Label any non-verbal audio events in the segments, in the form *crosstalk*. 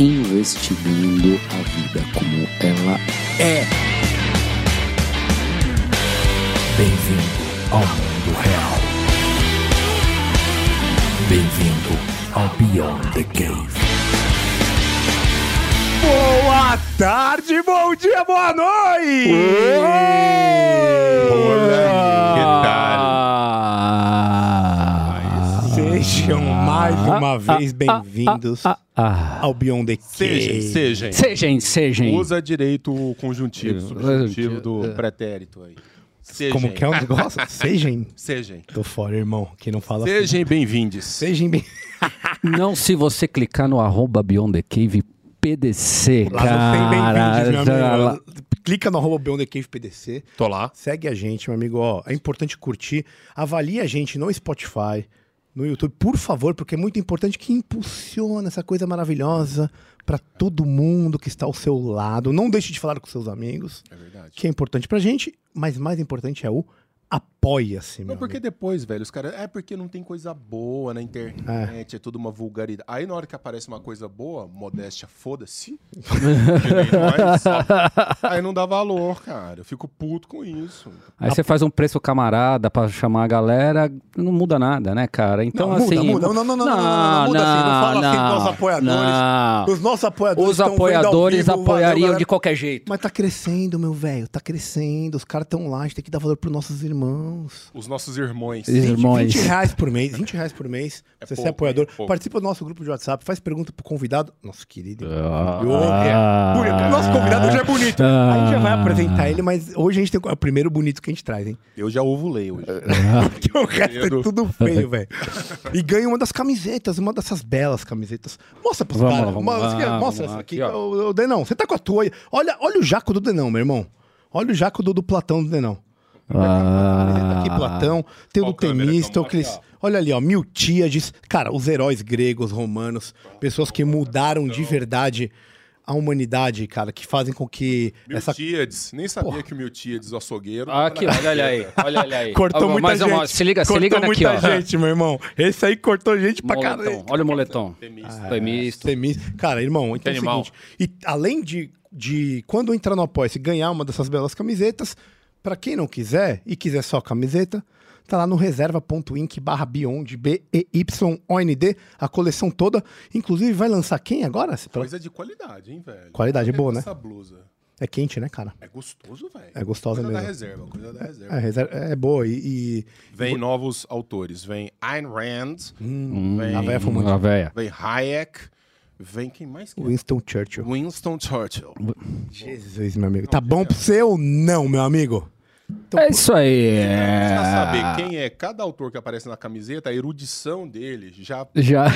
Investigando a vida como ela é. Bem-vindo ao mundo real. Bem-vindo ao Beyond the Cave. Boa tarde, bom dia, boa noite! Sejam mais uma vez bem-vindos ao Beyond the Cave. Sejam, sejam. Sejam, sejam. Usa direito o conjuntivo, subjuntivo do é. pretérito aí. Sejam. Como que é o negócio? *laughs* Sejam. Sejam. Tô fora, irmão. Que não fala assim. Sejam bem-vindos. Sejam bem. *laughs* Não se você clicar no arroba Beyond the Cave PDC, Lá não tem bem-vindos, meu cara. amigo. Clica no arroba Beyond the Cave PDC. Tô lá. Segue a gente, meu amigo. Ó, é importante curtir. Avalie a gente no Spotify, no YouTube, por favor, porque é muito importante que impulsiona essa coisa maravilhosa para todo mundo que está ao seu lado. Não deixe de falar com seus amigos, É verdade. que é importante pra gente, mas mais importante é o apoia-se, Não, porque amigo. depois, velho, os caras. É porque não tem coisa boa na internet, é. tudo uma vulgaridade. Aí na hora que aparece uma coisa boa, modéstia, foda-se. *laughs* Aí não dá valor, cara. Eu fico puto com isso. Aí você faz um preço camarada pra chamar a galera, não muda nada, né, cara? Então, Não, muda, assim. muda. Não, não, não, não, não, não, não, muda assim, não fala assim dos nossos apoiadores. não. Os nossos apoiadores Os apoiadores vivo, valeu, apoiariam galera. de qualquer jeito. Mas tá crescendo, meu velho. Tá crescendo. Os caras estão lá. A gente tem que dar valor pros nossos irmãos. Os nossos irmãos. Sim. Irmãos. 20 reais por mês. 20 reais por mês. É você pouco, é apoiador. Pouco. Participa do nosso grupo de WhatsApp. Faz pergunta pro convidado. Nosso querido. Ah. é. Bonito. Nosso convidado hoje é bonito. A gente já vai apresentar ele, mas hoje a gente tem o primeiro bonito que a gente traz, hein? Eu já ovulei hoje. *laughs* Porque o resto é tudo feio, velho. E ganha uma das camisetas, uma dessas belas camisetas. Mostra pros Vamos caras. lá, vamos Mo- lá, quer- Mostra lá, essa aqui. aqui. Ô, ô, Denão, você tá com a tua aí. Olha, olha o jaco do Denão, meu irmão. Olha o jaco do, do Platão do Denão. Ah. Aqui, Platão. Tem o aqui, Olha ali, ó. Miltíades. Cara, os heróis gregos, romanos. Pessoas que mudaram de verdade a humanidade, cara. Que fazem com que essa Miltíades. Nem sabia que o Miltíades, o açougueiro. Ah, Aqui, olha ele aí, olha ele aí. Cortou Ó, muita uma, gente. se liga, se cortou liga aqui, muita ó. gente, meu irmão. Esse aí cortou gente pra Moletom, caralho. olha o moletom. Temista. Foi misto. Temis- Cara, irmão, então é o seguinte. E além de, de quando entrar no Apoia-se, ganhar uma dessas belas camisetas, pra quem não quiser e quiser só a camiseta, tá lá no reserva.inc barra Beyond, B-E-Y-O-N-D, a coleção toda. Inclusive, vai lançar quem agora? Coisa de qualidade, hein, velho? Qualidade boa, né? Essa blusa. É quente, né, cara? É gostoso, velho. É gostosa coisa da reserva, coisa da reserva. É, reserva- é boa e... e- Vem novos autores. Vem Ayn Rand. Hum, vem, a véia fumante. A véia. vem Hayek. Vem quem mais? que é? Winston Churchill. Winston Churchill. Jesus, meu amigo. Tá bom você ou não, meu amigo? Então, É isso aí. Pra É... saber quem é cada autor que aparece na camiseta, a erudição dele já Já.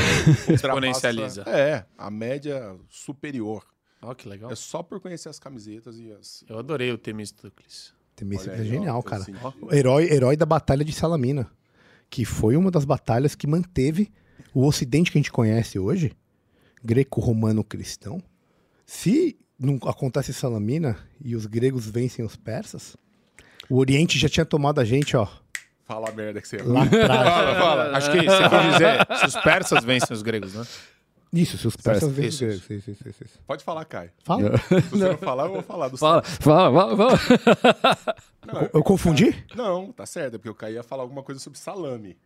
Exponencializa. É, a média superior. Ó, que legal. É só por conhecer as camisetas e as. Eu adorei o Temistocles. Temístocles Olha é genial, cara. senti. Herói, herói da Batalha de Salamina, que foi uma das batalhas que manteve o Ocidente que a gente conhece hoje, greco-romano-cristão. Se não acontece Salamina e os gregos vencem os persas, o Oriente já tinha tomado a gente, ó, Fala a merda que você lá *laughs* atrás. Fala, fala. Acho que você quer dizer se os persas vencem os gregos, né? Isso, se os persas vencem os gregos. Isso, isso, isso, isso. Pode falar, Caio. Fala. Se você *laughs* não falar, eu vou falar do Fala, fala, fala, fala. Não, Eu confundi? Não, tá certo, é porque o Caio ia falar alguma coisa sobre salame.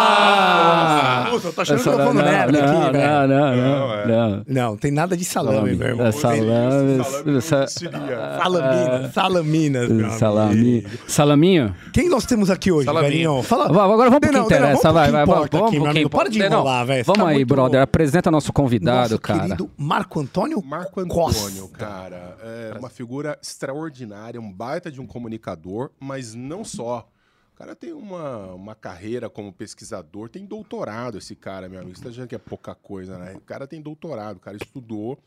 Ah! Puta, eu tô achando que eu tô falando merda não, aqui, velho. não, não, Não, é. não, não. Tem nada de salame, Salame. meu irmão. É salame. Existiria. Salaminas, salaminas, Salami. Salaminho? Quem nós temos aqui hoje, Salaminho. velhinho? Fala. Agora vamos pro que interessa, vamos vai, vai, vamos, importa pro que amigo. Para de importa. Enrolar, velho. Vamos aí, brother, apresenta nosso convidado, Nosso cara. querido Marco Antônio Marco. Antônio, cara, é uma figura extraordinária, um baita de um comunicador, mas não só. O cara tem uma, uma carreira como pesquisador, tem doutorado esse cara, meu amigo. Você tá achando que é pouca coisa, né? O cara tem doutorado, o cara estudou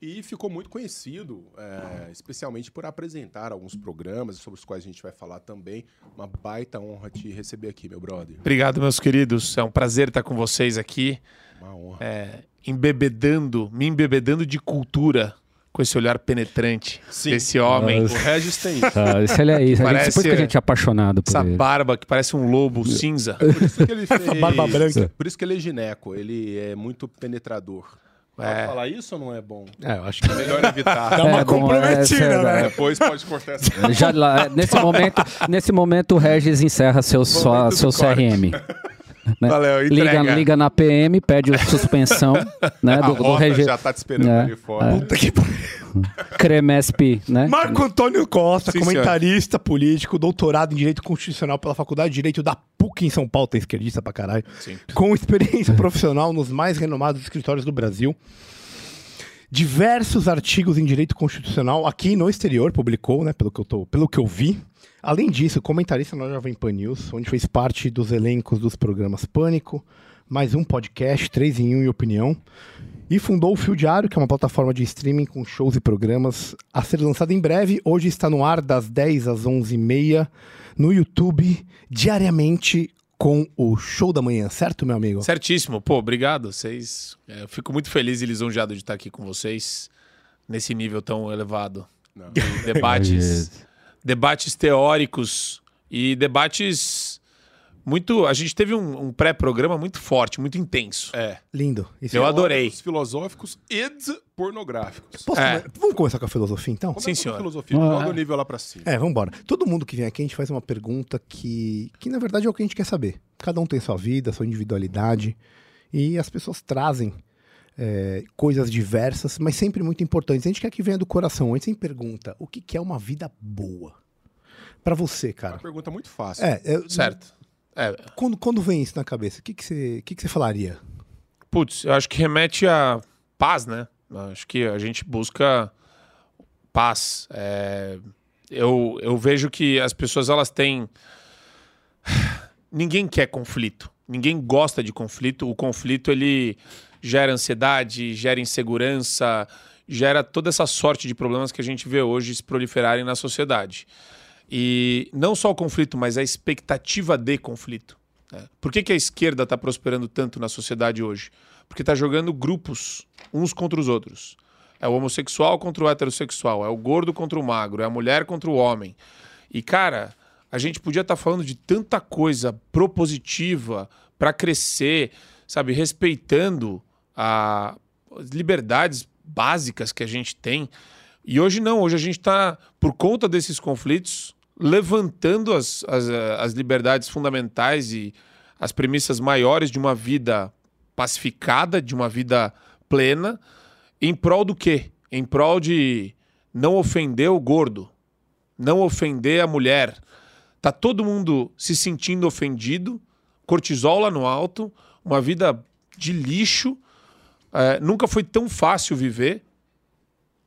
E ficou muito conhecido, é, especialmente por apresentar alguns programas sobre os quais a gente vai falar também. Uma baita honra te receber aqui, meu brother. Obrigado, meus queridos. É um prazer estar com vocês aqui, Uma honra. é, embebedando, me embebedando de cultura com esse olhar penetrante Sim. desse homem. Nossa. O Regis tem isso. Ah, esse ele é isso. Gente, depois que a gente é apaixonado por Essa ele. barba que parece um lobo cinza. *laughs* Por isso que ele fez... Barba branca. Por isso que ele é gineco. Ele é muito penetrador. Pode É. falar isso ou não é bom? É, eu acho que Melhor evitar. *laughs* Dá uma É bom, comprometida, é, né? Depois pode cortar essa. Já lá, nesse momento, nesse momento o Regis encerra seu, sua, seu corte. CRM. Né? Valeu, liga, entrega. liga na PM, pede a suspensão *laughs* né, A do, do rota regi- já tá te esperando É, ali fora. Puta que. Cremesp, né? Marco Antônio Costa, Sim, comentarista político, doutorado em Direito Constitucional pela Faculdade de Direito da PUC em São Paulo, tem esquerdista pra caralho. Sim. Com experiência *laughs* profissional nos mais renomados escritórios do Brasil. Diversos artigos em direito constitucional aqui no exterior, publicou, né, pelo que eu, tô, pelo que eu vi. Além disso, comentarista na Jovem Pan News, onde fez parte dos elencos dos programas Pânico, mais um podcast, 3 em 1 e Opinião. E fundou o Fio Diário, que é uma plataforma de streaming com shows e programas a ser lançado em breve. Hoje está no ar das 10 às 11h30 no YouTube, diariamente com o Show da Manhã, certo, meu amigo? Certíssimo. Pô, obrigado. Vocês. é, eu fico muito feliz e lisonjeado de estar aqui com vocês nesse nível tão elevado. Não. de debates, debates teóricos e debates muito. A gente teve um, um pré-programa muito forte, muito intenso. É. Lindo. Isso Eu é- adorei. Os filosóficos e pornográficos. Posso É. come- Vamos começar com a filosofia, então? Começa Sim, com senhor. filosofia, Ah, joga é. o nível lá pra cima. É, vamos embora. Todo mundo que vem aqui, a gente faz uma pergunta que, que, na verdade, é o que a gente quer saber. Cada um tem sua vida, sua individualidade, e as pessoas trazem é, coisas diversas, mas sempre muito importantes. A gente quer que venha do coração. A gente sempre pergunta, o que, que é uma vida boa? Pra você, Uma cara. pergunta muito fácil. É, é, Certo. É, Quando, quando vem isso na cabeça, o que, que, você, o que, que você falaria? Putz, eu acho que remete a paz, né? Eu acho que a gente busca paz. É, eu, eu vejo que as pessoas elas têm. *sighs* Ninguém quer conflito. Ninguém gosta de conflito. O conflito ele gera ansiedade, gera insegurança, gera toda essa sorte de problemas que a gente vê hoje se proliferarem na sociedade. E não só o conflito, mas a expectativa de conflito. né? Por que, que a esquerda está prosperando tanto na sociedade hoje? Porque está jogando grupos uns contra os outros. É o homossexual contra o heterossexual, é o gordo contra o magro, é a mulher contra o homem. E, cara, a gente podia estar falando de tanta coisa propositiva para crescer, sabe, respeitando a- liberdades básicas que a gente tem. E hoje não, hoje a gente está, por conta desses conflitos, levantando as, as, as liberdades fundamentais e as premissas maiores de uma vida pacificada, de uma vida plena, em prol do quê? Em prol de não ofender o gordo, não ofender a mulher. Tá todo mundo se sentindo ofendido, cortisol lá no alto, uma vida de lixo. É, nunca foi tão fácil viver.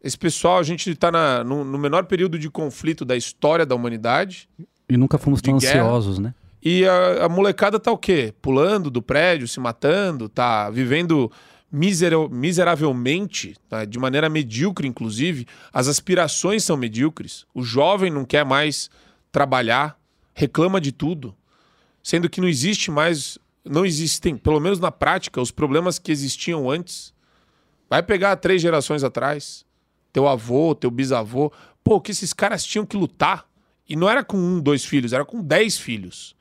Esse pessoal, a gente está no, no menor período de conflito da história da humanidade. E nunca fomos tão guerra. ansiosos, né? E a, a molecada tá o quê? Pulando do prédio, se matando, tá vivendo misera- miseravelmente, tá? de maneira medíocre, inclusive. As aspirações são medíocres. O jovem não quer mais trabalhar, reclama de tudo. Sendo que não existe mais, não existem, pelo menos na prática, os problemas que existiam antes. Vai pegar três gerações atrás, teu avô, teu bisavô. Pô, que esses caras tinham que lutar. E não era com um, dois filhos, era com dez filhos.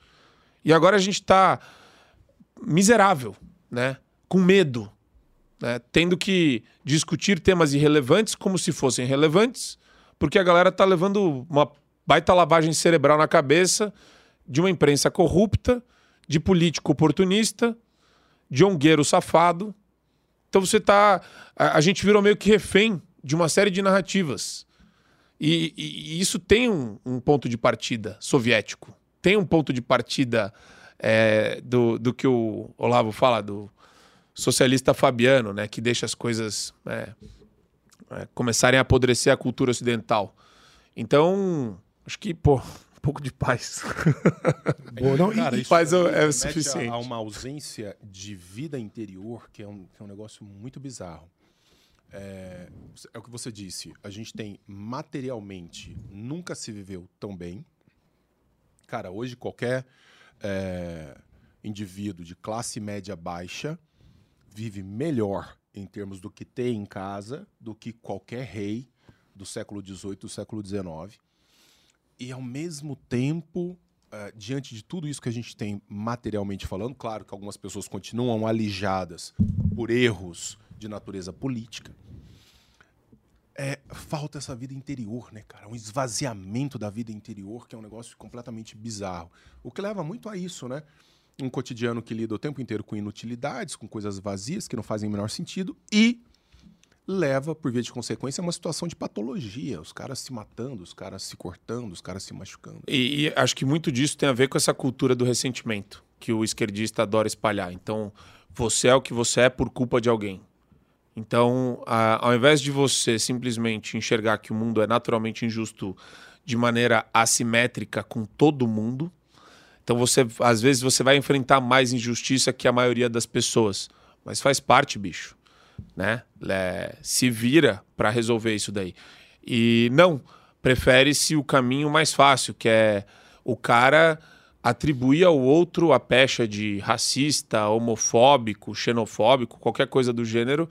E agora a gente está miserável, né? Com medo, né? Tendo que discutir temas irrelevantes como se fossem relevantes, porque a galera tá levando uma baita lavagem cerebral na cabeça de uma imprensa corrupta, de político oportunista, de ongueiro safado. Então você tá. A, a gente virou meio que refém de uma série de narrativas. E, e- e isso tem um, um ponto de partida soviético. Tem um ponto de partida é, do, do que o Olavo fala, do socialista fabiano, né? Que deixa as coisas é, é, começarem a apodrecer a cultura ocidental. Então, acho que, pô, pouco de paz. *laughs* Boa, não, e- Cara, e- isso Mas é- é suficiente. A uma ausência de vida interior, que é um, que é um negócio muito bizarro. É, é o que você disse. A gente tem materialmente nunca se viveu tão bem. Cara, hoje qualquer é, indivíduo de classe média baixa vive melhor em termos do que tem em casa do que qualquer rei do século XVIII, do século XIX. E ao mesmo tempo, eh, diante de tudo isso que a gente tem materialmente falando, claro que algumas pessoas continuam alijadas por erros de natureza política. É, falta essa vida interior, né, cara? Um esvaziamento da vida interior, que é um negócio completamente bizarro. O que leva muito a isso, né? Um cotidiano que lida o tempo inteiro com inutilidades, com coisas vazias que não fazem o menor sentido e leva, por via de consequência, a uma situação de patologia. Os caras se matando, os caras se cortando, os caras se machucando. E, e acho que muito disso tem a ver com essa cultura do ressentimento que o esquerdista adora espalhar. Então, você é o que você é por culpa de alguém. Então, a, ao invés de você simplesmente enxergar que o mundo é naturalmente injusto de maneira assimétrica com todo mundo, então você às vezes você vai enfrentar mais injustiça que a maioria das pessoas, mas faz parte, bicho né? É, se vira para resolver isso daí. E não, prefere-se o caminho mais fácil, que é o cara atribuir ao outro a pecha de racista, homofóbico, xenofóbico, qualquer coisa do gênero,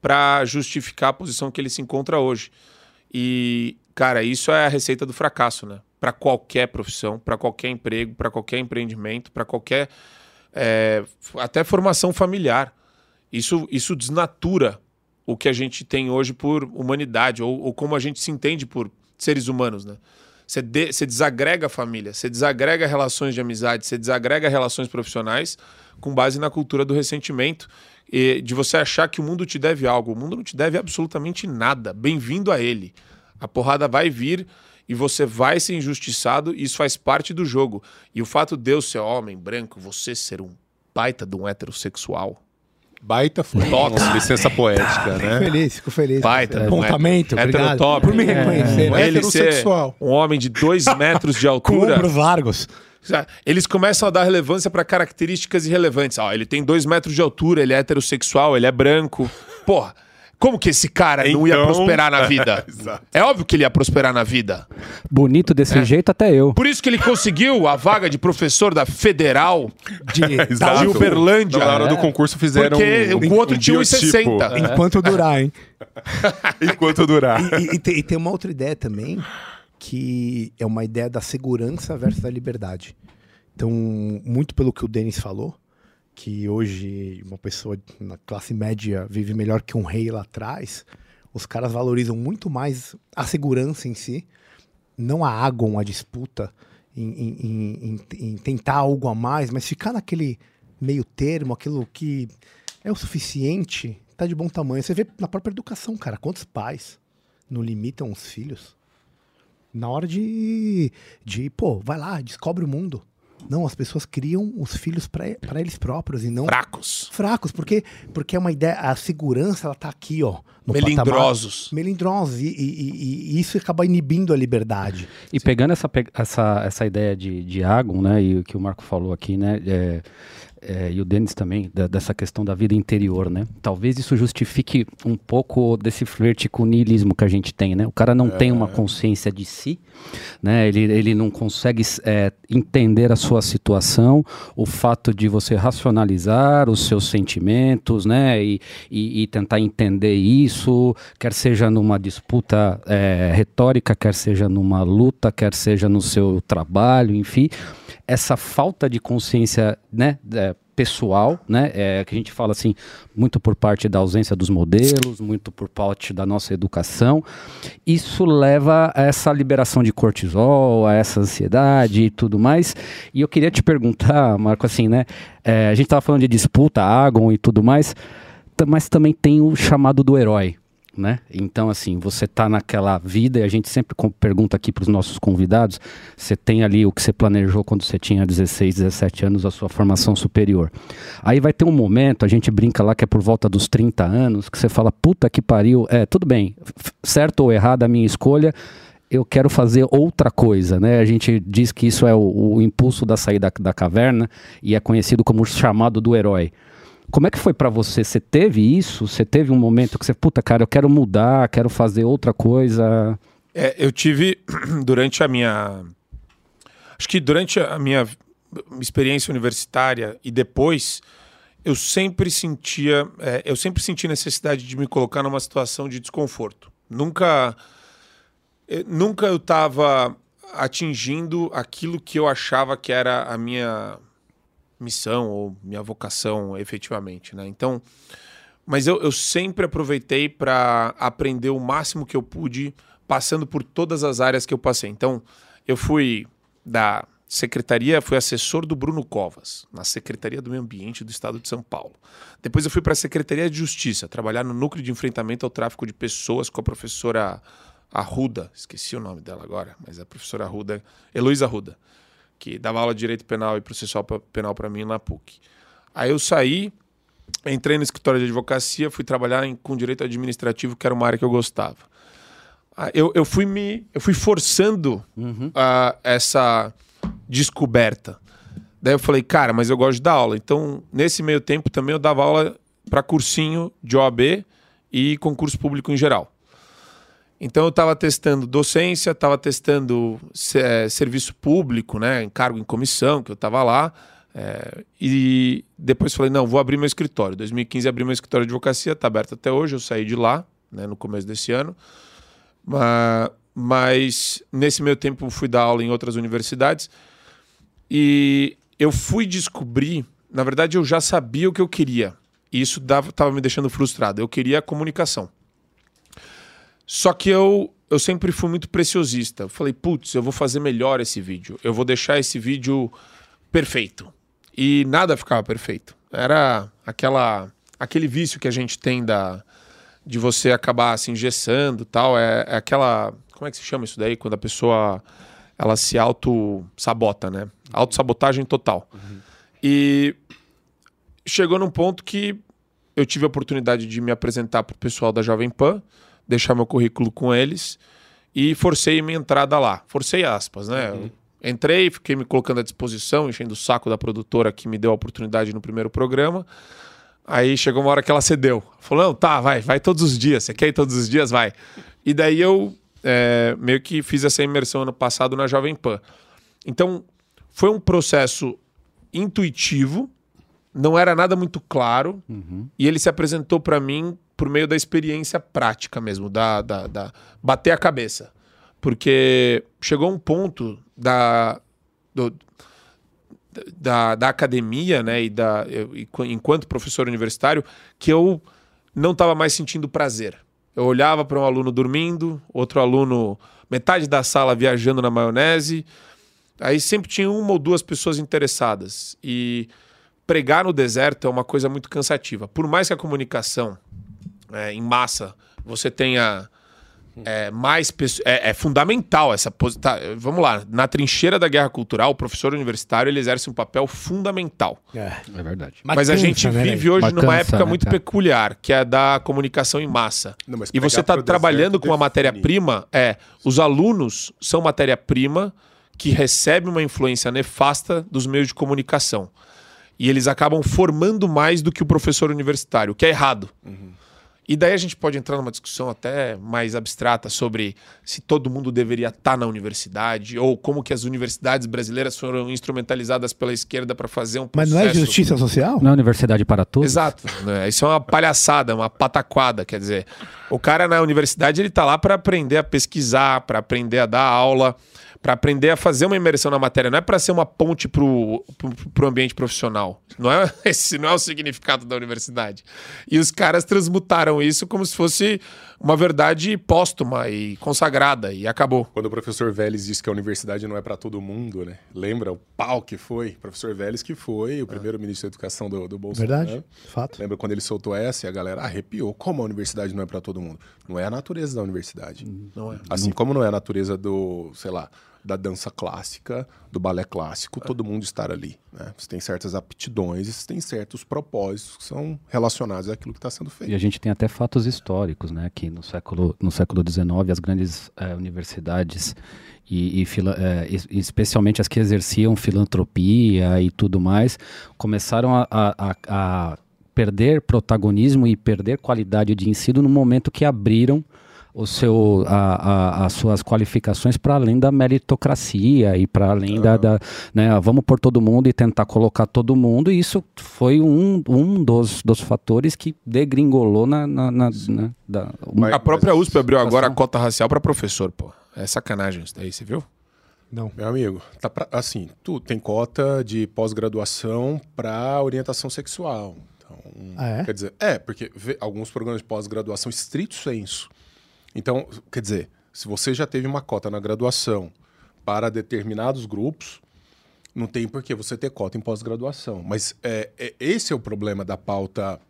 para justificar a posição que ele se encontra hoje. E, cara, isso é a receita do fracasso, né? Para qualquer profissão, para qualquer emprego, para qualquer empreendimento, para qualquer. É, até formação familiar. Isso, isso desnatura o que a gente tem hoje por humanidade, ou, ou como a gente se entende por seres humanos, né? Você, de, você desagrega a família, você desagrega relações de amizade, você desagrega relações profissionais com base na cultura do ressentimento e de você achar que o mundo te deve algo. O mundo não te deve absolutamente nada. Bem-vindo a ele. A porrada vai vir e você vai ser injustiçado, e isso faz parte do jogo. E o fato de Deus ser homem, branco, você ser um baita de um heterossexual, Baita foi. licença poética, né? Fico feliz, fico feliz. Baita, é, Apontamento, é, obrigado. Heterotop. Por me reconhecer. É, ele ser um homem de dois *laughs* metros de Com altura. ombros largos. Eles começam a dar relevância para características irrelevantes. Ó, ele tem dois metros de altura, ele é heterossexual, ele é branco. Porra, como que esse cara não ia Então- prosperar na *laughs* vida? Exato. é óbvio que ele ia prosperar na vida. Bonito desse jeito até eu. Por isso que ele conseguiu a vaga de professor da Federal De, *laughs* Exato. de Uberlândia. Na hora do concurso fizeram Porque um, o outro um tinha biotipo. 1,60. Enquanto durar, hein? *laughs* Enquanto durar. E, e tem, e tem uma outra ideia também, que é uma ideia da segurança versus da liberdade. Então, muito pelo que o Denis falou, que hoje uma pessoa na classe média vive melhor que um rei lá atrás, os caras valorizam muito mais a segurança em si, não aagam a disputa em- em- em- em tentar algo a mais, mas ficar naquele meio termo, aquilo que é o suficiente, tá de bom tamanho. Você vê na própria educação, cara, quantos pais não limitam os filhos na hora de, de pô, vai lá, descobre o mundo. Não, as pessoas criam os filhos para eles próprios e não Fracos. fracos, porque porque é uma ideia, a segurança ela tá aqui, ó, no Melindrosos. patamar- melindrosos e, e- e- e isso acaba inibindo a liberdade. E pegando essa, essa, essa ideia de, de Agon, né, e o que o Marco falou aqui, né, é, é, e o Denis também, da- dessa questão da vida interior, né, talvez isso justifique um pouco desse flerte com o niilismo que a gente tem, né, o cara não tem uma consciência de si, né, ele, ele não consegue é, entender a sua situação, o fato de você racionalizar os seus sentimentos, né, e, e, e tentar entender isso, quer seja numa disputa é, retórica, quer seja numa luta, quer seja no seu trabalho, enfim, essa falta de consciência, né, é, pessoal, né, é, que a gente fala assim, muito por parte da ausência dos modelos, muito por parte da nossa educação, isso leva a essa liberação de cortisol, a essa ansiedade e tudo mais. E eu queria te perguntar, Marco, assim, né, é, a gente estava falando de disputa, Agon e tudo mais, mas também tem o chamado do herói. Né? Então, assim, você tá naquela vida, e a gente sempre pergunta aqui para os nossos convidados: você tem ali o que você planejou quando você tinha 16, 17 anos, a sua formação superior. Aí vai ter um momento, a gente brinca lá que é por volta dos 30 anos, que você fala: puta que pariu, é, tudo bem, certo ou errado a minha escolha, eu quero fazer outra coisa, né? A gente diz que isso é o, o impulso da saída da, da caverna e é conhecido como o chamado do herói. Como é que foi para você? Você teve isso? Você teve um momento que você, puta, cara, eu quero mudar, quero fazer outra coisa? É, eu tive *clears throat* durante a minha. Acho que durante a minha experiência universitária e depois, eu sempre sentia. É, eu sempre senti necessidade de me colocar numa situação de desconforto. Nunca. eu- nunca eu estava atingindo aquilo que eu achava que era a minha missão ou minha vocação efetivamente, né? Então, mas eu, eu sempre aproveitei para aprender o máximo que eu pude, passando por todas as áreas que eu passei. Então, eu fui da secretaria, fui assessor do Bruno Covas, na Secretaria do Meio Ambiente do Estado de São Paulo. Depois eu fui para a Secretaria de Justiça, trabalhar no núcleo de enfrentamento ao tráfico de pessoas com a professora Arruda, esqueci o nome dela agora, mas é a professora Arruda, Heloísa Arruda, que dava aula de direito penal e processual penal para mim na PUC. Aí eu saí, entrei no escritório de advocacia, fui trabalhar em- com direito administrativo, que era uma área que eu gostava. Ah, Eu, eu fui me, eu fui forçando ah, essa descoberta. Daí eu falei, cara, mas eu gosto de dar aula. Então, nesse meio tempo também eu dava aula para cursinho de OAB e concurso público em geral. Então eu estava testando docência, estava testando eh, serviço público, né, encargo em comissão, que eu estava lá. eh, e depois falei, não, vou abrir meu escritório. 2015 abri meu escritório de advocacia, está aberto até hoje. Eu saí de lá, né, no começo desse ano. Ma- Mas nesse meio tempo fui dar aula em outras universidades e eu fui descobrir, na verdade eu já sabia o que eu queria. E isso estava me deixando frustrado. Eu queria comunicação. Só que eu, eu sempre fui muito preciosista. Eu falei, putz, eu vou fazer melhor esse vídeo. Eu vou deixar esse vídeo perfeito. E nada ficava perfeito. Era aquela aquele vício que a gente tem da de você acabar se engessando, tal, é, é aquela, como é que se chama isso daí quando a pessoa ela se auto sabota, né? Autossabotagem total. E chegou num ponto que eu tive a oportunidade de me apresentar para o pessoal da Jovem Pan, deixar meu currículo com eles e forcei minha entrada lá. Forcei aspas, né? Eu Entrei, fiquei me colocando à disposição, enchendo o saco da produtora que me deu a oportunidade no primeiro programa. Aí chegou uma hora que ela cedeu. Falou, não, tá, vai, vai todos os dias. Você quer ir todos os dias? Vai. E daí eu é, meio que fiz essa imersão ano passado na Jovem Pan. Então, foi um processo intuitivo, não era nada muito claro, e ele se apresentou para mim por meio da experiência prática mesmo, da, da, da- bater a cabeça. Porque chegou um ponto da, do- da, da academia, né, e da, eu- qu- enquanto professor universitário, que eu não estava mais sentindo prazer. Eu olhava para um aluno dormindo, outro aluno, metade da sala viajando na maionese, aí sempre tinha uma ou duas pessoas interessadas. E pregar no deserto é uma coisa muito cansativa. Por mais que a comunicação é, em massa você tenha é, mais pessoas. É, é fundamental essa tá, Vamos lá, na trincheira da guerra cultural, o professor universitário ele exerce um papel fundamental. É. É verdade. Mas, a cansa, gente né, vive hoje Mas numa cansa, época né, muito cara? peculiar, que é a da comunicação em massa. Não, mas e você está trabalhando com define. matéria-prima. É, os alunos são matéria-prima que recebe uma influência nefasta dos meios de comunicação. E eles acabam formando mais do que o professor universitário, o que é errado. E daí a gente pode entrar numa discussão até mais abstrata sobre se todo mundo deveria estar na universidade ou como que as universidades brasileiras foram instrumentalizadas pela esquerda para fazer um Mas processo... não é justiça social? Na universidade para todos? Exato. né? Isso é uma palhaçada, uma pataquada. Quer dizer, o cara na universidade ele tá lá para aprender a pesquisar, para aprender a dar aula, para aprender a fazer uma imersão na matéria. Não é para ser uma ponte pro, pro, pro ambiente profissional. Não é *laughs* esse não é o significado da universidade. E os caras transmutaram isso como se fosse uma verdade póstuma e consagrada e acabou. Quando o professor Vélez disse que a universidade não é para todo mundo, né? Lembra o pau que foi? Professor Vélez que foi o primeiro ministro da educação do, do Bolsonaro. Verdade? Fato. Lembra quando ele soltou essa e a galera arrepiou? Como a universidade não é para todo mundo? Não é a natureza da universidade. Não é. Assim como não é a natureza do, sei lá, da dança clássica, do balé clássico, todo mundo estar ali. Né? Você tem certas aptidões, você tem certos propósitos que são relacionados àquilo que está sendo feito. E a gente tem até fatos históricos, né? Que no século, no século XIX, as grandes eh, universidades, e, e fila- eh, es- especialmente as que exerciam filantropia e tudo mais, começaram a- a- a perder protagonismo e perder qualidade de ensino no momento que abriram o seu, a, a, as suas qualificações para além da meritocracia e para além da, da né, vamos por todo mundo e tentar colocar todo mundo e isso foi um, um dos, dos fatores que degringolou na, na, na, na da, uma- A própria USP abriu agora a cota racial pra professor, pô. É sacanagem isso daí, você viu? Não. Meu amigo, tá pra- assim, tu tem cota de pós-graduação para orientação sexual. Então, Ah, é? Quer dizer, é, porque vê alguns programas de pós-graduação estrito senso. Então, quer dizer, se você já teve uma cota na graduação para determinados grupos, não tem por que você ter cota em pós-graduação. Mas é, é- esse é o problema da pauta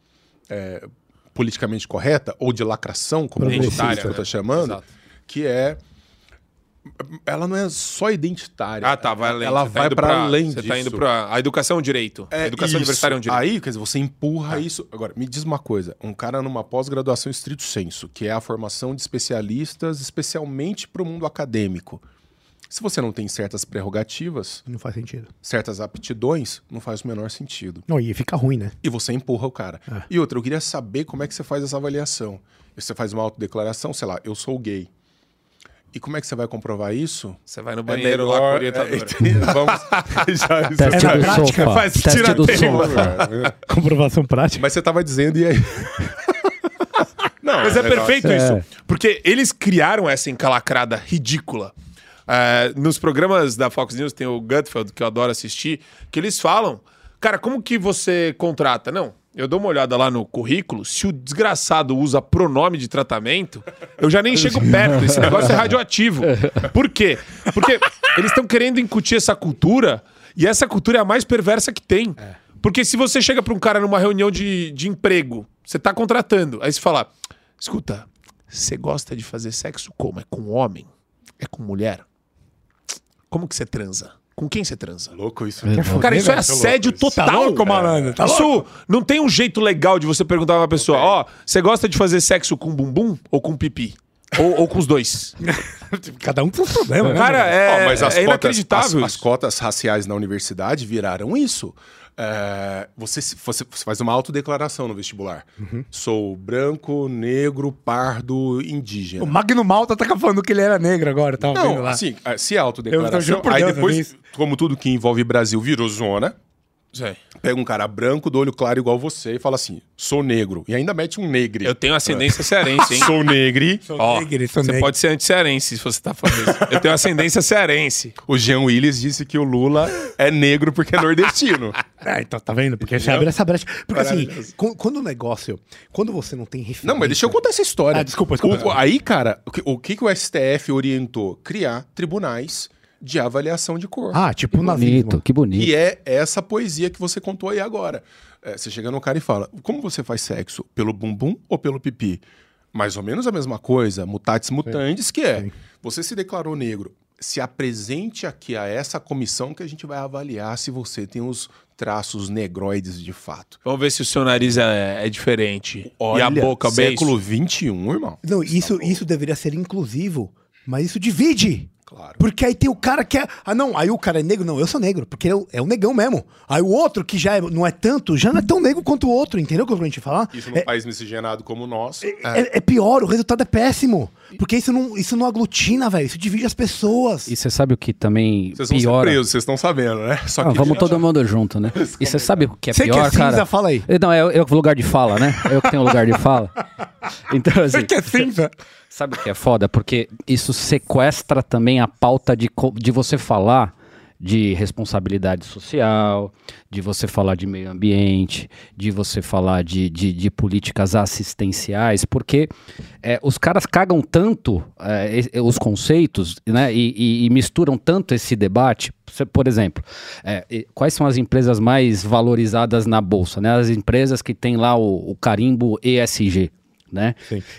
é, politicamente correta, ou de lacração, como a gente está né? chamando, Exato. que é. Ela não é só identitária. Ah, tá, vai além. Ela Você tá vai para pra- além Você disso. tá indo pra... A educação é um direito. a É educação isso. universitária é um direito. Aí, quer dizer, você empurra isso. Agora, me diz uma coisa: um cara numa pós-graduação estrito senso, que é a formação de especialistas, especialmente para o mundo acadêmico. Se você não tem certas prerrogativas, Não faz sentido. certas aptidões, não faz o menor sentido. Não, e fica ruim, né? E você empurra o cara. E outra, eu queria saber como é que você faz essa avaliação. Você faz uma autodeclaração, sei lá, eu sou gay. E como é que você vai comprovar isso? Você vai no É banheiro lá com o melhor- orientador. é, *laughs* vamos *laughs* já Teste É do prática, sofá. faz Teste do tirateima. sofá. *laughs* Comprovação prática. Mas você tava dizendo, e aí? não, Mas é, legal. perfeito É. isso. Porque eles criaram essa encalacrada ridícula. É, nos programas da Fox News tem o Gutfeld, que eu adoro assistir, que eles falam, cara, como que você contrata? Não, eu dou uma olhada lá no currículo, se o desgraçado usa pronome de tratamento, eu já nem chego perto, esse negócio é radioativo. Por quê? Porque eles estão querendo incutir essa cultura, e essa cultura é a mais perversa que tem. Porque se você chega pra um cara numa reunião de, de emprego, você tá contratando, aí você fala, escuta, você gosta de fazer sexo como? É com homem? É com mulher? Como que você transa? Com quem você transa? Louco isso. Cara, isso é velho? assédio Tá total. louco, malandro? Tá isso não tem um jeito legal de você perguntar pra uma pessoa, ó, você gosta de fazer sexo com bumbum ou com pipi? Ou, ou com os dois? *laughs* Cada um com seus problemas, né? Cara, é, Ó, mas as é cotas, inacreditável as, as isso. cotas raciais na universidade viraram isso. É, você, você, você faz uma autodeclaração no vestibular. Uhum. Sou branco, negro, pardo, indígena. O Magno Malta tá falando que ele era negro agora, vendo Não, assim, é, se é Eu autodeclaração, juro por aí Deus, depois, eu como tudo que envolve Brasil virou zona, Sei. pega um cara branco, do olho claro igual você e fala assim, sou negro. E ainda mete um negre. Eu tenho ascendência cearense, hein? *laughs* Sou negre. Sou Ó, negro, sou você negro. pode ser anti-cearense se você tá falando isso. Eu tenho ascendência cearense. O Jean Willis disse que o Lula é negro porque é nordestino. *laughs* Ah, então tá vendo? Porque você abre essa brecha. Porque assim, quando o negócio. Quando você não tem referência. Não, mas deixa eu contar essa história. Ah, desculpa, desculpa. O- aí, cara, o que, o que o STF orientou? Criar tribunais de avaliação de cor. Ah, tipo o Bonito, nazismo. que bonito. E é essa poesia que você contou aí agora. É, você chega no cara e fala: como você faz sexo? Pelo bumbum ou pelo pipi? Mais ou menos a mesma coisa, mutatis mutandis, que é: você se declarou negro. Se apresente aqui a essa comissão que a gente vai avaliar se você tem os traços negroides de fato. Vamos ver se o seu nariz é, é diferente. e a boca, bem. século XXI, irmão. Não, isso, isso deveria ser inclusivo, mas isso divide. Claro. Porque aí tem o cara que é. Ah, não, aí o cara é negro. Não, eu sou negro, porque é o, é o negão mesmo. Aí o outro, que já é- não é tanto, já não é tão negro quanto o outro, entendeu o que eu tô te falar? Isso num É, país miscigenado como o nosso. é- é pior, o resultado é péssimo. Porque isso não, isso não aglutina, velho. Isso divide as pessoas. E você sabe o que também Vocês vão ser piora? presos, vocês estão sabendo, né? Só Ah, vamos todo mundo junto, né? *laughs* E você sabe o que é Você que pior, é cinza, cara? fala aí. Não, é, é o lugar de fala, né? Eu que tenho lugar de fala. *laughs* Então, assim, Você que é cinza. Sabe o que é foda? Porque isso sequestra também a pauta de, de você falar de responsabilidade social, de você falar de meio ambiente, de você falar de, de, de políticas assistenciais, porque é, os caras cagam tanto é, os conceitos né, e, e- e misturam tanto esse debate. Por exemplo, é, quais são as empresas mais valorizadas na Bolsa? Né? As empresas que têm lá o, o carimbo ESG né?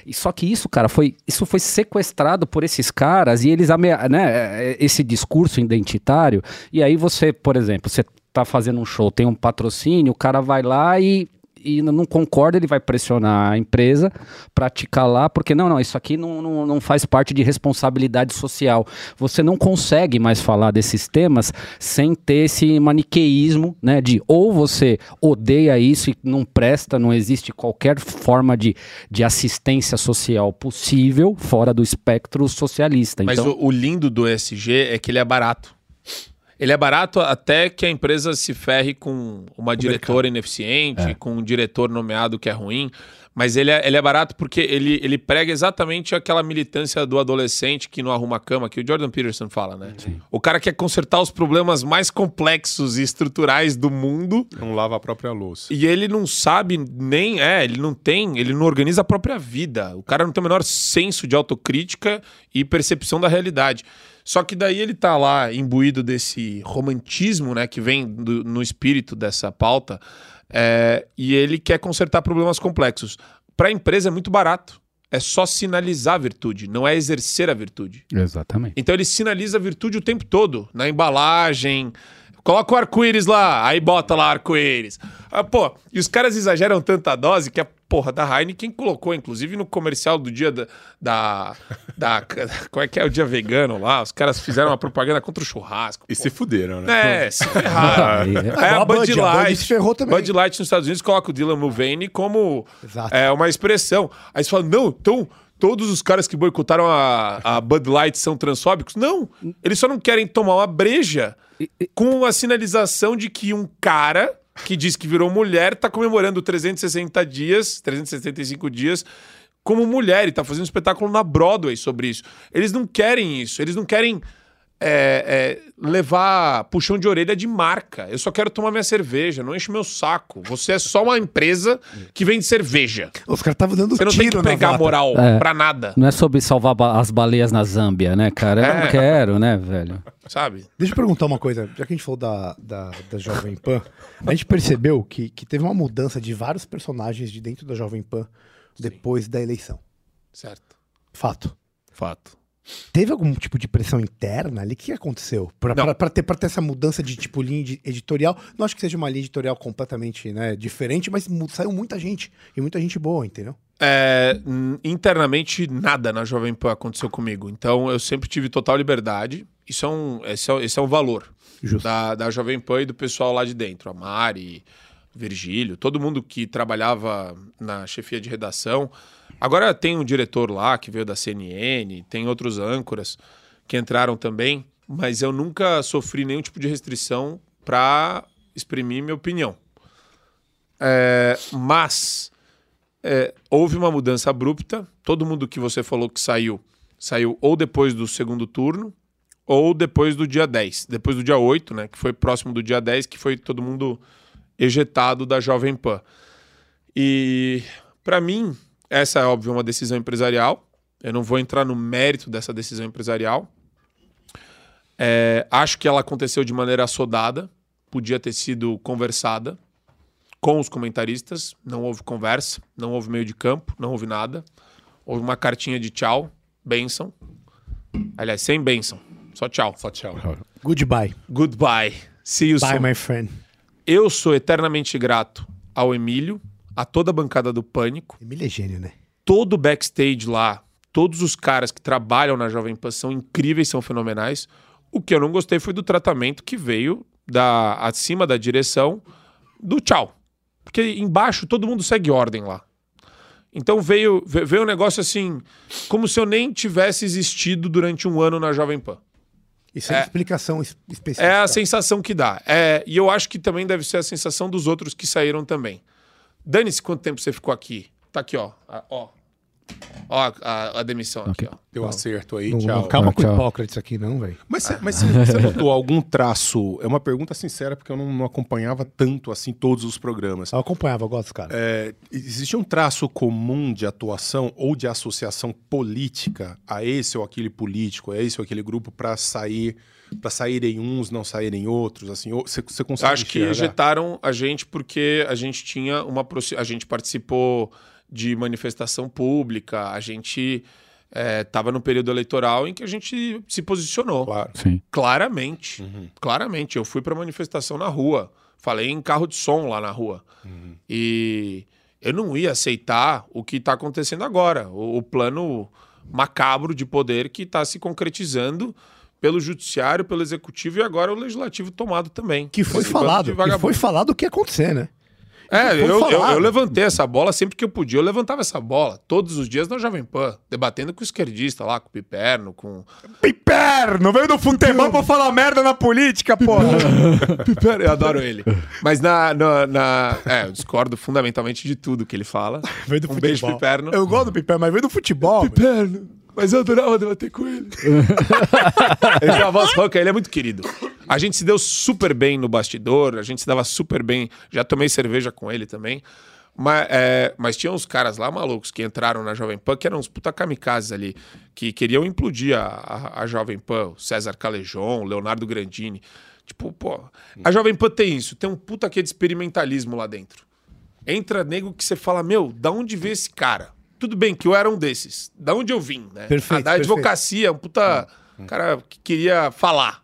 E só que isso, cara, foi isso foi sequestrado por esses caras e eles né, esse discurso identitário. E aí você, por exemplo, você tá fazendo um show, tem um patrocínio, o cara vai lá e e não concorda, ele vai pressionar a empresa para te calar, porque não, não, isso aqui não, não, não faz parte de responsabilidade social. Você não consegue mais falar desses temas sem ter esse maniqueísmo, né, de ou você odeia isso e não presta, não existe qualquer forma de, de assistência social possível fora do espectro socialista. Mas então, o, o lindo do ESG é que ele é barato. Ele é barato até que a empresa se ferre com uma diretora ineficiente, com um diretor nomeado que é ruim. Mas ele é, ele é barato porque ele, ele prega exatamente aquela militância do adolescente que não arruma cama, que o Jordan Peterson fala, né? O cara quer consertar os problemas mais complexos e estruturais do mundo Não lava a própria louça. e ele não sabe nem, é, ele não tem, ele não organiza a própria vida. O cara não tem o menor senso de autocrítica e percepção da realidade. Só que daí ele tá lá imbuído desse romantismo, né, que vem do- no espírito dessa pauta, é, e ele quer consertar problemas complexos. Para a empresa é muito barato. É só sinalizar a virtude, não é exercer a virtude. Exatamente. Então ele sinaliza a virtude o tempo todo, na embalagem. Coloca o arco-íris lá, aí bota lá arco-íris. Ah, pô, e os caras exageram tanta dose que a porra da Heineken colocou, inclusive no comercial do dia da. da, da *laughs* como é que é o dia vegano lá? Os caras fizeram uma propaganda contra o churrasco. E se fuderam, né? É, se ferraram. *laughs* Aí é- a a Bud Bud, a Bud Light, se ferrou também. Bud Light nos Estados Unidos coloca o Dylan Mulvaney como Exato. é, uma expressão. Aí você fala, não, então todos os caras que boicotaram a, a Bud Light são transfóbicos? Não, eles só não querem tomar uma breja com a sinalização de que um cara que diz que virou mulher tá comemorando 360 dias, 365 dias como mulher e tá fazendo um espetáculo na Broadway sobre isso. Eles não querem isso, eles não querem é, é, levar puxão de orelha de marca. Eu só quero tomar minha cerveja, não enche meu saco. Você é só uma empresa que vende cerveja. Os caras estavam dando Você não tiro tem que pregar moral É. pra nada, Não é sobre salvar ba- as baleias na Zâmbia, né, cara? Eu É. não quero, né, velho? sabe? Deixa eu perguntar uma coisa, já que a gente falou da, da, da Jovem Pan, a gente percebeu que, que teve uma mudança de vários personagens de dentro da Jovem Pan depois da eleição. Certo. Fato. Fato. Teve algum tipo de pressão interna ali? O que aconteceu? Pra ter, pra ter essa mudança de tipo linha de- editorial. Não acho que seja uma linha editorial completamente né, diferente, mas saiu muita gente. E muita gente boa, entendeu? É, internamente, nada na Jovem Pan aconteceu comigo. Então, eu sempre tive total liberdade. Isso é um, esse, é, esse é um valor Justo. da, da Jovem Pan e do pessoal lá de dentro. A Mari, Virgílio, todo mundo que trabalhava na chefia de redação. Agora tem um diretor lá que veio da CNN, tem outros âncoras que entraram também, mas eu nunca sofri nenhum tipo de restrição para exprimir minha opinião. É, mas é, houve uma mudança abrupta. Todo mundo que você falou que saiu, saiu ou depois do segundo turno, ou depois do dia 10. Depois do dia 8, né? Que foi próximo do dia 10, que foi todo mundo ejetado da Jovem Pan. E, para mim, essa é, óbvio, uma decisão empresarial. Eu não vou entrar no mérito dessa decisão empresarial. É, acho que ela aconteceu de maneira assodada, podia ter sido conversada com os comentaristas. Não houve conversa, não houve meio de campo, não houve nada. Houve uma cartinha de tchau, benção. Aliás, sem benção, só tchau. Só tchau. Goodbye. Goodbye. See you Bye, soon. my friend. Eu sou eternamente grato ao Emílio, a toda a bancada do Pânico, Emília é gênio, né? todo o backstage lá, todos os caras que trabalham na Jovem Pan são incríveis, são fenomenais. O que eu não gostei foi do tratamento que veio da acima da direção do tchau. Porque embaixo todo mundo segue ordem lá. Então veio, ve- veio um negócio assim, como se eu nem tivesse existido durante um ano na Jovem Pan. Isso é, É. explicação es- específica. É a sensação que dá. É, e eu acho que também deve ser a sensação dos outros que saíram também. Dane-se quanto tempo você ficou aqui. Tá aqui, ó. A- Ó, ó a, a- a demissão aqui, ó. Deu acerto aí, Não, tchau. não calma Ah, com tchau. Hipócrates aqui, não, velho. Mas, cê- mas cê- você notou algum traço? É uma pergunta sincera, porque eu não, não acompanhava tanto assim todos os programas. Eu acompanhava, eu gosto dos caras. É, existe um traço comum de atuação ou de associação política a esse ou aquele político, a esse ou aquele grupo para sair, para saírem uns, não saírem outros, assim, você você consegue acho que enxergar? ejetaram a gente porque a gente tinha uma. A gente participou de manifestação pública, a gente estava no período eleitoral em que a gente se posicionou. Claro. Sim. Claramente. Claramente. Eu fui pra manifestação na rua. falei em carro de som lá na rua. E eu não ia aceitar o que está acontecendo agora, o, o plano macabro de poder que está se concretizando pelo judiciário, pelo executivo e agora o legislativo tomado também. Que foi falado, que foi falado o que ia acontecer, né? É, eu, eu, eu levantei essa bola sempre que eu podia. Eu levantava essa bola todos os dias na Jovem Pan, debatendo com o esquerdista lá, com o Piperno, com. Piperno, veio do futebol pra falar merda na política, porra. *laughs* Piperno, eu adoro ele. Mas na. na, na- é, eu discordo fundamentalmente de tudo que ele fala. Veio do um futebol. beijo, Piperno. Eu gosto do Piperno, mas veio do futebol. Piperno, mas eu adorava debater com ele. *laughs* ele tem uma voz rouca, ele é muito querido. A gente se deu super bem no bastidor, a gente se dava super bem. Já tomei cerveja com ele também. Mas, é, mas tinha uns caras lá malucos que entraram na Jovem Pan, que eram uns puta kamikazes ali, que queriam implodir a, a, a Jovem Pan, o César Calejon, o Leonardo Grandini. Tipo, pô, a Jovem Pan tem isso, tem um puta que de experimentalismo lá dentro. Entra nego que você fala, meu, da onde veio esse cara? Tudo bem que eu era um desses. Da onde eu vim, né? Perfeito, da advocacia, um puta cara que queria falar.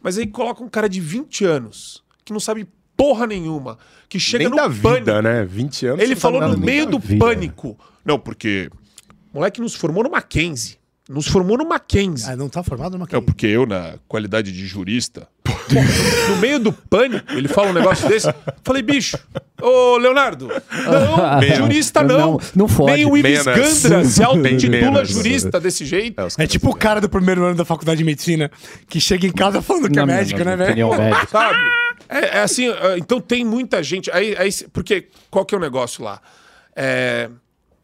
Mas aí coloca um cara de 20 anos, que não sabe porra nenhuma, que chega Nem no da pânico. vida, né? 20 anos. Ele falou no meio do da vida. pânico. Não, porque o moleque nos formou no Mackenzie. Nos formou no Mackenzie. Ah, não tá formado numa É porque eu, na qualidade de jurista, *laughs* no meio do pânico, ele fala um negócio desse. Falei, bicho, ô Leonardo, não, Menos. jurista não. Não, não fode. Nem o Ives Menos. Gandra se *laughs* auto-intitula Menos. jurista desse jeito. É, É tipo o cara do primeiro ano da faculdade de medicina que chega em casa falando que é Na minha- médico, né, velho? *laughs* Sabe? É, é assim, é, então tem muita gente. Aí, aí, porque qual que é o negócio lá? É,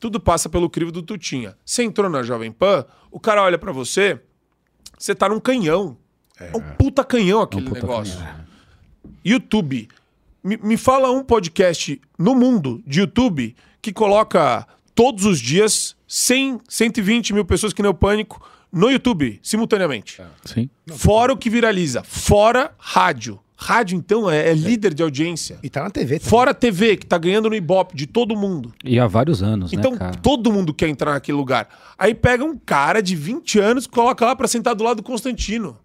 tudo passa pelo crivo do Tutinha. Você entrou na Jovem Pan, o cara olha pra você, você tá num canhão. É, um puta canhão aquele puta negócio. YouTube. Me, me fala um podcast no mundo de YouTube que coloca todos os dias 100, 120 mil pessoas que nem o Pânico no YouTube, simultaneamente. Sim. Fora o que viraliza. Fora rádio. Rádio, então, é, é líder de audiência. E tá na TV. também. Fora TV, que tá ganhando no Ibope de todo mundo. E há vários anos, Então, né, cara? todo mundo quer entrar naquele lugar. Aí pega um cara de 20 anos e coloca lá pra sentar do lado do Constantino.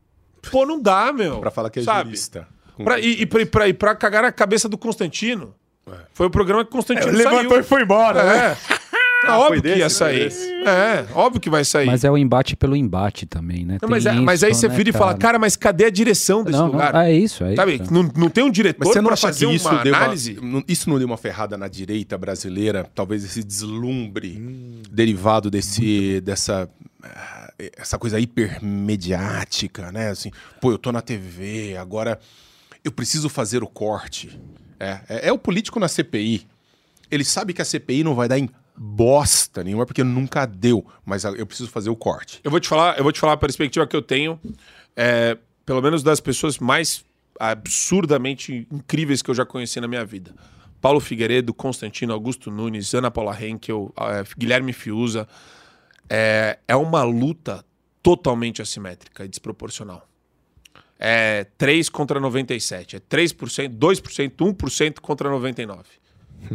Pô, não dá, meu. Pra falar que é Sabe? jurista. Pra, e, e, pra, e pra- e pra cagar na cabeça do Constantino. Foi o programa que o Constantino Levantou saiu. e foi embora, né? *laughs* É. É óbvio que ia sair. É, óbvio que vai sair. Mas é o embate pelo embate também, né? Não, mas, é- mas aí você né, vira e fala, cara, mas cadê a direção desse não, não, lugar? é isso, é Sabe? isso. Não, não tem um diretor Mas você não pra fazer que isso uma deu análise? uma, não- isso não deu uma ferrada na direita brasileira? Talvez esse deslumbre derivado desse, dessa ah, essa coisa hipermediática, né? Assim, pô, eu tô na TV, agora eu preciso fazer o corte. É, é, é o político na CPI. Ele sabe que a CPI não vai dar em bosta nenhuma, porque nunca deu. Mas eu preciso fazer o corte. Eu vou te falar, eu vou te falar a perspectiva que eu tenho, é, pelo menos das pessoas mais absurdamente incríveis que eu já conheci na minha vida. Paulo Figueiredo, Constantino, Augusto Nunes, Ana Paula Henkel, eh, Guilherme Fiuza. É, é uma luta totalmente assimétrica e desproporcional. É 3 contra 97. É 3%, 2%, 1% contra 99%.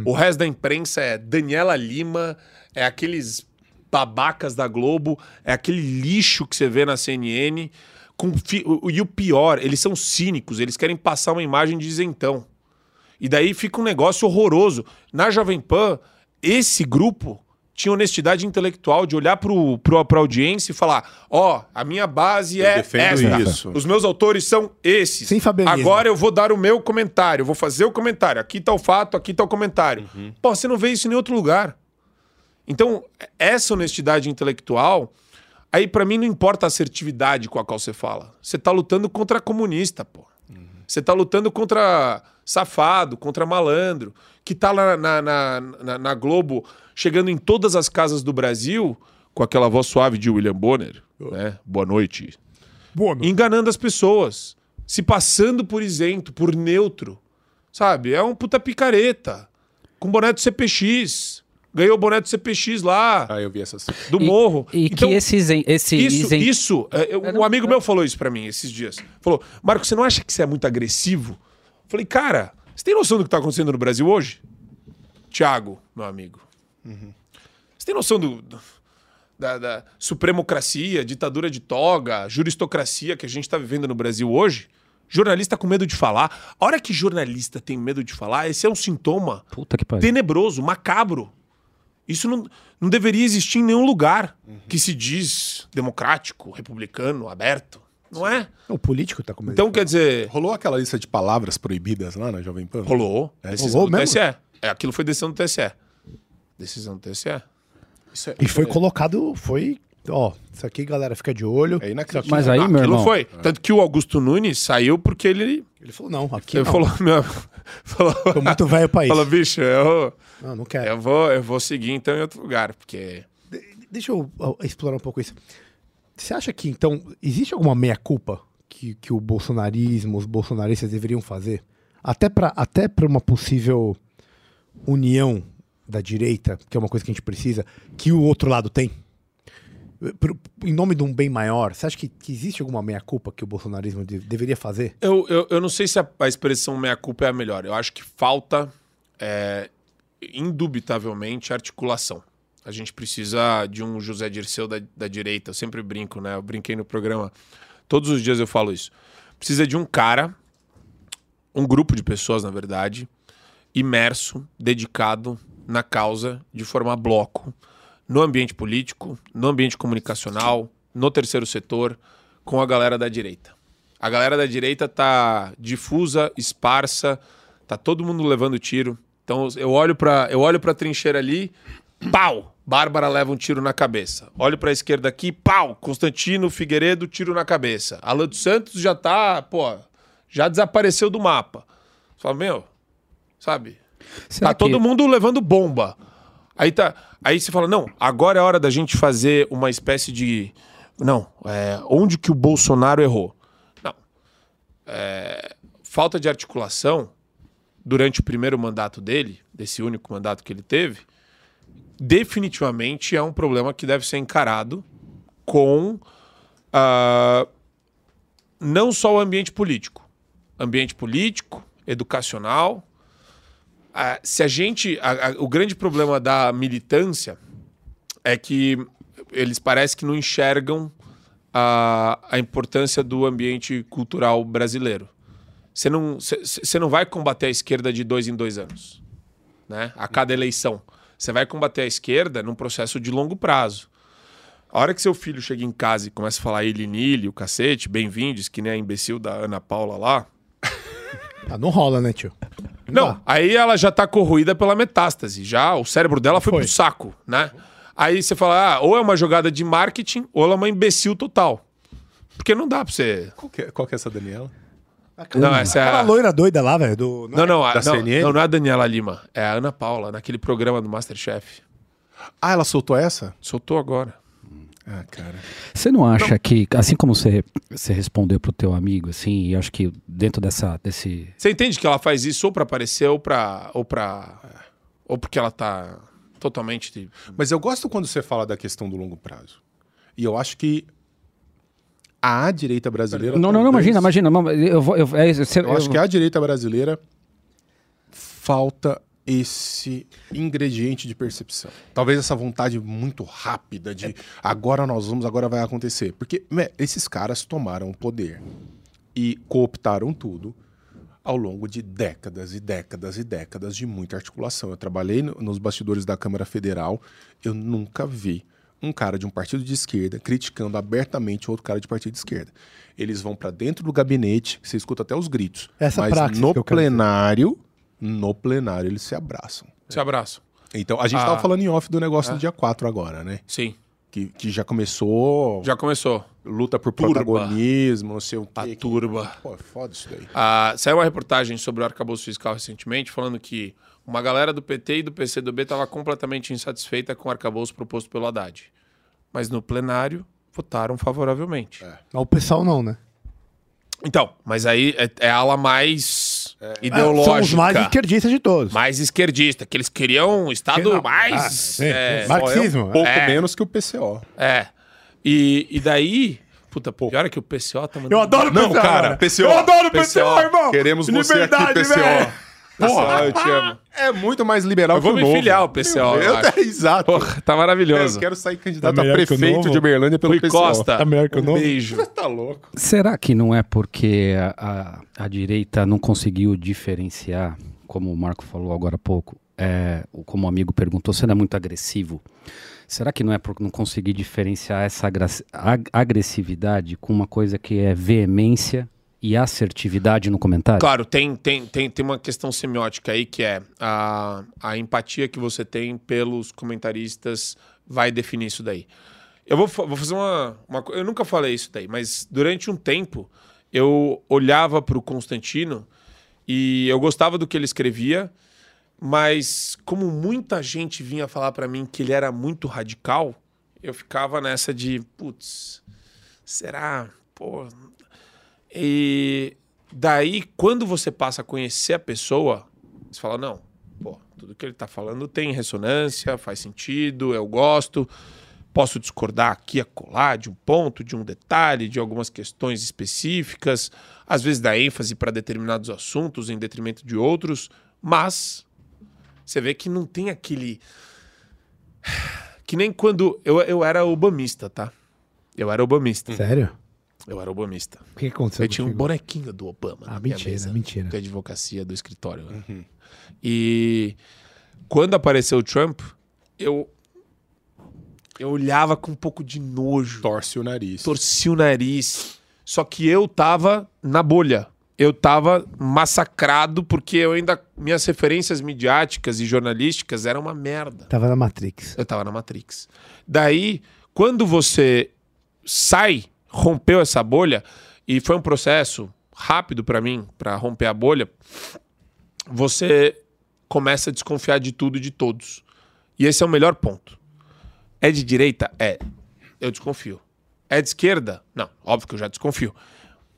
O resto da imprensa é Daniela Lima, é aqueles babacas da Globo, é aquele lixo que você vê na CNN. Com E o pior, eles são cínicos, eles querem passar uma imagem de isentão. E daí fica um negócio horroroso. Na Jovem Pan, esse grupo tinha honestidade intelectual de olhar pro, pro, pra audiência e falar: ó, a minha base Eu é defendo esta. isso. Os meus autores são esses. Sem fabelismo. Agora eu vou dar o meu comentário, eu vou fazer o comentário. Aqui tá o fato, aqui tá o comentário. Uhum. Pô, você não vê isso em nenhum outro lugar. Então, essa honestidade intelectual, aí pra mim não importa a assertividade com a qual você fala. Você tá lutando contra comunista, pô. Você tá lutando contra safado, contra malandro, que tá lá na, na, na- na Globo, chegando em todas as casas do Brasil, com aquela voz suave de William Bonner, né? Boa noite. Enganando as pessoas, se passando por isento, por neutro. Sabe? É um puta picareta. Com boné do CPX. Ganhou o boné do CPX lá, Ah, eu vi essas. do E- morro. E Então, que esse, isen- esse isso, isen- isso, é, eu- um amigo meu falou isso pra mim esses dias. Falou, Marco, você não acha que você é muito agressivo? Eu falei, cara, você tem noção do que tá acontecendo no Brasil hoje? Tiago, meu amigo. Você tem noção do, do- da, da supremocracia, ditadura de toga, juristocracia que a gente tá vivendo no Brasil hoje? Jornalista com medo de falar. A hora que jornalista tem medo de falar, esse é um sintoma Puta que pariu. tenebroso, macabro. Isso não, não deveria existir em nenhum lugar que se diz democrático, republicano, aberto. Não é? O político tá com medo. Então, quer dizer, Rolou aquela lista de palavras proibidas lá na Jovem Pan? rolou. decisão rolou mesmo? TSE. É, aquilo foi decisão do TSE. Decisão do TSE. Isso é, E foi é- colocado, foi. Ó, isso aqui, galera, fica de olho. É inacreditável. Mas aí, Ah, meu aquilo irmão, foi. Tanto que o Augusto Nunes saiu porque ele, Ele falou, não, aqui ele não. falou, meu, *laughs* falou, Tô muito velho pra isso. falou, bicho, eu, Não, não quero. eu, vou, eu vou seguir então em outro lugar, porque... Deixa eu explorar um pouco isso. Você acha que, então, existe alguma meia-culpa que, que o bolsonarismo, os bolsonaristas deveriam fazer? Até para até pra uma possível união da direita, que é uma coisa que a gente precisa, que o outro lado tem? Em nome de um bem maior, você acha que, que existe alguma meia-culpa que o bolsonarismo de- deveria fazer? Eu, eu, eu não sei se a, a expressão meia-culpa é a melhor. Eu acho que falta, é, indubitavelmente, articulação. A gente precisa de um José Dirceu da, da direita. Eu sempre brinco, né? Eu brinquei no programa. Todos os dias eu falo isso. Precisa de um cara, um grupo de pessoas, na verdade, imerso, dedicado na causa de formar bloco no ambiente político, no ambiente comunicacional, no terceiro setor, com a galera da direita. A galera da direita tá difusa, esparsa, tá todo mundo levando tiro. Então eu olho para eu olho para trincheira ali, pau, Bárbara leva um tiro na cabeça. Olho para a esquerda aqui, pau, Constantino Figueiredo tiro na cabeça. Alan dos Santos já tá, pô, já desapareceu do mapa. Fala, meu, sabe? Será Tá que- todo mundo levando bomba. Aí tá. Aí você fala, não, agora é hora da gente fazer uma espécie de. Não, é, onde que o Bolsonaro errou? Não. É, falta de articulação durante o primeiro mandato dele, desse único mandato que ele teve, definitivamente é um problema que deve ser encarado com ah, não só o ambiente político, ambiente político, educacional. Ah, se a gente, a- a- o grande problema da militância é que eles parecem que não enxergam a, a importância do ambiente cultural brasileiro. Você não, você- não vai combater a esquerda de dois em dois anos, né? A cada eleição. Você vai combater a esquerda num processo de longo prazo. A hora que seu filho chega em casa e começa a falar ele nile, o cacete, bem-vindos, que nem a imbecil da Ana Paula lá. Ah, não rola, né, tio? Não, dá. aí ela já tá corroída pela metástase. Já o cérebro dela foi, Foi. pro saco, né? Aí você fala, ah, ou é uma jogada de marketing, ou ela é uma imbecil total. Porque não dá pra você. Qual que, é, qual que é essa Daniela? Não, essa é Aquela a. loira doida lá, velho, do... Não, não, a- Da não, não, não é a Daniela Lima. É a Ana Paula, naquele programa do Masterchef. Ah, ela soltou essa? Soltou agora. Ah, cara. Você não acha que, assim como você, você respondeu pro teu amigo, assim, e acho que dentro dessa, desse... Você entende que ela faz isso ou pra aparecer ou pra. ou pra. ou porque ela tá totalmente. de- Mas eu gosto quando você fala da questão do longo prazo. E eu acho que a direita brasileira. Não, não, não, imagina, imagina. não, Eu, vou- eu, é, você- Eu acho eu- que a direita brasileira falta esse ingrediente de percepção. Talvez essa vontade muito rápida de agora nós vamos, agora vai acontecer. Porque né, esses caras tomaram o poder e cooptaram tudo ao longo de décadas e décadas e décadas de muita articulação. Eu trabalhei no- nos bastidores da Câmara Federal, eu nunca vi um cara de um partido de esquerda criticando abertamente outro cara de partido de esquerda. Eles vão pra dentro do gabinete, você escuta até os gritos. Essa mas no plenário, no plenário eles se abraçam. Se abraço. Então, a gente Ah. tava falando em off do negócio do dia 4 agora, né? Sim. Que, que já começou Já começou. luta por Turba. protagonismo, não sei o quê. A que- turba. Pô, é foda isso daí. Ah, saiu uma reportagem sobre o arcabouço fiscal recentemente, falando que uma galera do PT e do PCdoB estava completamente insatisfeita com o arcabouço proposto pelo Haddad. Mas no plenário votaram favoravelmente. Mas o pessoal não, né? Então, mas aí é, é a ala mais ideológica. São os mais esquerdistas de todos. mais esquerdista, que eles queriam um Estado Não, mais. ah, é, é Marxismo, um pouco é. menos que o PCO. é. E, e daí. Puta, pior é que o PCO tá mandando. Eu adoro o Não, PCO, cara, cara. PCO. Eu adoro o PCO, PCO, irmão. Queremos você aqui, Liberdade, PCO. velho. Porra, eu te amo. É muito mais liberal Eu vou que o me novo. filiar ao PCO, eu Eu, acho. é, *laughs* exato. Porra, tá maravilhoso. Eu quero sair candidato Tá a prefeito de Uberlândia pelo Rui PCO. Costa, Tá melhor que o um novo? beijo. Tá louco. Será que não é porque a, a, a direita não conseguiu diferenciar, como o Marco falou agora há pouco, é, o- como o amigo perguntou, você não é muito agressivo? Será que não é por não conseguir diferenciar essa agressividade com uma coisa que é veemência e assertividade no comentário? Claro, tem, tem, tem, tem uma questão semiótica aí que é a, a empatia que você tem pelos comentaristas vai definir isso daí. Eu vou, vou fazer uma, uma. Eu nunca falei isso daí, mas durante um tempo eu olhava para o Constantino e eu gostava do que ele escrevia, mas como muita gente vinha falar para mim que ele era muito radical, eu ficava nessa de, putz, será? Pô. E daí, quando você passa a conhecer a pessoa, você fala, não, pô, tudo que ele tá falando tem ressonância, faz sentido, eu gosto. Posso discordar aqui a colar de um ponto, de um detalhe, de algumas questões específicas, às vezes dá ênfase para determinados assuntos em detrimento de outros, mas você vê que não tem aquele. *sighs* Que nem quando. Eu, eu era obamista, tá? Eu era obamista. Sério? Eu era obamista. O que aconteceu Eu tinha um bonequinho do Obama. Ah, mentira, mesa, mentira. De advocacia do escritório. né? E quando apareceu o Trump, eu. Eu olhava com um pouco de nojo. Torce o nariz. Torci o nariz. Só que eu tava na bolha. Eu tava massacrado porque eu ainda. Minhas referências midiáticas e jornalísticas eram uma merda. Tava na Matrix. Eu tava na Matrix. Daí, quando você sai, rompeu essa bolha, e foi um processo rápido pra mim, pra romper a bolha, você começa a desconfiar de tudo e de todos. E esse é o melhor ponto. É de direita? É. Eu desconfio. É de esquerda? Não. Óbvio que eu já desconfio.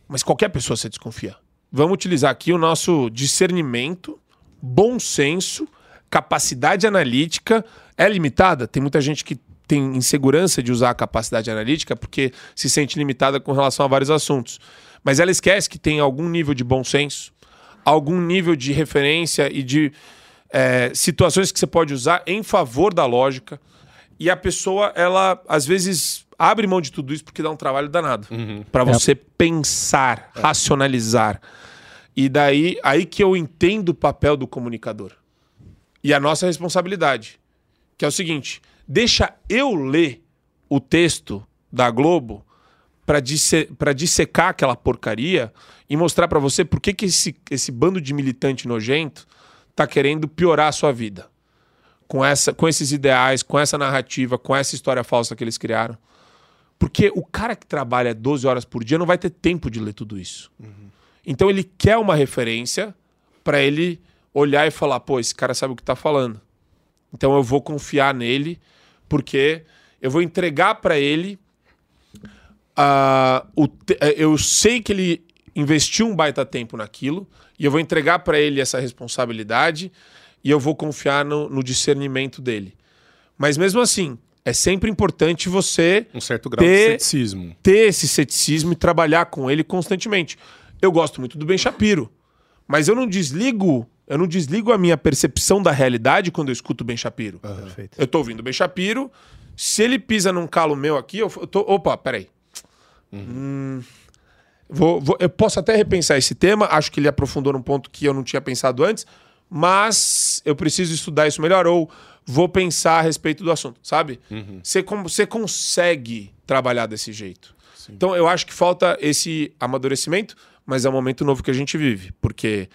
Mas qualquer pessoa você desconfia. Vamos utilizar aqui o nosso discernimento, bom senso, capacidade analítica. É limitada? Tem muita gente que tem insegurança de usar a capacidade analítica porque se sente limitada com relação a vários assuntos. Mas ela esquece que tem algum nível de bom senso, algum nível de referência e de é, situações que você pode usar em favor da lógica. E a pessoa, ela às vezes abre mão de tudo isso porque dá um trabalho danado para você pensar, racionalizar. E daí aí que eu entendo o papel do comunicador e a nossa responsabilidade, que é o seguinte: deixa eu ler o texto da Globo para disse dissecar aquela porcaria e mostrar para você por que, que esse, esse bando de militante nojento tá querendo piorar a sua vida. Com, essa, com esses ideais, com essa narrativa, com essa história falsa que eles criaram. Porque o cara que trabalha 12 horas por dia não vai ter tempo de ler tudo isso. Então ele quer uma referência para ele olhar e falar: pô, esse cara sabe o que tá falando. Então eu vou confiar nele, porque eu vou entregar para ele. ah, o eh, eu sei que ele investiu um baita tempo naquilo, e eu vou entregar para ele essa responsabilidade, e eu vou confiar no, no discernimento dele. Mas mesmo assim, é sempre importante você Um certo grau de Ter- ceticismo. ter esse ceticismo e trabalhar com ele constantemente. Eu gosto muito do Ben Shapiro, mas eu não desligo, eu não desligo a minha percepção da realidade quando eu escuto o Ben Shapiro. Perfeito. Eu tô ouvindo o Ben Shapiro, se ele pisa num calo meu aqui, eu, tô, opa, peraí. Hum, vou, vou- eu posso até repensar esse tema, acho que ele aprofundou num ponto que eu não tinha pensado antes, mas eu preciso estudar isso melhor ou vou pensar a respeito do assunto, sabe? Você com- você consegue trabalhar desse jeito. Então eu acho que falta esse amadurecimento, mas é um momento novo que a gente vive, porque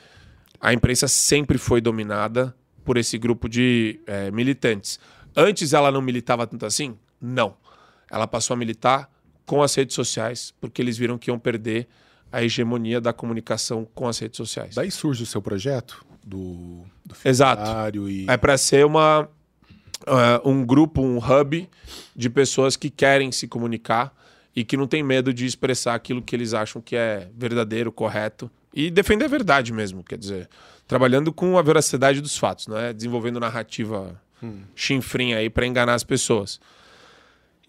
a imprensa sempre foi dominada por esse grupo de eh, militantes. Antes ela não militava tanto assim? Não. Ela passou a militar com as redes sociais, porque eles viram que iam perder a hegemonia da comunicação com as redes sociais. Daí surge o seu projeto do, do Exato. E É para ser uma, eh, um grupo, um hub de pessoas que querem se comunicar e que não tem medo de expressar aquilo que eles acham que é verdadeiro, correto e defender a verdade mesmo, quer dizer, trabalhando com a veracidade dos fatos, não é desenvolvendo narrativa chinfrinha aí para enganar as pessoas.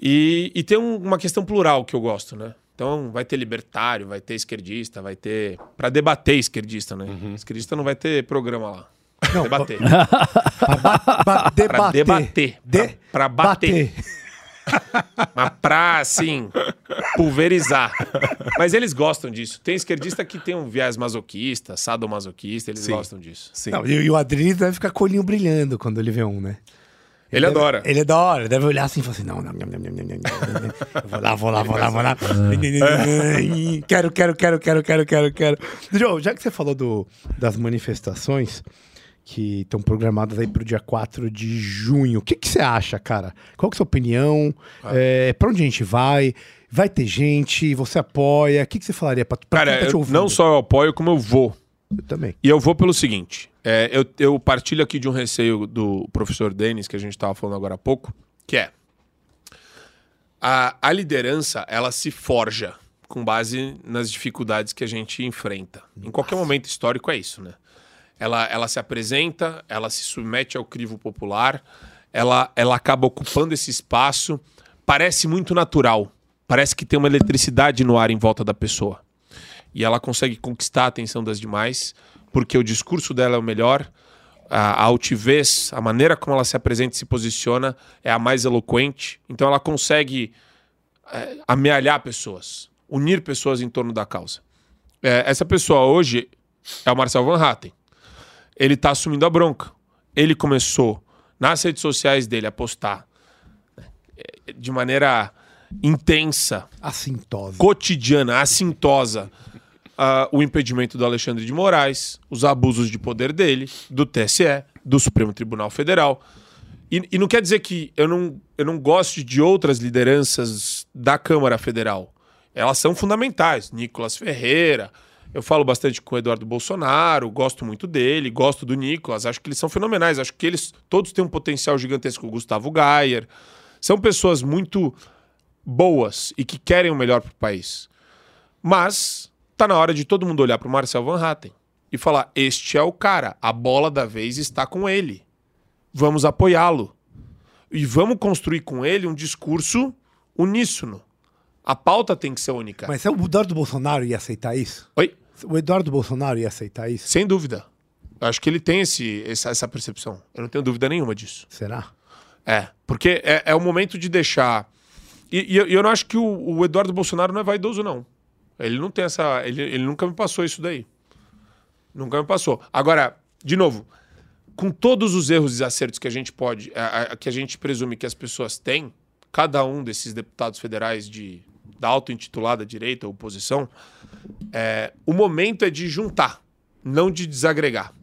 E, e tem um- uma questão plural que eu gosto, né? Então vai ter libertário, vai ter esquerdista, vai ter. Pra debater esquerdista, né? Esquerdista não vai ter programa lá. Pra debater. *laughs* Ba- debater. Pra debater. De- Pra, pra bater. Mas pra, assim, pulverizar. Mas eles gostam disso. Tem esquerdista que tem um viés masoquista, sadomasoquista, eles Sim. gostam disso. Sim. Não, e, e o Adriles deve ficar com o olhinho brilhando quando ele vê um, né? Ele deve- adora. Ele adora, ele deve olhar assim e falar assim: não, não, não, não, não, não, não, vou lá, vou lá, vou lá, vou lá. Quero, quero, quero, quero, quero, quero, quero. Joe, já que você falou do, das manifestações que estão programadas aí pro dia 4 de junho, o que, você acha, cara? Qual que é a sua opinião? É, pra onde a gente vai? Vai ter gente? Você apoia? O que, você falaria pra, pra Cara, tá te eu ouvindo? não só eu apoio, como eu vou. Eu também. E eu vou pelo seguinte: é, eu, eu partilho aqui de um receio do professor Denis, que a gente estava falando agora há pouco, que é a, a liderança ela se forja com base nas dificuldades que a gente enfrenta. Em qualquer momento histórico é isso, né? Ela, ela se apresenta, ela se submete ao crivo popular, ela, ela acaba ocupando esse espaço, parece muito natural, parece que tem uma eletricidade no ar em volta da pessoa e ela consegue conquistar a atenção das demais, porque o discurso dela é o melhor, a, altivez, a maneira como ela se apresenta e se posiciona é a mais eloquente, então ela consegue é, amealhar pessoas, unir pessoas em torno da causa. É, essa pessoa hoje é o Marcel Van Hatten. Ele está assumindo a bronca. Ele começou nas redes sociais dele a postar né, de maneira intensa Assintosa. cotidiana, assintosa, ah, o impedimento do Alexandre de Moraes, os abusos de poder dele, do TSE, do Supremo Tribunal Federal. E, e não quer dizer que eu não, eu não goste de outras lideranças da Câmara Federal. Elas são fundamentais. Nicolas Ferreira. Eu falo bastante com o Eduardo Bolsonaro, gosto muito dele, gosto do Nicolas, acho que eles são fenomenais, acho que eles todos têm um potencial gigantesco. O Gustavo Gayer. São pessoas muito boas e que querem o melhor para o país. Mas tá na hora de todo mundo olhar para o Marcel Van Hatten e falar: este é o cara, a bola da vez está com ele. Vamos apoiá-lo. E vamos construir com ele um discurso uníssono. A pauta tem que ser única. Mas o Eduardo Bolsonaro ia aceitar isso? Oi? O Eduardo Bolsonaro ia aceitar isso? Sem dúvida. Eu acho que ele tem esse, essa, percepção. Eu não tenho dúvida nenhuma disso. Será? É, porque é, é o momento de deixar. E, e eu, eu não acho que o, o Eduardo Bolsonaro não é vaidoso, não. Ele não tem essa. Ele, ele nunca me passou isso daí. Nunca me passou. Agora, de novo, com todos os erros e acertos que a gente pode, a- a- que a gente presume que as pessoas têm, cada um desses deputados federais de, da auto-intitulada direita ou oposição, é, o momento é de juntar, não de desagregar.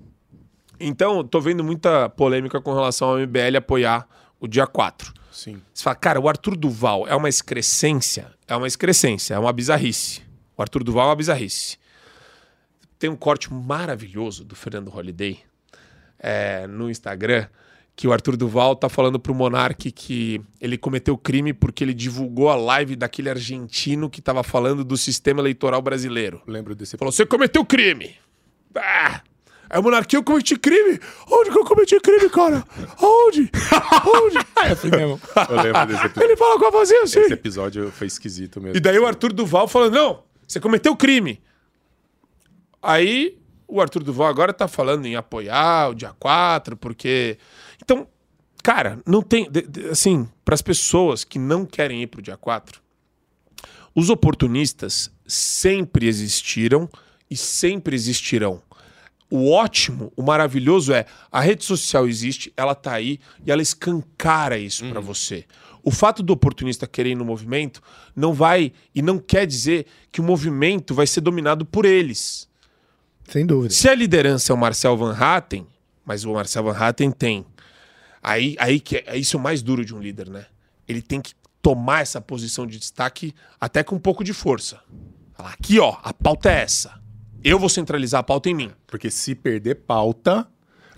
Então, tô vendo muita polêmica com relação ao MBL apoiar o dia 4. Sim. Você fala, cara, o Arthur Duval é uma excrescência? É uma excrescência, é uma bizarrice. O Arthur Duval é uma bizarrice. Tem um corte maravilhoso do Fernando Holliday é, no Instagram, que o Arthur Duval tá falando pro Monark que ele cometeu crime porque ele divulgou a live daquele argentino que tava falando do sistema eleitoral brasileiro. Lembro desse Falou, você cometeu crime. Ah, é o monarquia, eu cometi crime? Onde que eu cometi crime, cara? Onde? Onde? *laughs* É assim mesmo. Eu lembro desse episódio. Ele fala com a vozinha assim. Esse episódio foi esquisito mesmo. E daí o Arthur Duval falando, não, você cometeu crime. Aí o Arthur Duval agora tá falando em apoiar o dia 4, porque... Então, cara, não tem... de- de- Assim, para as pessoas que não querem ir pro dia 4, os oportunistas sempre existiram e sempre existirão. O ótimo, o maravilhoso é a rede social existe, ela tá aí e ela escancara isso pra você. O fato do oportunista querer ir no movimento não vai e não quer dizer que o movimento vai ser dominado por eles. Sem dúvida. Se a liderança é o Marcel Van Hatten, mas o Marcel Van Hatten tem. Aí, aí que é, isso é o mais duro de um líder, né? Ele tem que tomar essa posição de destaque até com um pouco de força. Falar, aqui ó, a pauta é essa. Eu vou centralizar a pauta em mim. Porque se perder pauta,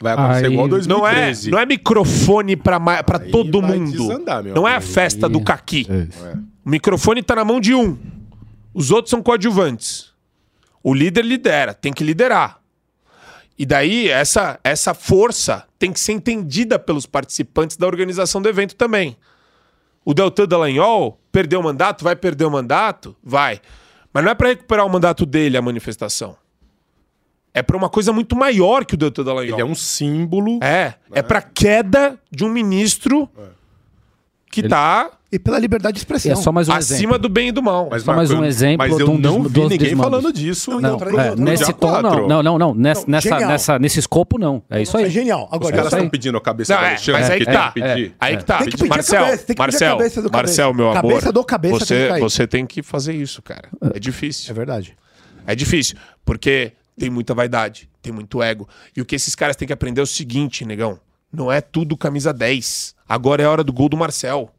vai acontecer Aí- igual Não é, 2013. não é microfone Aí todo vai mundo. desandar, meu não é a amigo. festa do caqui. É. O microfone tá na mão de um. Os outros são coadjuvantes. O líder lidera, tem que liderar. E daí, essa, essa força tem que ser entendida pelos participantes da organização do evento também. O Deltan Dallagnol Perder o mandato? Vai perder o mandato? Vai. Mas não é pra recuperar o mandato dele a manifestação. É pra uma coisa muito maior que o Doutor Dallagnol. Ele é um símbolo. É, é pra queda de um ministro que tá E pela liberdade de E expressão. é só mais um acima exemplo. do bem e do mal. Mas, Só mais um exemplo Mas eu um não vi ninguém desmandos. falando disso. Não, é, não, não, nesse tom não. Não, não, não. Nessa, Não, nessa, genial. nessa, nesse escopo não. É isso É aí. genial. Os Agora, caras isso aí. estão pedindo a cabeça Não, do é, Alexandre. mas aí que tem tá. Aí que tá. Tem que pedir a Marcel, cabeça, tem que pedir a Marcel, cabeça do Marcel, cabeça. meu amor. Cabeça do cabeça tem que você, cair. você tem que fazer isso, cara. É difícil. É verdade. É difícil, porque tem muita vaidade, tem muito ego. E o que esses caras têm que aprender é o seguinte, negão. Não é tudo camisa 10. Agora é a hora do gol do Marcel.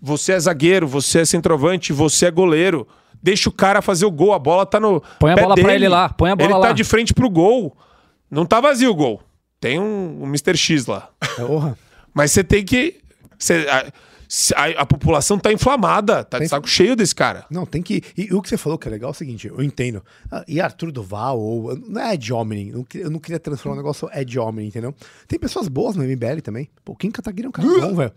Você é zagueiro, você é centroavante, você é goleiro. Deixa o cara fazer o gol, a bola tá no. Põe a pé bola pra dele. ele lá, põe a bola Ele lá. tá de frente pro gol. Não tá vazio o gol. Tem um, um Mr. X lá. Porra. Mas você tem que. a, a- a população tá inflamada, tá de Tem- saco cheio desse cara. Não, tem que. E, e o que você falou que é legal é o seguinte: eu entendo. Ah, E Arthur Duval, ou. Não é Ed Hominem. Eu não queria, não transformar o negócio Ed Hominem, entendeu? Tem pessoas boas no MBL também. Pô, o Kim Kataguiri é um cara bom, velho.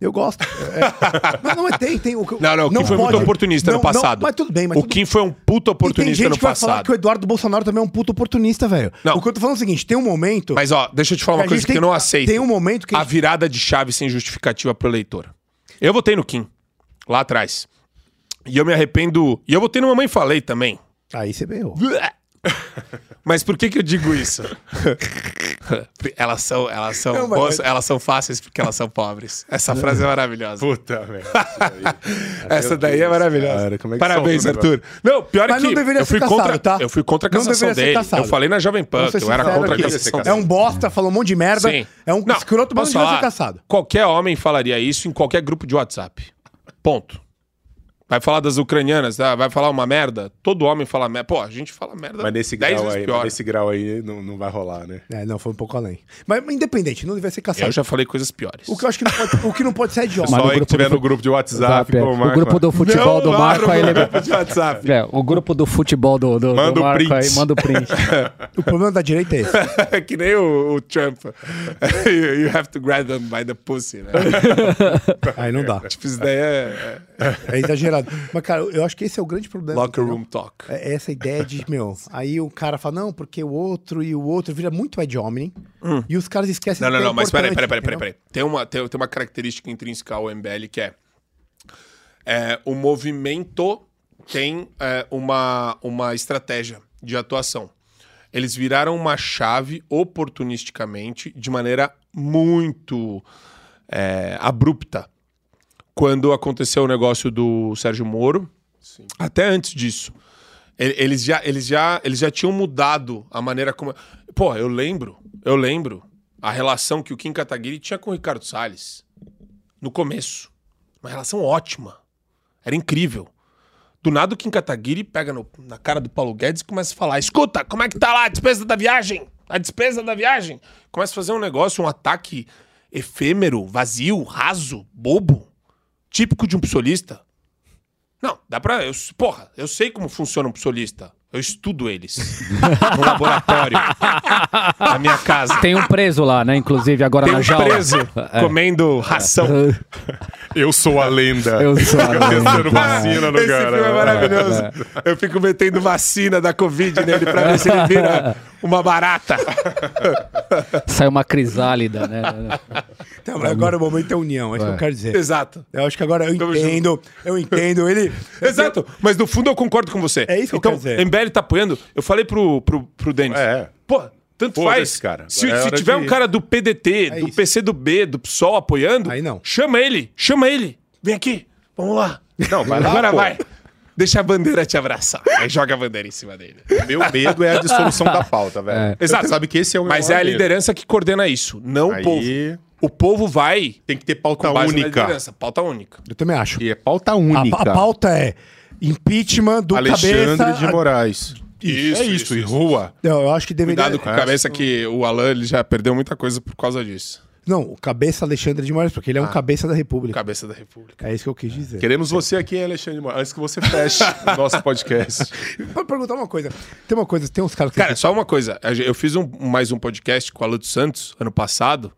Eu gosto. É. Não, não, mas tem, tem. O, Não, não, o Kim foi muito pode- oportunista não, no passado. Não, mas tudo bem, mas o tudo- Kim foi um puto oportunista no que vai falar passado. que o Eduardo Bolsonaro também é um puto oportunista, velho. Não. O que eu tô falando é o seguinte: tem um momento. Mas ó, deixa eu te falar que uma a coisa que tem- eu não aceito. Tem um momento que. A virada de chave sem justificativa pro eleitor. Eu votei no Kim, lá atrás. E eu me arrependo. E eu votei no Mamãe Falei também. Aí você errou. Mas por que que eu digo isso? *laughs* elas são, elas são, Não, mas- elas são fáceis porque elas são pobres. Essa frase é maravilhosa. Puta, velho. *laughs* Essa daí é maravilhosa. Cara, como é que Parabéns, Arthur. Não, pior Mas é não que deveria eu fui ser contra, caçado, tá? eu fui contra a Não cassação dele. caçado. Eu falei na Jovem Pan que eu era contra a cassação. É um bosta, falou um monte de merda. Sim. É um Não, escroto, mas não devia ser caçado. Qualquer homem falaria isso em qualquer grupo de WhatsApp. Ponto. Vai falar das ucranianas, tá? vai falar uma merda. Todo homem fala merda. Pô, a gente fala merda Mas nesse 10 grau vezes aí, pior. mas nesse grau aí não, não vai rolar, né? É, não, foi um pouco além. Mas independente, não devia ser caçado. Eu já falei coisas piores. O que eu acho que não pode, o que não pode ser é idiota. Só aí que grupo tiver do no grupo de WhatsApp. É, com o Marco, grupo do futebol do Marco aí. grupo de WhatsApp. É, o grupo do futebol do, do, Manda do o Marco print. aí, manda o print. *laughs* O problema da direita é esse. É *laughs* que nem o, o Trump. *laughs* you you have to grab them by the pussy, né? Aí não dá. tipo, isso daí é, é É exagerado. Mas, cara, eu acho que esse é o grande problema. locker entendeu? room talk. É essa ideia de, *laughs* meu, aí o cara fala, não, porque o outro e o outro vira muito Ed Hominem. E os caras esquecem Hum. Não, não, é não, mas peraí, peraí, peraí, peraí. Tem uma, tem, tem uma característica intrínseca ao MBL que é, é o movimento tem é, uma, uma estratégia de atuação. Eles viraram uma chave oportunisticamente de maneira muito é, abrupta. Quando aconteceu o negócio do Sérgio Moro, até antes disso. Eles já, eles, já, eles já tinham mudado a maneira como. Pô, eu lembro, eu lembro a relação que o Kim Kataguiri tinha com o Ricardo Salles. No começo. Uma relação ótima. Era incrível. Do nada o Kim Kataguiri pega no- na cara do Paulo Guedes e começa a falar: escuta, como é que tá lá a despesa da viagem? A despesa da viagem. Começa a fazer um negócio, um ataque efêmero, vazio, raso, bobo. Típico de um psolista. Não, dá pra. Eu, porra, eu sei como funciona um psolista. Eu estudo eles. *laughs* no laboratório. na minha casa. Tem um preso lá, né? Inclusive, agora Tem na um jaula. preso É. comendo ração. *laughs* Eu sou a lenda. Eu sou a lenda. Testando vacina no Esse cara. filme é maravilhoso. Eu fico metendo vacina da Covid nele pra ver se ele vira uma barata. Sai uma crisálida, né? Então, agora o momento é união, é isso que eu quero dizer. Exato. Eu acho que agora eu Tamo entendo, eu entendo. Ele. *laughs* Exato. Mas no fundo eu concordo com você. É isso que eu então, quero dizer. MBL tá apoiando. Eu falei pro, pro, pro Denis. É. Pô, tanto Foda-se, faz. cara. Se, é se tiver de- um cara do PDT, É do isso. PCdoB, do PSOL apoiando, Aí não. chama ele. Chama ele. Vem aqui. Vamos lá. Não, vai lá, Agora pô. vai. Deixa a bandeira te abraçar. Aí joga a bandeira em cima dele. Meu medo é a dissolução da pauta, velho. Exato. Você sabe que esse é o meu Mas é a medo. liderança que coordena isso, não Aí o povo. O povo vai tem que ter pauta com base na única. liderança. Pauta única. Eu também acho. E é pauta A, única. a pauta é impeachment do Alexandre cabeça. de Moraes. Isso, é isso, isso, e rua. Não, eu acho que deveria. Cuidado com a cabeça que o Alan ele já perdeu muita coisa por causa disso. Não, o cabeça Alexandre de Moraes, porque ele é um cabeça da República. Cabeça da República. É isso que eu quis dizer. Queremos você aqui, hein, Alexandre de Moraes, antes que você feche *laughs* o nosso podcast. *laughs* Vou perguntar uma coisa. Tem uma coisa, tem uns caras que. Cara, só uma coisa. Eu fiz um, mais um podcast com Alan dos Santos ano passado.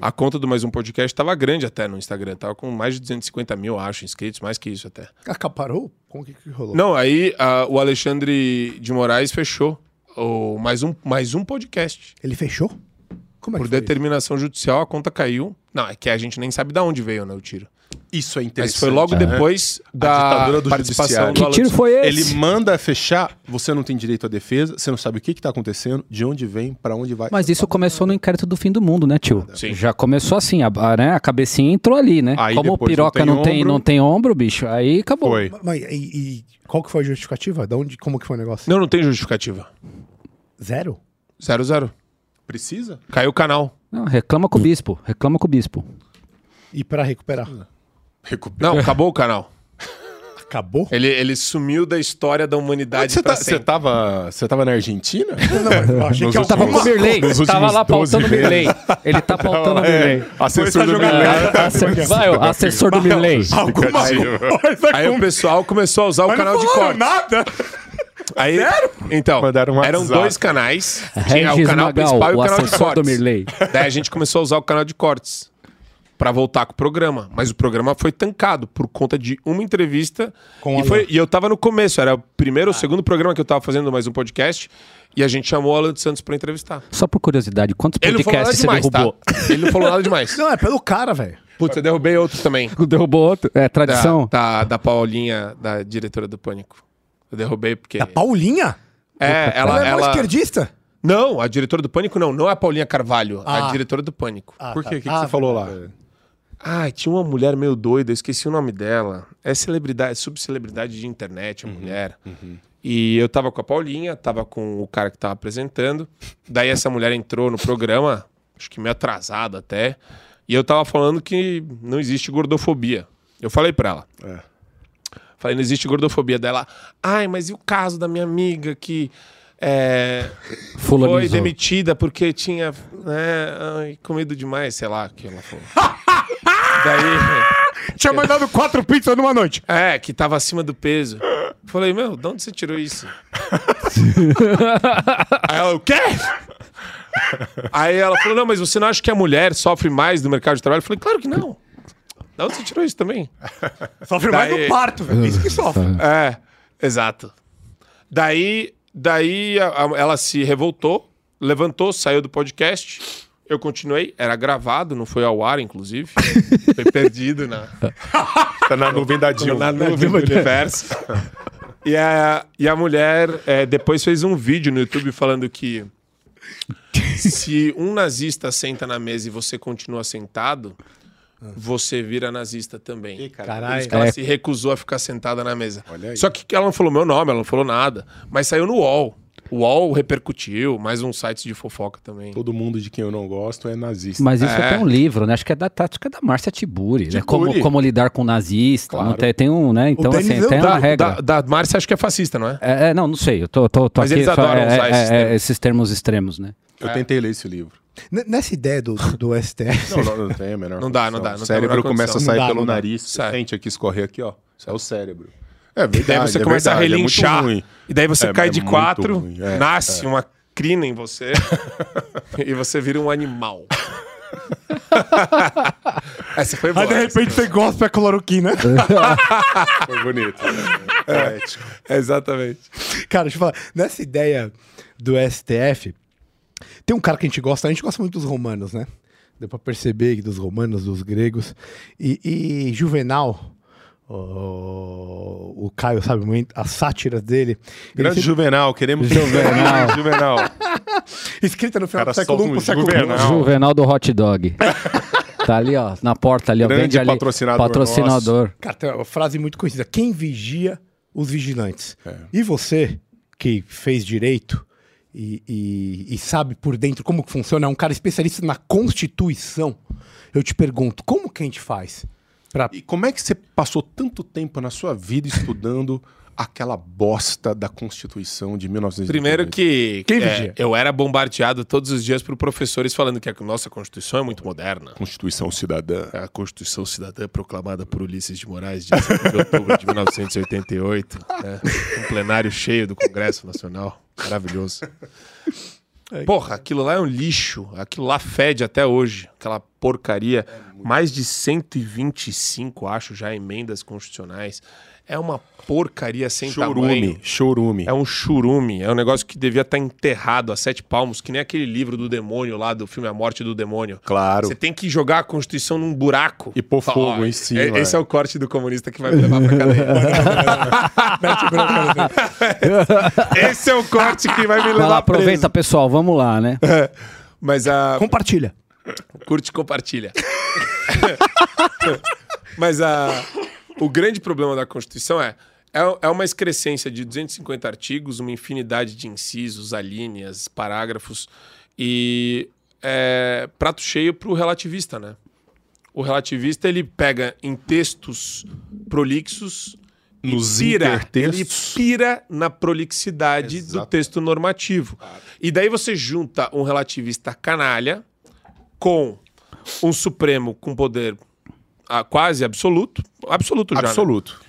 A conta do Mais Um Podcast tava grande até no Instagram. Tava com mais de 250 mil, acho, inscritos. Mais que isso até. Acaparou? Como que, que rolou? Não, aí ah, o Alexandre de Moraes fechou o mais, um, mais um podcast. Ele fechou? Como é Por determinação judicial, a conta caiu. Não, é que a gente nem sabe de onde veio, né, o tiro. Isso é Mas interessante. foi logo né? depois A da ditadura do participação judiciário. do Que tiro foi Ele esse? manda fechar, você não tem direito à defesa, você não sabe o que está acontecendo, de onde vem, pra onde vai. Mas isso começou no inquérito do fim do mundo, né, tio? Sim. Já começou assim, a, a, né, a cabecinha entrou ali, né? Aí Como o depois não piroca tem não tem, ombro. não tem ombro, bicho, aí acabou. Foi. Mas, mas e, e qual que foi a justificativa? Da onde, como que foi o negócio? Não, não tem justificativa. Zero? Zero, zero. Precisa? Caiu o canal. Não, reclama com o bispo, reclama com o bispo. E pra recuperar? Recupera. Não, acabou o canal. Acabou? Ele, ele sumiu da história da humanidade Você, pra tá, tava, você tava na Argentina? Não, eu achei Nos que últimos- Tava com o Mirley, tava lá últimos 12 pautando o Mirley. meses. Ele tá pautando o É, Mirley. assessor do Mirley. É, ace- Vai, ó, assessor do Mirley. Aí- o pessoal começou a usar o Mas canal não de corte. nada. Aí, então, Mandaram um eram dois canais. *laughs* Tinha o canal Magal, principal e o o canal de do cortes. Mirley. *laughs* Daí a gente começou a usar o canal de cortes pra voltar com o programa. Mas o programa foi tancado por conta de uma entrevista. Com e, foi, e eu tava no começo, era o primeiro ou segundo programa que eu tava fazendo mais um podcast. E a gente chamou o Alan dos Santos pra entrevistar. Só por curiosidade, quantos podcasts você demais, derrubou? tá? Ele não falou nada demais. *laughs* Não, é pelo cara, velho. Putz, eu derrubei outro também. Derrubou outro? É Da, tradição? da, da Paulinha, da diretora do Pânico. Eu derrubei porque. Da Paulinha? É, Ela, ela. é mais ela... esquerdista? Não, a diretora do Pânico não. Não é a Paulinha Carvalho. Ah. A diretora do Pânico. Ah, Por tá. quê? O que, que Ah, você falou lá? Ai, tinha uma mulher meio doida, eu esqueci o nome dela. É celebridade, é subcelebridade de internet, a mulher. E eu tava com a Paulinha, tava com o cara que tava apresentando. Daí essa mulher entrou no programa, acho que meio atrasada até. E eu tava falando que não existe gordofobia. Eu falei pra ela. É. Falei, não existe gordofobia dela. Ai, mas e o caso da minha amiga que é, foi demitida porque tinha né, ai, comido demais, sei lá que ela falou. *laughs* Daí, Tinha mandado quatro pizzas numa noite. é, que tava acima do peso. Falei, meu, de onde você tirou isso? *laughs* Aí ela, o quê? Aí ela falou, não, mas você não acha que a mulher sofre mais no mercado de trabalho? Eu falei, claro que não. De onde você tirou isso também? *laughs* Sofre mais Daí- no parto, velho. Isso que sofre. É, exato. Daí, daí a- a- ela se revoltou, levantou, saiu do podcast. Eu continuei, era gravado, não foi ao ar, inclusive. *laughs* foi perdido na, *laughs* Tá na nuvem da Dilma. na nuvem do universo. E a, e a mulher é, depois fez um vídeo no YouTube falando que se um nazista senta na mesa e você continua sentado, você vira nazista também. Por Caralho. isso que ela É. se recusou a ficar sentada na mesa. Olha aí. Só que ela não falou meu nome, ela não falou nada. Mas saiu no UOL. O UOL repercutiu, mais um site de fofoca também. Todo mundo de quem eu não gosto é nazista. Mas isso É. tem um livro, né? Acho que é da tática da Márcia Tiburi, né? Como, Tiburi. como lidar com nazista. Claro. Não tem, tem um, né? Então, assim, tem da- uma regra. Da, da Márcia, acho que é fascista, não é? É, é, não, não sei. Eu tô, tô, tô Mas aqui. eles adoram é, usar é, esses é, termos. esses termos extremos, né? Eu tentei ler esse livro. N- Nessa ideia do, do STF. Não, não, não tem a menor Não dá, não dá, não O cérebro começa a sair dá, pelo nariz, você sente aqui escorrer aqui, ó. Isso é o cérebro. É verdade, Daí você é começa verdade, a é relinchar. ruim. e daí você É, cai é de quatro, ruim, é, nasce uma crina em você *laughs* e você vira um animal. *laughs* Essa foi boa. Aí de repente você gosta da cloroquina. *laughs* Foi bonito. É, ético. Exatamente. Cara, deixa eu falar. Nessa ideia do STF, tem um cara que a gente gosta, a gente gosta muito dos romanos, né? Deu pra perceber que dos romanos, dos gregos. E, e Juvenal, o, o Caio sabe muito, as sátiras dele. ele Grande sempre- Juvenal, queremos *laughs* Juvenal. Juvenal. *laughs* escrita no final Cara do século I um pro século Juvenal. Juvenal do hot dog. *laughs* tá ali, ó, na porta ali, ó. Grande ali. patrocinador Patrocinador. Cara, tem uma frase muito conhecida. Quem vigia os vigilantes? É. E você, que fez direito e, e- e sabe por dentro como que funciona, é um cara especialista na Constituição. Eu te pergunto, como que a gente faz? Pra... E como é que você passou tanto tempo na sua vida estudando aquela bosta da Constituição de 1988? Primeiro que Quem é, vigia? eu era bombardeado todos os dias por professores falando que a nossa Constituição é muito moderna. Constituição Cidadã. A Constituição Cidadã proclamada por Ulisses de Moraes, 5 de outubro de 1988. né? Um plenário cheio do Congresso Nacional. Maravilhoso. Porra, aquilo lá é um lixo. Aquilo lá fede até hoje. aquela porcaria, mais de 125, acho, já emendas constitucionais. É uma porcaria sem tamanho. Chorume, chorume. É um churume, é um negócio que devia estar enterrado a sete palmos, que nem aquele livro do demônio lá, do filme A Morte do Demônio. Claro. Você tem que jogar a Constituição num buraco. E pôr fogo ó, em cima, é- Esse é. é o corte do comunista que vai me levar pra cadeia. *laughs* esse é o corte que vai me levar lá, aproveita, preso. pessoal, vamos lá, né? Mas a... Compartilha. Curte e compartilha. *laughs* Mas a, o grande problema da Constituição é, é é uma excrescência de 250 artigos, uma infinidade de incisos, alíneas, parágrafos e é, prato cheio para o relativista, né? O relativista ele pega em textos prolixos e Nos pira, ele pira na prolixidade do Exato. texto normativo. E daí você junta um relativista canalha com um Supremo com poder ah, quase absoluto, absoluto já, né? Absoluto.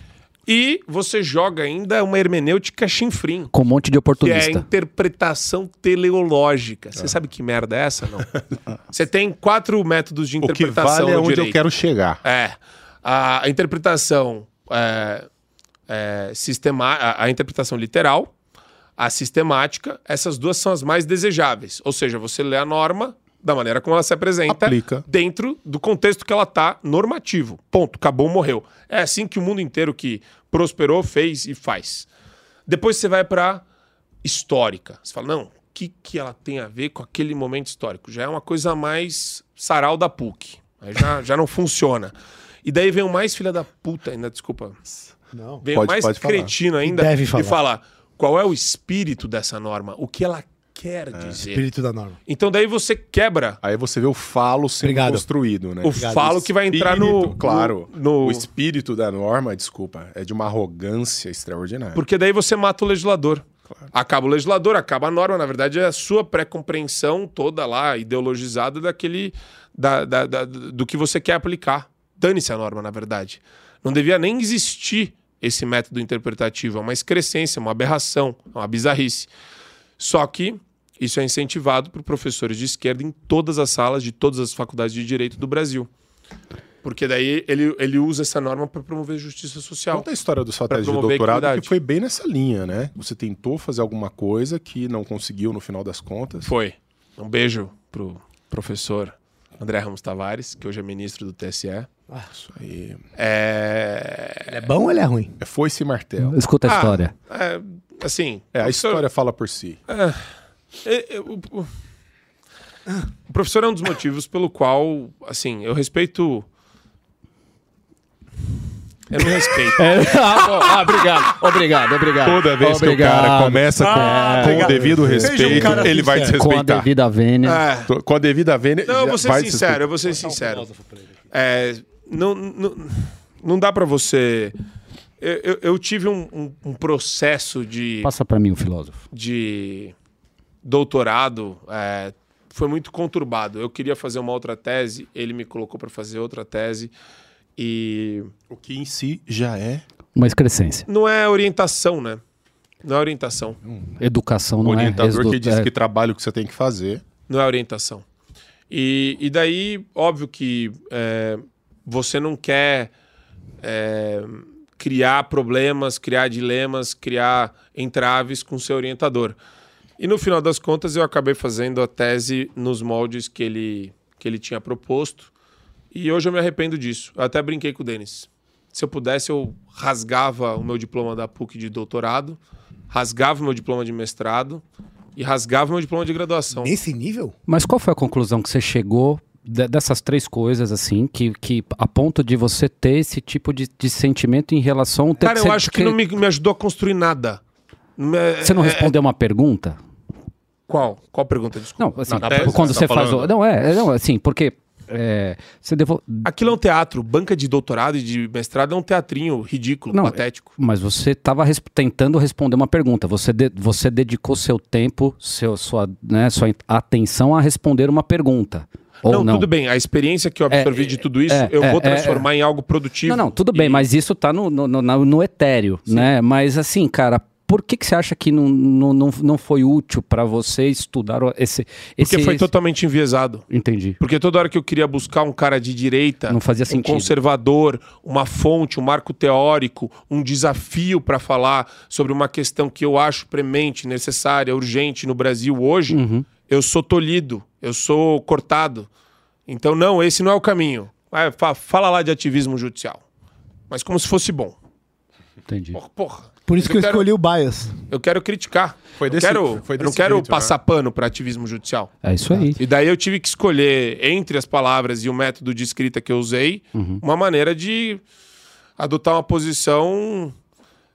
E você joga ainda uma hermenêutica chinfrim, Com um monte de que é a oportunista. interpretação teleológica. Você sabe que merda é essa, não? *laughs* Você tem quatro métodos de O que interpretação vale é onde direito. eu quero chegar. É. A, a interpretação é, é, sistema, a, a interpretação literal, a sistemática, essas duas são as mais desejáveis. Ou seja, você lê a norma da maneira como ela se apresenta Aplica. dentro do contexto que ela tá normativo. Ponto. Acabou, morreu. É assim que o mundo inteiro que prosperou, fez e faz. Depois você vai para histórica. Você fala, não, o que, que ela tem a ver com aquele momento histórico? Já é uma coisa mais sarau da PUC. Aí já, *laughs* já não funciona. E daí vem o mais filha da puta ainda, desculpa. Não. Vem Pode- o mais pode falar. cretino ainda deve e falar. fala qual é o espírito dessa norma, o que ela quer dizer. Espírito da norma. Então daí você quebra Aí você vê o falo sendo Obrigado. construído, né? o falo que vai entrar no... Espírito, Claro. no- no- O espírito da norma, desculpa, é de uma arrogância extraordinária. Porque daí você mata o legislador. Acaba o legislador, acaba a norma. Na verdade, é a sua pré-compreensão toda lá, ideologizada daquele. Da, da- da- do que você quer aplicar. Dane-se a norma, na verdade. Não devia nem existir esse método interpretativo. É uma excrescência, uma aberração, é uma bizarrice. Só que isso é incentivado por professores de esquerda em todas as salas de todas as faculdades de direito do Brasil. Porque daí ele, ele usa essa norma para promover justiça social. Conta a história da sua tese de doutorado, que foi bem nessa linha, né? Você tentou fazer alguma coisa que não conseguiu no final das contas. Foi. Um beijo pro professor André Ramos Tavares, que hoje é ministro do TSE. Isso aí. É. É bom ou ele é ruim? É foice e martelo. Escuta a Ah, história. é, assim. É, a professor- história fala por si. é, é, o, o- o professor é um dos motivos pelo qual, assim, eu respeito. Eu não respeito. *laughs* ah, bom, ah, obrigado, obrigado, obrigado. Toda vez que o Obrigado. cara começa com, Ah, com o obrigado. devido um respeito, cara ele vai sincero. Com a desrespeitar. devida vênia. É. Com a devida vênia. Não, eu vou ser vai sincero, eu vou ser sincero. É, não, não, não dá pra você. Eu, eu- eu tive um, um- um processo de. Passa pra mim o filósofo. de doutorado é, foi muito conturbado. Eu queria fazer uma outra tese, ele me colocou para fazer outra tese e O que em si já é Uma excrescência. não é orientação, né? Não é orientação. Educação o não orientador é... que diz é- que trabalho que você tem que fazer. Não é orientação. E, e daí, óbvio que é, você não quer é, criar problemas, criar dilemas, criar entraves com seu orientador. E no final das contas, eu acabei fazendo a tese nos moldes que ele, que ele tinha proposto. E hoje eu me arrependo disso. Eu até brinquei com o Denis. Se eu pudesse, eu rasgava o meu diploma da PUC de doutorado, rasgava o meu diploma de mestrado e rasgava o meu diploma de graduação. Nesse nível? Mas qual foi a conclusão que você chegou dessas três coisas, assim, que, que a ponto de você ter esse tipo de, de sentimento em relação ao Cara, eu acho que não me, me ajudou a construir nada. Você não é- respondeu uma pergunta? Qual? Qual pergunta? Desculpa. Não, assim, Na tese, quando você você tá faz. O, não, é, é, não, assim, porque é, você devo... Aquilo é um teatro. Banca de doutorado e de mestrado é um teatrinho ridículo, Não, patético. Mas você estava tentando responder uma pergunta. Você, de- você dedicou seu tempo, seu, sua, né, sua atenção a responder uma pergunta. Não, não, tudo bem. A experiência que eu absorvi É, de tudo isso, é, eu é, vou é, transformar em algo produtivo. Não, não, tudo bem, E- mas isso tá no, no, no, no etéreo, né? Mas assim, cara, por que, que você acha que não, não, não, não foi útil para você estudar esse, esse. Porque foi totalmente enviesado. Entendi. Porque toda hora que eu queria buscar um cara de direita, Não fazia um sentido. conservador, uma fonte, um marco teórico, um desafio para falar sobre uma questão que eu acho premente, necessária, urgente no Brasil hoje, Uhum. Eu sou tolhido, eu sou cortado. Então, não, esse não é o caminho. Fala lá de ativismo judicial. Mas como se fosse bom. Entendi. Porra, porra. Por isso que eu quero- escolhi o bias. Eu quero criticar. Foi eu desse- quero, foi eu não desse quero jeito, né? passar pano para ativismo judicial. É isso aí. E daí eu tive que escolher, entre as palavras e o método de escrita que eu usei, uma maneira de adotar uma posição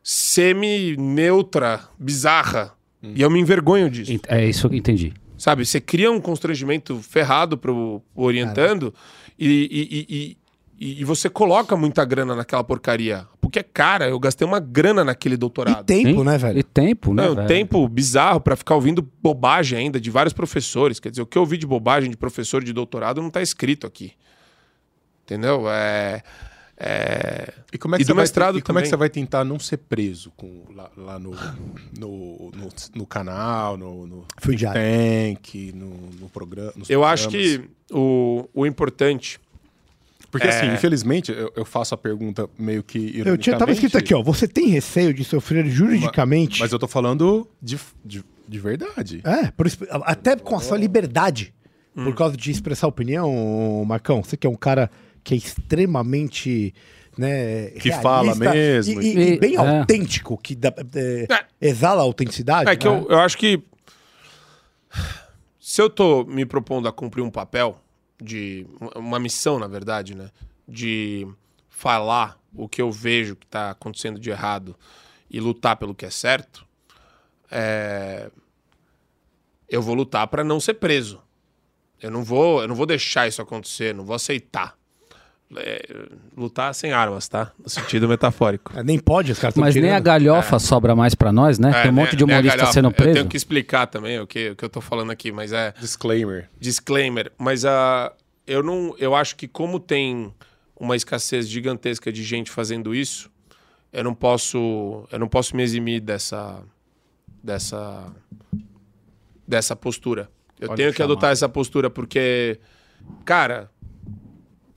semi-neutra, bizarra. E eu me envergonho disso. É isso que eu entendi. Sabe? Você cria um constrangimento ferrado pro orientando e, e, e, e- e você coloca muita grana naquela porcaria. Porque, cara, eu gastei uma grana naquele E doutorado. tempo, Hein? né, velho? E tempo, né? Não, um velho? tempo bizarro pra ficar ouvindo bobagem ainda de vários professores. Quer dizer, o que eu ouvi de bobagem de professor de doutorado não tá escrito aqui. Entendeu? É. é... E como é que, E você, do vai, mestrado como é que você vai tentar não ser preso com, lá, lá no, no, no, no canal, no, no tank, no, no programa? Eu acho que o, o importante. Porque É. assim, infelizmente, eu, eu faço a pergunta meio que ironicamente. Eu tinha, tava escrito aqui, ó. Você tem receio de sofrer juridicamente? Mas eu tô falando de, de, de verdade. É, por até com a sua liberdade. Hum. Por causa de expressar opinião, Marcão. Você que é um cara que é extremamente. Né, Que fala mesmo. E, e- e bem É. autêntico, que dá- é, exala a autenticidade. É que né? eu, eu acho que. Se eu tô me propondo a cumprir um papel de. Uma missão, na verdade, né? De falar o que eu vejo que tá acontecendo de errado e lutar pelo que é certo, é, eu vou lutar para não ser preso. Eu não vou, eu não vou deixar isso acontecer, não vou aceitar. É, lutar sem armas, tá? No sentido metafórico. É, Nem pode, os caras Mas nem a tirando. galhofa sobra mais pra nós, né? Tem um É, monte de humorista sendo Eu preso. tenho que explicar também o que, o que eu tô falando aqui, mas é Disclaimer. disclaimer. Mas ah, eu não, eu acho que como tem uma escassez gigantesca de gente fazendo isso, eu não posso, eu não posso me eximir dessa, dessa, dessa postura. Eu Pode tenho que chamar. adotar essa postura porque, cara,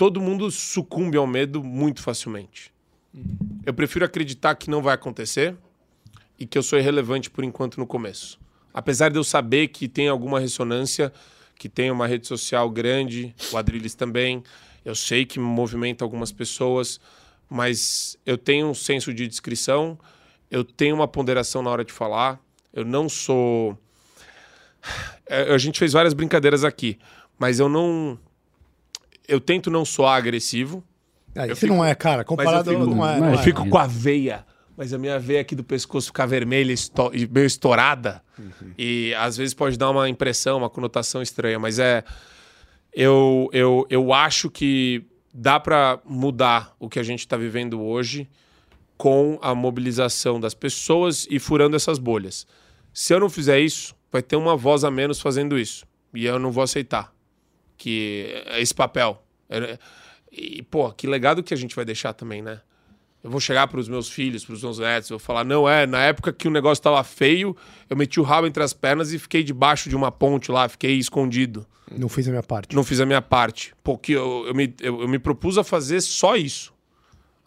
todo mundo sucumbe ao medo muito facilmente. Eu prefiro acreditar que não vai acontecer e que eu sou irrelevante por enquanto no começo. Apesar de eu saber que tem alguma ressonância, que tem uma rede social grande, o Adrilles também, eu sei que movimenta algumas pessoas, mas eu tenho um senso de discrição, eu tenho uma ponderação na hora de falar, eu não sou. É, A gente fez várias brincadeiras aqui, mas eu não. Eu tento não soar agressivo, Ah, eu isso fico- não é, cara. Comparado fico- não é. Não eu é. fico com a veia, mas a minha veia aqui do pescoço fica vermelha esto- e meio estourada. E às vezes pode dar uma impressão, uma conotação estranha, mas é. Eu, eu, eu acho que dá para mudar o que a gente está vivendo hoje com a mobilização das pessoas e furando essas bolhas. Se eu não fizer isso, vai ter uma voz a menos fazendo isso. E eu não vou aceitar que é esse papel. E, pô, que legado que a gente vai deixar também, né? Eu vou chegar para os meus filhos, para os meus netos, eu vou falar: não, é, na época que o negócio estava feio, eu meti o rabo entre as pernas e fiquei debaixo de uma ponte lá, fiquei escondido. Não fiz a minha parte. Não fiz a minha parte. Porque eu, eu, me, eu, eu me propus a fazer só isso.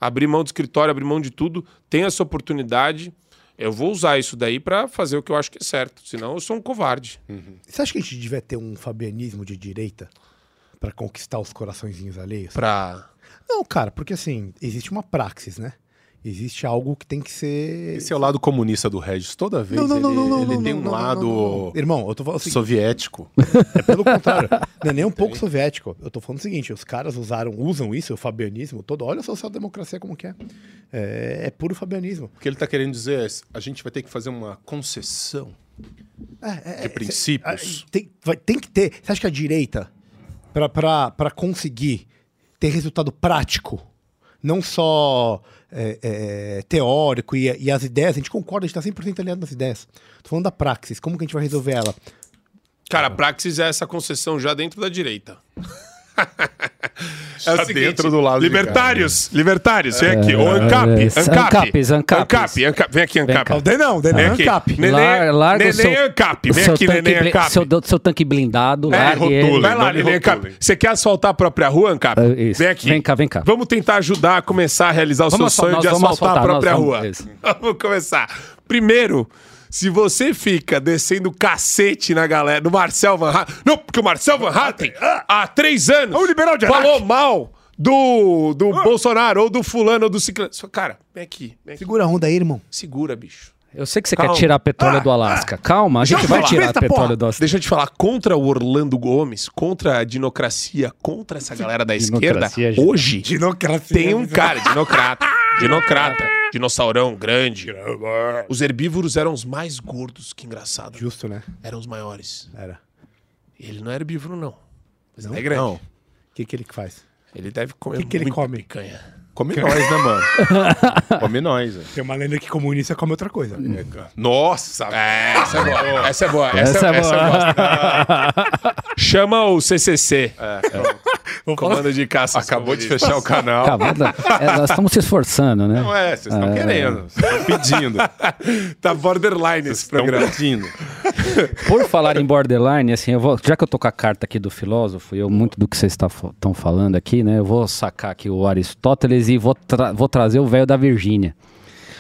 Abrir mão do escritório, abrir mão de tudo. Tem essa oportunidade. Eu vou usar isso daí para fazer o que eu acho que é certo. Senão eu sou um covarde. Você acha que a gente devia ter um fabianismo de direita pra conquistar os coraçõezinhos alheios? Pra. Não, cara, porque assim, existe uma praxis, né? Existe algo que tem que ser. Esse é o lado comunista do Regis. Toda vez Não, não, ele, não, ele tem um lado. Irmão, eu tô falando assim, soviético. é pelo contrário. *laughs* Não é nem um pouco soviético. Eu tô falando o seguinte: os caras usaram, usam isso, o fabianismo todo. Olha a social-democracia como que é. é. é puro fabianismo. O que ele tá querendo dizer é a gente vai ter que fazer uma concessão É, de princípios. Ah, Tem, vai- tem que ter. Você acha que a direita, pra conseguir ter resultado prático, não só é, é, teórico e, e as ideias, a gente concorda, a gente tá 100% alinhado nas ideias. Tô falando da praxis, como que a gente vai resolver ela? Cara, a praxis é essa concessão já dentro da direita. É o Tá seguinte, dentro do lado de libertários, libertários, vem aqui. Ô, É, ANCAP, é, ANCAP. ANCAP, ANCAP. Vem aqui, ANCAP. O Denão, Denão Vem aqui. Ancap. Neném, neném ANCAP. Vem seu aqui, tanque neném ANCAP. Seu, seu tanque blindado, É, largue rotule. ele. Vai lá, não neném ANCAP. Você quer asfaltar a própria rua, ANCAP? É, isso. Vem aqui. Vem cá, vem cá. Vamos tentar ajudar a começar a realizar o Vamos seu sonho de asfaltar a própria rua. *laughs* Vamos começar. Primeiro, se você fica descendo cacete na galera, no Marcel Van Hatten. Não, porque o Marcel Van Hatten, há três anos, o liberal de falou mal do, do Bolsonaro, ou do fulano, ou do ciclano. Cara, vem aqui, vem aqui. Segura a onda aí, irmão. Segura, bicho. Eu sei que você Calma. quer tirar petróleo do Alasca. Calma, a gente vai falar. tirar Besta, petróleo porra. do Alasca. Deixa eu te falar, contra o Orlando Gomes, contra a dinocracia, contra essa galera da esquerda, Dinocracia, gente. hoje Dinocracia. tem um cara, dinocrata, *laughs* dinocrata, dinossaurão grande. Os herbívoros eram os mais gordos, que engraçado. Justo, né? Eram os maiores. Era. Ele não é herbívoro, não. Mas ele é Não? grande. Não. O que, que ele faz? Ele deve comer Que que ele muita come? picanha. Come nós, né, mano? *laughs* Come nós, velho. Tem uma lenda que comunista come outra coisa. Nossa, É, essa é boa. Essa é boa. Essa, Essa é essa boa. eu gosto. *laughs* Chama o CCC. Comando de caça. acabou de fechar o canal. Acabou, é, nós estamos se esforçando, né? Não é, vocês estão querendo. Vocês estão pedindo. *laughs* Tá borderline esse programa. pedindo. *laughs* Por falar em borderline, assim, eu vou, já que eu tô com a carta aqui do filósofo, e eu muito do que vocês estão falando aqui, né? Eu vou sacar aqui o Aristóteles e vou, tra- vou trazer o velho da Virgínia.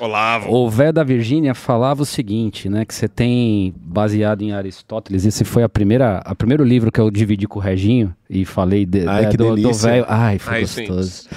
Olavo. O velho da Virgínia falava o seguinte, né? Que você tem baseado em Aristóteles. Esse foi a primeira, a primeiro livro que eu dividi com o Reginho e falei de- Ai, que do, do delícia. velho. Ai, foi Ai, sim. gostoso.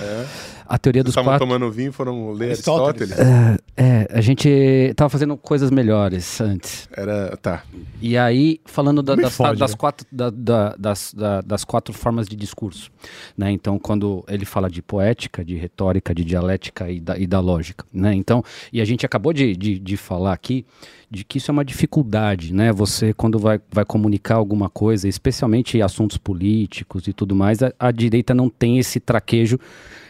A teoria dos Estavam quatro. tomando vinho e foram ler Aristóteles. Aristóteles. É, a gente tava fazendo coisas melhores antes. Era. Tá. E aí, falando da- das, fode, das né? quatro, da- da- das, da- das quatro formas de discurso. Né? Então, quando ele fala de poética, de retórica, de dialética e da, e da lógica. Né? Então, e a gente acabou de, de, de falar aqui de que isso é uma dificuldade, né? Você, quando vai, vai comunicar alguma coisa, especialmente assuntos políticos e tudo mais, a, a direita não tem esse traquejo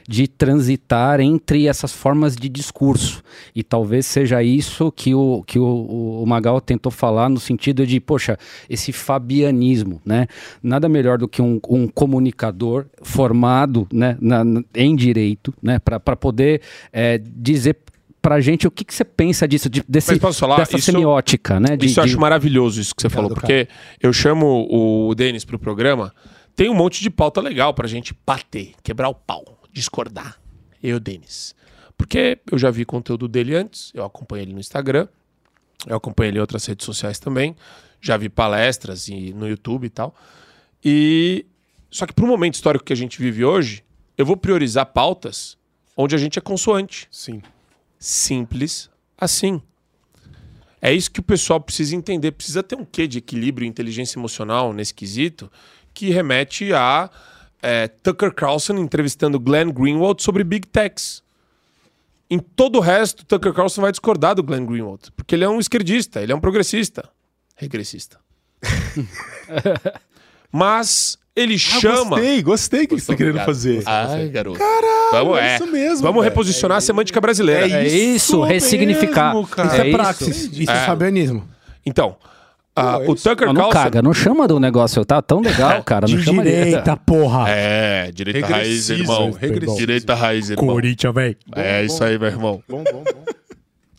de transitar entre essas formas de discurso. E talvez seja isso que o, que o, o Magal tentou falar no sentido de, poxa, esse fabianismo, né? Nada melhor do que um, um comunicador formado né, na- na- em direito, né? Para poder é, dizer pra gente o que, que você pensa disso, de, desse, falar? dessa Isso- semiótica, né? De, Isso eu de- acho maravilhoso, isso que você falou, porque eu chamo o Denis pro programa, tem um monte de pauta legal pra gente bater, quebrar o pau, discordar. Eu o Denis. Porque eu já vi conteúdo dele antes, eu acompanho ele no Instagram, eu acompanho ele em outras redes sociais também, já vi palestras e no YouTube e tal. E só que pro momento histórico que a gente vive hoje, eu vou priorizar pautas onde a gente é consoante Sim. simples assim. É isso que o pessoal precisa entender. Precisa ter um quê de equilíbrio e inteligência emocional nesse quesito que remete a é, Tucker Carlson entrevistando Glenn Greenwald sobre Big Techs. Em todo o resto, Tucker Carlson vai discordar do Glenn Greenwald, porque ele é um esquerdista, ele é um progressista, regressista. *laughs* Mas ele Ah, chama. Gostei, gostei do que você tá querendo Obrigado. fazer. Ai, garoto. Caralho, Vamos, é é. isso mesmo, Vamos velho. reposicionar a semântica brasileira. É isso, ressignificar. mesmo, cara. Isso é, É isso. praxis. Isso, é. fabianismo. Então, ah, o isso- Tucker Não, não Carlson... caga, não chama do negócio, tá tão legal, *laughs* cara. Não De chama direita, porra. É, direita raiz, irmão. regressivo. Direita raiz, irmão. Corinthians, velho. É isso aí, meu irmão. Bom, bom, bom.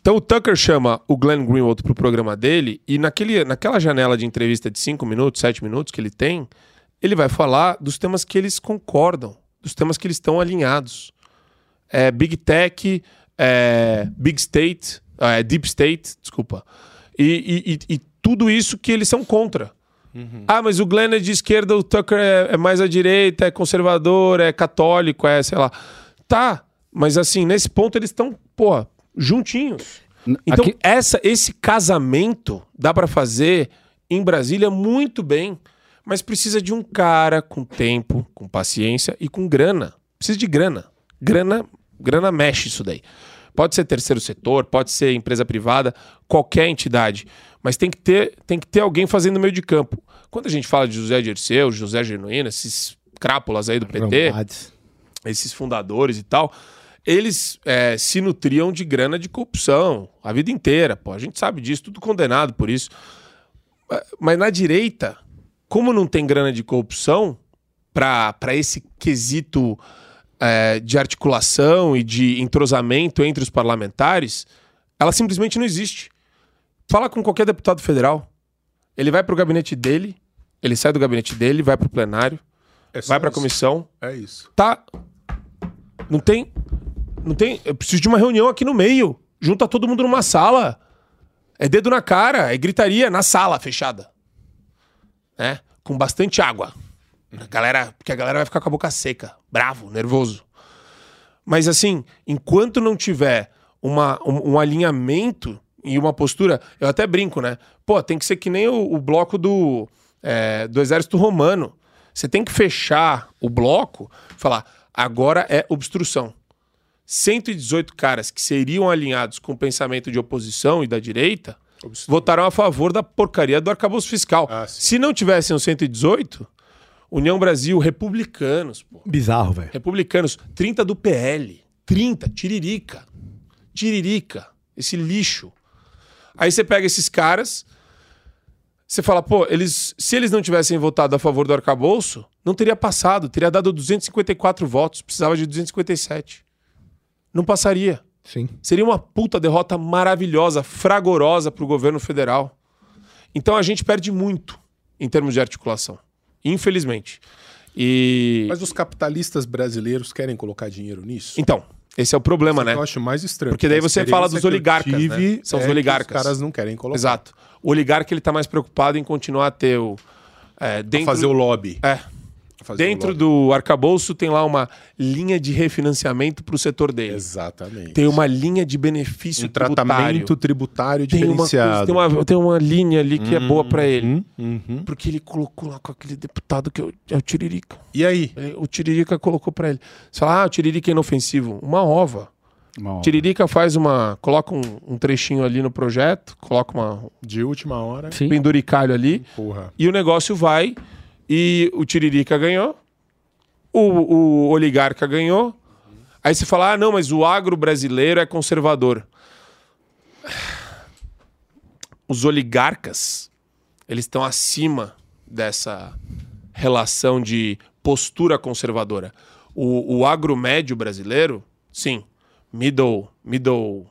Então o Tucker chama o Glenn Greenwald pro programa dele e naquele, naquela janela de entrevista de 5 minutos, 7 minutos que ele tem, ele vai falar dos temas que eles concordam, dos temas que eles estão alinhados. É, Big Tech, é, Big State, é, Deep State, desculpa. E, e- e- e tudo isso que eles são contra. Ah, mas o Glenn é de esquerda, o Tucker é, é mais à direita, é conservador, é católico, é sei lá. Tá, mas assim, nesse ponto eles estão, pô, juntinhos. Então, Aqui- essa, esse casamento dá pra fazer em Brasília muito bem, mas precisa de um cara com tempo, com paciência e com grana. Precisa de grana. Grana, grana mexe isso daí. Pode ser terceiro setor, pode ser empresa privada, qualquer entidade, mas tem que ter, tem que ter alguém fazendo meio de campo. Quando a gente fala de José Dirceu, José Genuíno, esses crápulas aí do PT, esses fundadores e tal, eles é, se nutriam de grana de corrupção a vida inteira. Pô, a gente sabe disso, tudo condenado por isso. É, Mas na direita, como não tem grana de corrupção, para esse quesito é, de articulação e de entrosamento entre os parlamentares, ela simplesmente não existe. Fala com qualquer deputado federal. Ele vai para o gabinete dele, ele sai do gabinete dele, vai para o plenário, É vai para a comissão, É isso. tá. Não tem. Não tem. Eu preciso de uma reunião aqui no meio. Junta todo mundo numa sala. É dedo na cara, é gritaria na sala fechada. Né? Com bastante água. A galera, porque a galera vai ficar com a boca seca, bravo, nervoso. Mas assim, enquanto não tiver uma, um, um alinhamento e uma postura, eu até brinco, né? Pô, tem que ser que nem o, o bloco do, é, do exército romano. Você tem que fechar o bloco, falar, agora é obstrução. 118 caras que seriam alinhados com o pensamento de oposição e da direita votaram a favor da porcaria do arcabouço fiscal. Ah. Se não tivessem os 118, União Brasil, republicanos, pô. Bizarro, velho. Republicanos, 30 do PL. 30, tiririca. Tiririca. Esse lixo. Aí você pega esses caras, você fala, pô, eles, se eles não tivessem votado a favor do arcabouço, não teria passado, teria dado 254 votos, precisava de 257. Não passaria. Sim. Seria uma puta derrota maravilhosa, fragorosa pro governo federal. Então a gente perde muito em termos de articulação. Infelizmente. E. Mas os capitalistas brasileiros querem colocar dinheiro nisso? Então, esse é o problema, né? Eu acho mais estranho. Porque daí A você fala dos eu oligarcas, né? tive São os é que oligarcas. Os caras não querem colocar. Exato. O oligarca ele tá mais preocupado em continuar a ter o. É, dentro, Fazer o lobby. É. Fazer o Dentro do arcabouço tem lá uma linha de refinanciamento pro setor dele. Exatamente. Tem uma linha de benefício um tratamento tributário Tem uma, coisa- diferenciado. tem, uma, tem uma linha ali que é boa pra ele. Uhum, uhum. Porque ele colocou lá com aquele deputado que é o, é o Tiririca. E aí? Ele- O Tiririca colocou pra ele. Você fala, ah, o Tiririca é inofensivo. Uma ova. Tiririca faz uma. Coloca um, um trechinho ali no projeto, coloca uma De última hora. Sim. penduricalho ali, Porra. e o negócio vai. E o Tiririca ganhou, o, o oligarca ganhou. Aí você fala, ah, não, mas o agro brasileiro é conservador. Os oligarcas, eles estão acima dessa relação de postura conservadora. O, o agro médio brasileiro, sim, middle, middle,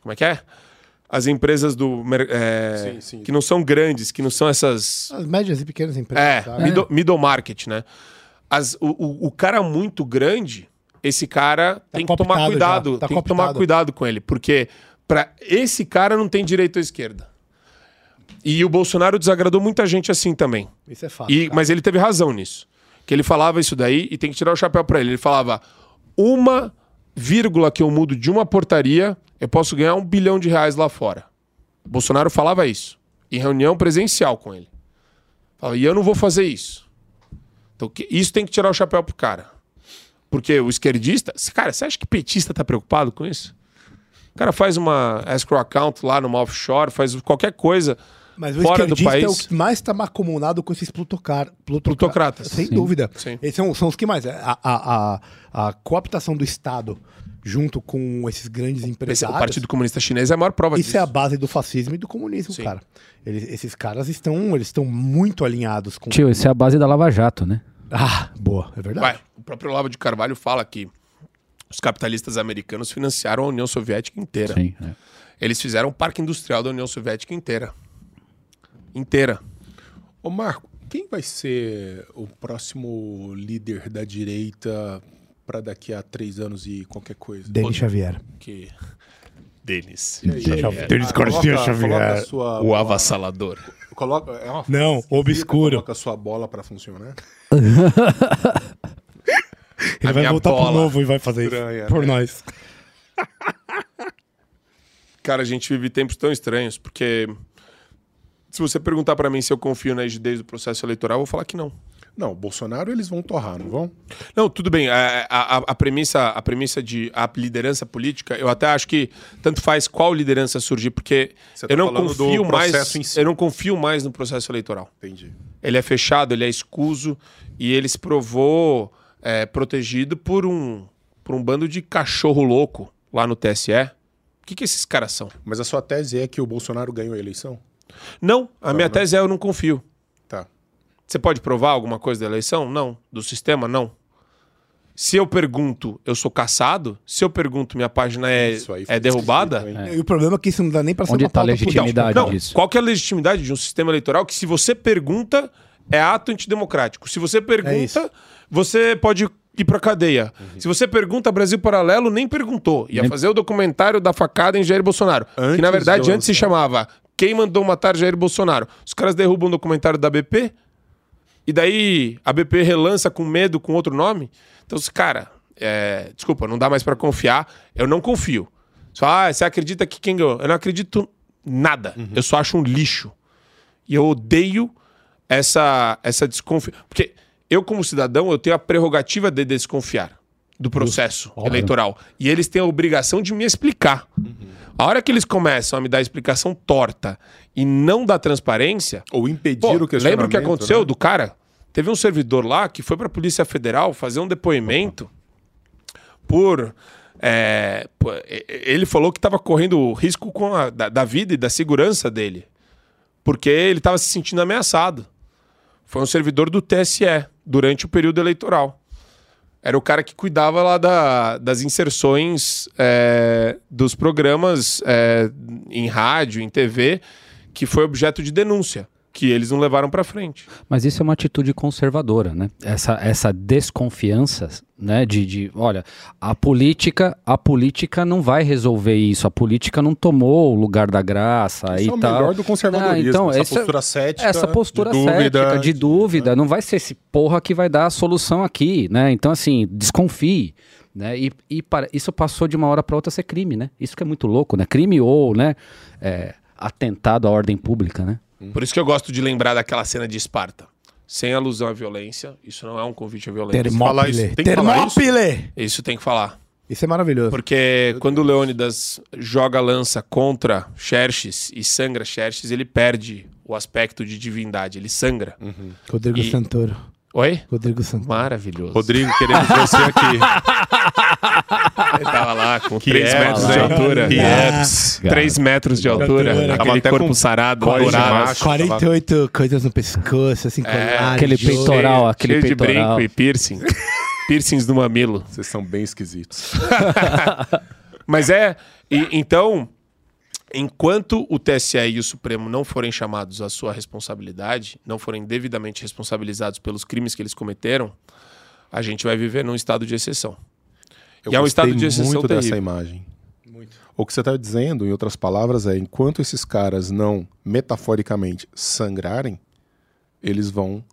como é que é? As empresas do é, Sim, sim. que não são grandes, que não são essas As médias e pequenas empresas, é, sabe? middle, middle market, né? As- o, o- o cara muito grande, esse cara tem que tomar cooptado cuidado. tá tem que tomar cooptado. cuidado com ele, porque para esse cara não tem direita ou esquerda. E o Bolsonaro desagradou muita gente assim também. Isso é fato. E, mas ele teve razão nisso. Que ele falava isso daí e tem que tirar o chapéu pra ele. Ele falava: uma vírgula que eu mudo de uma portaria, eu posso ganhar um bilhão de reais lá fora. Bolsonaro falava isso. Em reunião presencial com ele. E eu não vou fazer isso. Então, isso tem que tirar o chapéu pro cara. Porque o esquerdista. Cara, você acha que petista tá preocupado com isso? O cara faz uma escrow account lá numa offshore, faz qualquer coisa Mas o fora do país. é o que mais está macomunado com esses plutocar, plutocar- Plutocratas. Sem Sim. dúvida. Sim. Esses são, são os que mais. A, a, a, a cooptação do Estado junto com esses grandes Esse- empresários. o Partido Comunista Chinês é a maior prova Isso disso. é a base do fascismo e do comunismo, Sim. cara. Eles- esses caras estão, eles estão muito alinhados com. Tio, essa é a base da Lava Jato, né? Ah, boa, é verdade. Vai, o próprio Olavo de Carvalho fala que os capitalistas americanos financiaram a União Soviética inteira. Sim. é. Eles fizeram o parque industrial da União Soviética inteira. Inteira. Ô, Marco, quem vai ser o próximo líder da direita para daqui a três anos e qualquer coisa? Denis Xavier. Que... Denis. Denis Garcia coloca- Xavier. coloca O avassalador. Coloca, é uma Não, obscuro. Coloca a sua bola para funcionar. *laughs* Ele A vai voltar pro novo e vai fazer Estranha, isso por né? nós. *laughs* Cara, a gente vive tempos tão estranhos, porque se você perguntar pra mim se eu confio na rigidez do processo eleitoral, eu vou falar que não. Não, Bolsonaro eles vão torrar, não vão? Não, tudo bem. A, a, a- a premissa, a premissa de a liderança política, eu até acho que tanto faz qual liderança surgir, porque Você tá eu não confio mais. si. Eu não confio mais no processo eleitoral. Entendi. Ele é fechado, ele é escuso e ele se provou é, protegido por um por um bando de cachorro louco lá no TSE. O que, que esses caras são? Mas a sua tese é que o Bolsonaro ganhou a eleição? Não, a minha tese é eu não confio. Tá. Você pode provar alguma coisa da eleição? Não. Do sistema? Não. Se eu pergunto, eu sou caçado? Se eu pergunto, minha página é, Isso aí é derrubada? hein? E o problema é que isso não dá nem pra ser Onde uma tá a legitimidade Não, disso? qual que é a legitimidade de um sistema eleitoral que se você pergunta, é ato antidemocrático. Se você É pergunta, isso. você pode ir pra cadeia. Se você pergunta, Brasil Paralelo nem perguntou. Ia Nem- fazer o documentário da facada em Jair Bolsonaro. que Antes na verdade de antes se chamava Quem Mandou Matar Jair Bolsonaro. Os caras derrubam o documentário da BP e daí a BP relança com medo com outro nome. Então, cara, é, desculpa, não dá mais pra confiar. Eu não confio. Só, ah, você acredita que quem ganhou? Eu não acredito nada. Eu só acho um lixo. E eu odeio essa, essa desconfiança. Porque eu, como cidadão, eu tenho a prerrogativa de desconfiar do processo eleitoral. E eles têm a obrigação de me explicar. A hora que eles começam a me dar explicação torta e não dá transparência, Ou impedir Pô, o questionamento. lembra o que aconteceu né? do cara? Teve um servidor lá que foi pra Polícia Federal fazer um depoimento por. é, ele falou que estava correndo risco com a, da, da vida e da segurança dele. Porque ele estava se sentindo ameaçado. Foi um servidor do TSE durante o período eleitoral. Era o cara que cuidava lá da- das inserções é, dos programas é, em rádio, em TV, que foi objeto de denúncia, que eles não levaram pra frente. Mas isso é uma atitude conservadora, né? Essa, essa desconfiança, né? De, de, olha, a política, a política não vai resolver isso. A política não tomou o lugar da graça Isso e é o tal. melhor do conservadorismo. Ah, então, essa esse- postura cética. Essa postura de dúvida, cética, de dúvida, não vai ser esse porra que vai dar a solução aqui, né? Então, assim, desconfie. Né? E, e para- isso passou de uma hora para outra a ser crime, né? Isso que é muito louco, né? Crime ou, né? é, atentado à ordem pública, né? Por isso que eu gosto de lembrar daquela cena de Esparta. Sem alusão à violência, isso não é um convite à violência. falar isso, Termópile. tem que falar isso. Termópile! Isso tem que falar. Isso é maravilhoso. Porque quando o Leônidas joga a lança contra Xerxes e sangra Xerxes, ele perde o aspecto de divindade, ele sangra. Rodrigo E- Santoro. Oi? Rodrigo Santoro. Maravilhoso. Rodrigo, queremos você aqui. *laughs* Ele tava lá com Que 3 é, metros de altura. Que é. 3 metros de altura. Altura. Tava Aquele até corpo com sarado, de dourado. macho. 48 coisas no pescoço, assim, colares, aquele de peitoral, cheio, aquele cheio de peitoral. brinco e piercing. *laughs* Piercings no mamilo. Vocês são bem esquisitos. *laughs* Mas é. e- então, enquanto o TSE e o Supremo não forem chamados à sua responsabilidade, não forem devidamente responsabilizados pelos crimes que eles cometeram, a gente vai viver num estado de exceção. Eu E é um gostei estado de exceção muito dessa terrível. imagem. O que você está dizendo, em outras palavras, é enquanto esses caras não, metaforicamente, sangrarem, eles vão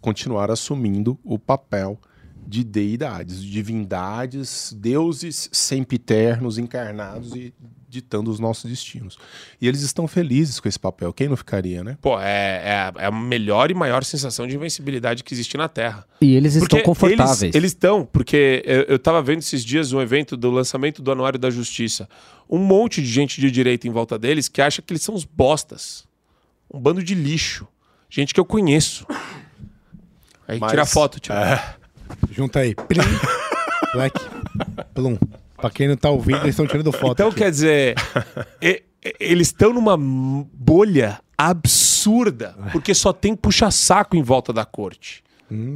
continuar assumindo o papel de deidades, de divindades, deuses sempiternos, encarnados e ditando os nossos destinos. E eles estão felizes com esse papel. Quem não ficaria, né? Pô, é, é, a- é a melhor e maior sensação de invencibilidade que existe na Terra. E eles estão confortáveis. Eles, estão, porque eu, eu tava vendo esses dias um evento do lançamento do Anuário da Justiça. Um monte de gente de direita em volta deles que acha que eles são os bostas. Um bando de lixo. Gente que eu conheço. Aí Mas- tira foto, tira. Junta aí. Plim. Black. Plum. Pra quem não tá ouvindo, eles estão tirando foto. Então, aqui. quer dizer, e- e- eles estão numa bolha absurda, porque só tem puxa-saco em volta da corte.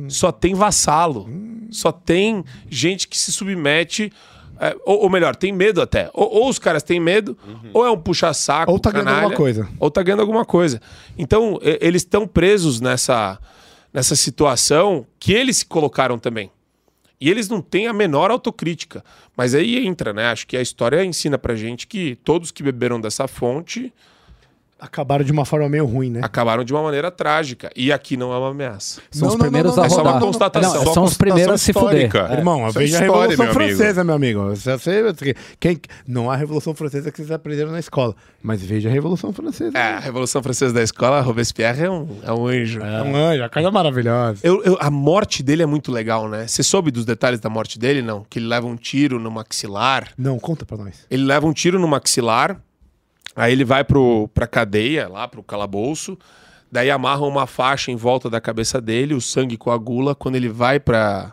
Só tem vassalo. Só tem gente que se submete. é, ou, ou melhor, tem medo até. Ou, ou os caras têm medo, ou é um puxa-saco. Ou tá ganhando canalha, alguma coisa. Ou tá ganhando alguma coisa. Então, e- eles estão presos nessa, nessa situação que eles se colocaram também. E eles não têm a menor autocrítica. Mas aí entra, né? Acho que a história ensina pra gente que todos que beberam dessa fonte Acabaram de uma forma meio ruim, né? acabaram de uma maneira trágica. E aqui não é uma ameaça. São Não, os não, primeiros não, a não, é só uma rodar. constatação. Não, Só são os primeiros a se fuder. É. Irmão, é veja a Revolução meu. Francesa, meu amigo. Quem, não a Revolução Francesa que vocês aprenderam na escola, mas veja a Revolução Francesa. É, a Revolução Francesa da escola, Robespierre é um, é um anjo. É um anjo, a coisa maravilhosa. Eu- eu- a morte dele é muito legal, né? Você soube dos detalhes da morte dele, não? Que ele leva um tiro no maxilar. Não, conta pra nós. Ele leva um tiro no maxilar, aí ele vai pro, pra cadeia, lá pro calabouço, daí amarram uma faixa em volta da cabeça dele, o sangue coagula. Quando ele vai pra,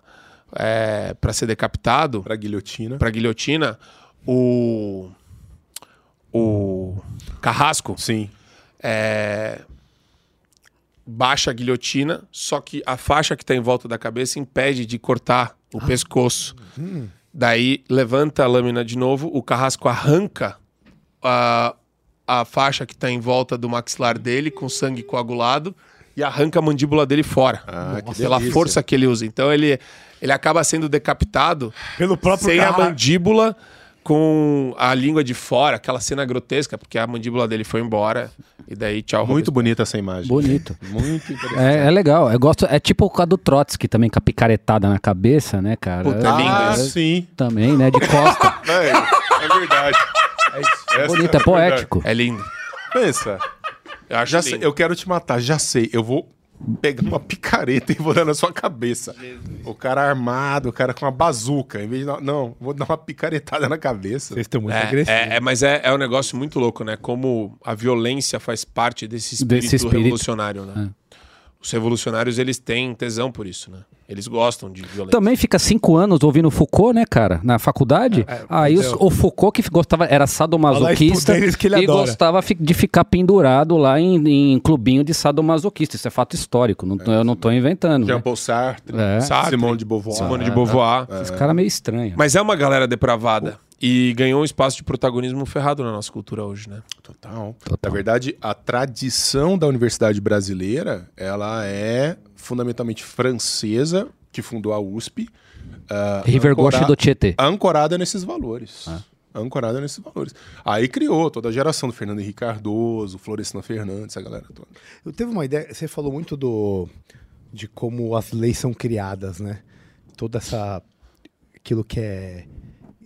é, pra ser decapitado, Pra guilhotina. pra guilhotina, o. O Carrasco Sim. é, baixa a guilhotina, só que a faixa que tá em volta da cabeça impede de cortar o pescoço. Daí levanta a lâmina de novo, o carrasco arranca a, a faixa que tá em volta do maxilar dele com sangue coagulado e arranca a mandíbula dele fora. Ah, pela delícia. força que ele usa. Então ele, ele acaba sendo decapitado Pelo próprio sem a mandíbula com a língua de fora, aquela cena grotesca, porque a mandíbula dele foi embora. E daí, tchau. Muito bonita essa imagem. Bonito. *laughs* Muito interessante. É, é legal. Eu gosto. É tipo o do Trotsky também, com a picaretada na cabeça, né, cara? Puta, É- é Ah, isso. sim. Também, né? De costa. *laughs* É, é verdade. É isso. Essa Bonito, é poético. É lindo. Pensa. Eu acho Já lindo. sei, eu quero te matar, já sei. Eu vou pegar uma picareta e vou dar na sua cabeça. O cara armado, o cara com uma bazuca. Em vez de dar- não, vou dar uma picaretada na cabeça. Vocês estão muito É, agressivos. é, é, mas é, é um negócio muito louco, né? Como a violência faz parte desse espírito, Desse espírito. revolucionário, né? Os revolucionários, eles têm tesão por isso, né? Eles gostam de violência. Também fica cinco anos ouvindo Foucault, né, cara? Na faculdade. Aí os- o Foucault que gostava, era sadomasoquista e adora. gostava fi- de ficar pendurado lá em, em clubinho de sadomasoquista. Isso é fato histórico, não tô- eu não tô inventando. Né? Jean-Paul Sartre, É. Sartre, Simone de Beauvoir. Simone de Beauvoir. Esse cara é meio estranho. Mas é uma galera depravada. E ganhou um espaço de protagonismo ferrado na nossa cultura hoje, né? Total. Total. Na verdade, a tradição da universidade brasileira, ela é fundamentalmente francesa, que fundou a USP. ah, River Gauche do Tietê. Ancorada nesses valores. Ah. Ancorada nesses valores. Aí criou toda a geração do Fernando Henrique Cardoso, Florestan Fernandes, essa galera toda. Eu teve uma ideia, você falou muito do de como as leis são criadas, né? Toda essa aquilo que é,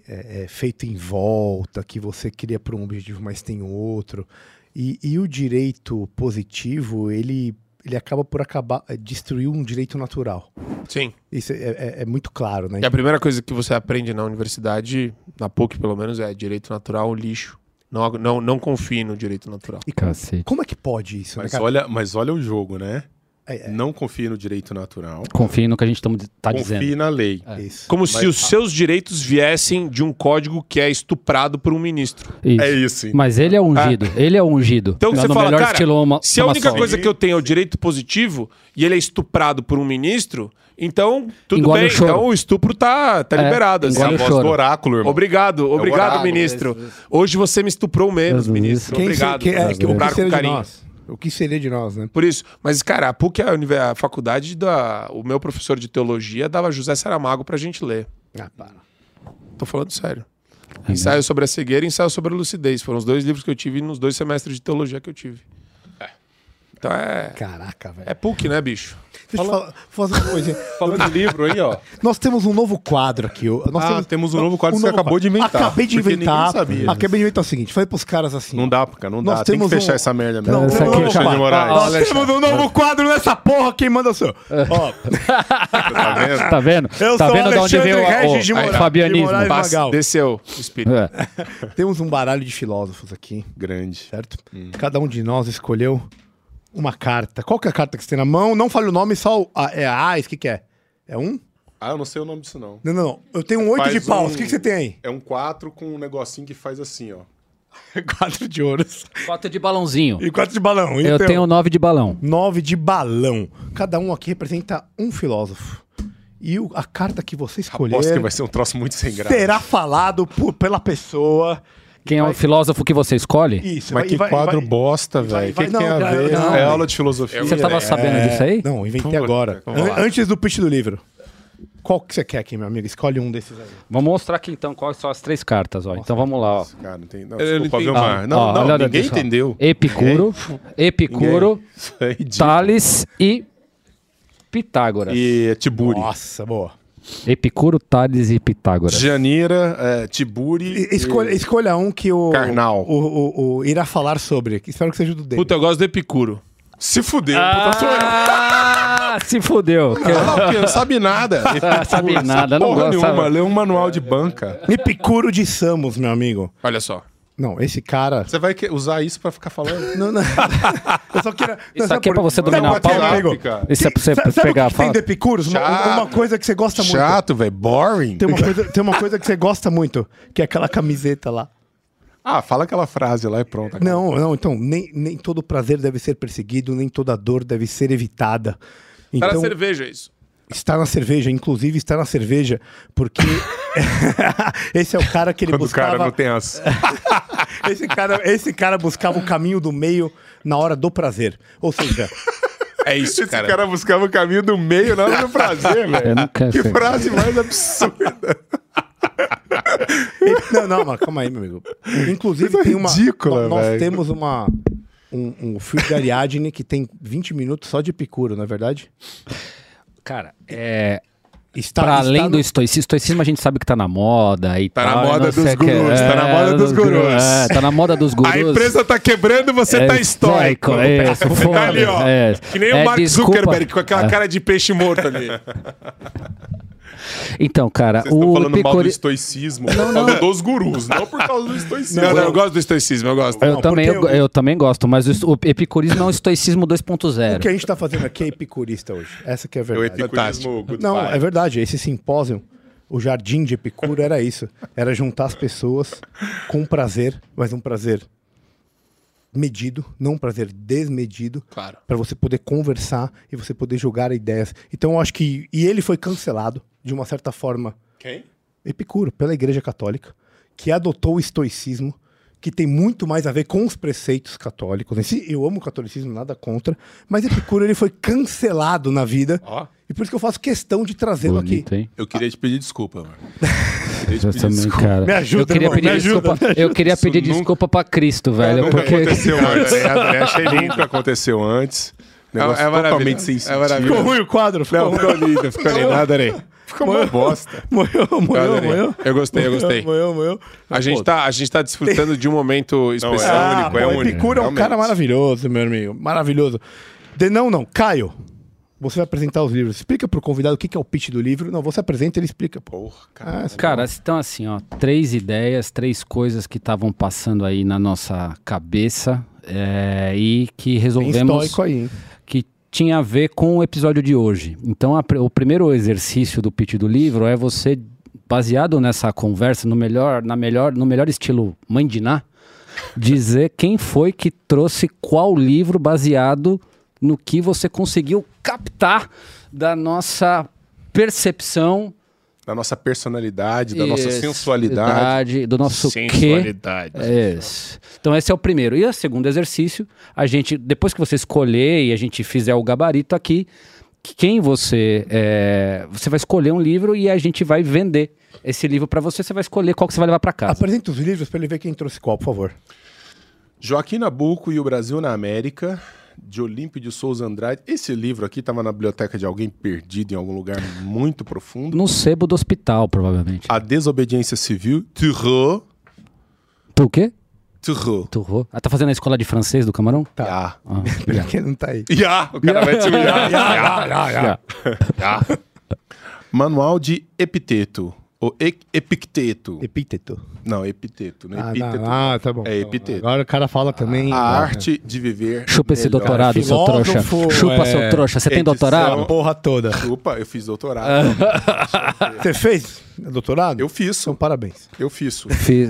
é- é feito em volta, que você cria para um objetivo, mas tem outro. E, e o direito positivo, ele ele acaba por acabar é, destruir um direito natural. Sim. Isso é, é- é muito claro, né? E a primeira coisa que você aprende na universidade, na PUC pelo menos, é direito natural, lixo. Não, não, não confie no direito natural. E como, Cacete. como é que pode isso, Mas né, olha, mas olha o jogo, né? É, é, Não confie no direito natural. Confie no que a gente tamo- tá confie dizendo. na lei. é isso. Como se os seus direitos viessem de um código que é estuprado por um ministro. Isso. É isso. hein? Mas ele é ungido. Ele é ungido. Então Lá você fala, cara, estilo Oma- se a única coisa que eu tenho é o direito positivo e ele é estuprado por um ministro, então tudo Engole bem. o. Então o estupro tá, tá É, liberado. assim. É a voz do oráculo, irmão. Obrigado, obrigado, oráculo. ministro. Hoje você me estuprou menos, Jesus. ministro. Quem, obrigado. se- que- é, que- o com de carinho. O que seria de nós, né? Por isso. Mas, cara, a PUC é a, a faculdade da. O meu professor de teologia dava José Saramago pra gente ler. Ah, para. Tô falando sério. Ensaio sobre a cegueira e ensaio sobre a lucidez. Foram os dois livros que eu tive nos dois semestres de teologia que eu tive. Então é. Caraca, velho. É PUC, né, bicho? Deixa eu falar- fazer uma coisa. *laughs* Falando de livro aí, ó. Nós temos um novo quadro aqui. Nós Ah, temos um novo quadro que você acabou de inventar, Acabei de inventar. sabia. Acabei de inventar o seguinte: falei pros caras assim. Não dá, cara, não Nós dá. Tem que temos fechar um- essa merda mesmo. Não, temos um novo Alexandre quadro. Moraes. Nós temos um novo quadro nessa porra. Quem manda sou. *laughs* Ó, Tá vendo? Tá vendo? Eu tá sou vendo de onde veio o- Regis de Moraes, o fabianismo? de Moraes. Desceu o espírito. É. *laughs* temos um baralho de filósofos aqui, Grande. certo? Cada um de nós escolheu uma carta. Qual que é a carta que você tem na mão? Não fale o nome, só o, a, é a AIS. O que, que é? É um? Ah, eu não sei o nome disso, não. Não, não, não. Eu tenho um oito de paus. um- O que, que você tem aí? É um 4 com um negocinho que faz assim, ó. *laughs* Quatro de ouros. Quatro de balãozinho. E quatro de balão. Eu Então, tenho nove de balão. Nove de balão. Cada um aqui representa um filósofo. E o- a carta que você escolher Aposto que vai ser um troço muito sem graça. será falado por- pela pessoa. Quem é o filósofo que você escolhe? Isso. Mas vai- que vai- quadro vai- bosta, vai- velho. O vai- que, que tem não, a já- ver? não. é aula de filosofia. Você tava né? sabendo disso aí? Não, inventei agora. Antes do pitch do livro. Qual que você quer aqui, meu amigo? Escolhe um desses aí. Vamos mostrar aqui então quais são as três cartas, ó. Então vamos lá, ó. Cara, não tem... Não, não desculpa. Vilmar. Ah, Não, ó, não, ninguém disso, entendeu. Epicuro, Epicuro, *laughs* é. Tales e Pitágoras. E Tiburi. Nossa, boa. Epicuro, Tales e Pitágoras. Janira, é, Tiburi. E- Escolha, escolha um que o, Karnal. o, o- o irá falar sobre. Espero que seja do dele. Puta, eu gosto do Epicuro. Se fudeu. puta, sou eu. Ah, se fudeu. Ah, não, porque não sabe nada. Ah, sabe nada, não Porra gosta. nenhuma. Lê um manual de banca. Epicuro de Samos, meu amigo. Olha só. Não, esse cara. Você vai usar isso pra ficar falando? *laughs* Não, não. *laughs* Eu só queria. Isso não, aqui é pra você dominar a pauta? Isso é pra você Sabe, pegar a que tem Epicuros? Uma, uma coisa que você gosta muito. Chato, velho. Boring. Tem uma, coisa, tem uma coisa que você gosta muito, que é aquela camiseta lá. Ah, fala aquela frase lá e pronto. acabou. Não, não, então, nem, nem todo prazer deve ser perseguido, nem toda dor deve ser evitada. Então, na cerveja isso. Está na cerveja, inclusive está na cerveja, porque *laughs* esse é o cara que ele Quando o buscava. cara não tem as. *laughs* esse, cara, esse cara buscava o caminho do meio na hora do prazer. Ou seja, É isso, Esse cara. cara. buscava o caminho do meio na hora do prazer, *laughs* velho. Que ser- frase mais absurda. Não, não, mas calma aí, meu amigo. Inclusive, Coisa tem uma. ridícula, nó- nós velho. temos uma. Um, um filme de Ariadne que tem 20 minutos só de Epicuro, não é verdade? Cara, é. Está, Pra está além no- do estoicismo, estoicismo a gente sabe que tá na moda e Tá na tal, moda não sei dos o quê. gurus, tá na moda dos gurus. É, tá na moda dos *laughs* gurus. A empresa tá quebrando, você tá estoico. É, isso, Você tá ali, ó. é. Que nem É, o Mark desculpa. Zuckerberg com aquela cara de peixe morto ali. *laughs* Então, cara, Vocês estão o falando mal do estoicismo por causa dos gurus, não por causa do estoicismo. Não, não, eu gosto do estoicismo, eu gosto. Eu, Não, também, eu, eu- eu também gosto, mas o, o epicurismo é um estoicismo O 2.0. que a gente tá fazendo aqui é epicurista hoje. Essa que é a É o verdade. epicurismo good Não, é verdade. Esse simpósio, o jardim de Epicuro era isso. Era juntar as pessoas com prazer, mas um prazer medido, não um prazer desmedido, Claro. para você poder conversar e você poder jogar ideias. Então eu acho que e ele foi cancelado de uma certa forma Quem? Epicuro pela Igreja Católica, que adotou o estoicismo, que tem muito mais a ver com os preceitos católicos. Eu amo o catolicismo, nada contra, mas Epicuro ele foi cancelado na vida. Ó. E por isso que eu faço questão de trazê-lo aqui. Hein? Eu queria te pedir desculpa, mano. Queria te Eu pedir desculpa. cara. Me ajuda, eu queria irmão, pedir desculpa. ajuda. Eu queria Isso pedir nunca- desculpa pra Cristo, velho. Nunca porque aconteceu *laughs* antes. Achei nunca aconteceu antes. Negócio É- é totalmente sem É sentido. maravilhoso. Ficou ruim o quadro? Ficou Não, ruim. ficou lindo, ficou lindo. Adorei. Ficou uma bosta. *laughs* Moeu, Eu moeu, moeu. Eu gostei, eu gostei. Moeu, moeu. A gente, tá, a gente tá desfrutando de um momento especial. é Ah, único, é único, Epicuro é um cara maravilhoso, meu amigo. Maravilhoso. De, não, não. Caio, você vai apresentar os livros. Explica pro convidado o que que é o pitch do livro. Não, você apresenta e ele explica. Porra, cara. Ah, Cara, então assim, ó, três ideias, três coisas que estavam passando aí na nossa cabeça é, e que bem resolvemos estoico aí, hein? que tinha a ver com o episódio de hoje. Então, a o primeiro exercício do pitch do livro é você, baseado nessa conversa, no melhor, na melhor, no melhor estilo mãe de Ná, dizer quem foi que trouxe qual livro baseado no que você conseguiu captar da nossa percepção Da nossa personalidade, da nossa Isso, sensualidade. idade, do nosso quê. Sensualidade. Isso. Então esse é o primeiro. E o segundo exercício, a gente, depois que você escolher e a gente fizer o gabarito aqui, quem você é, você vai escolher um livro e a gente vai vender esse livro para você. Você vai escolher qual que você vai levar para casa. Apresenta os livros pra ele ver quem trouxe qual, por favor. Joaquim Nabuco e o Brasil na América, de Olímpio de Souza Andrade. Esse livro aqui estava na biblioteca de alguém perdido em algum lugar muito profundo. No sebo do hospital, provavelmente. A Desobediência Civil, Turreau. Tu o quê? Turreau. Tu ah, tá fazendo a escola de francês do Camarão? Tá. Ah, *laughs* Porque não tá aí. Ya, o cara vai te *laughs* humilhar. *laughs* já. Manual de Epiteto. O Epicteto. Epíteto. Não, Epiteto, não é Ah, Epíteto. não, ah, tá bom. É epíteto. Agora o cara fala também. A arte de viver. Chupa esse melhor. doutorado, seu trouxa. Chupa, é, seu trouxa. Você tem edição. doutorado? A porra toda. Chupa, eu fiz doutorado. *laughs* Você fez doutorado? Eu fiz, Então, parabéns. eu fiz. Fiz.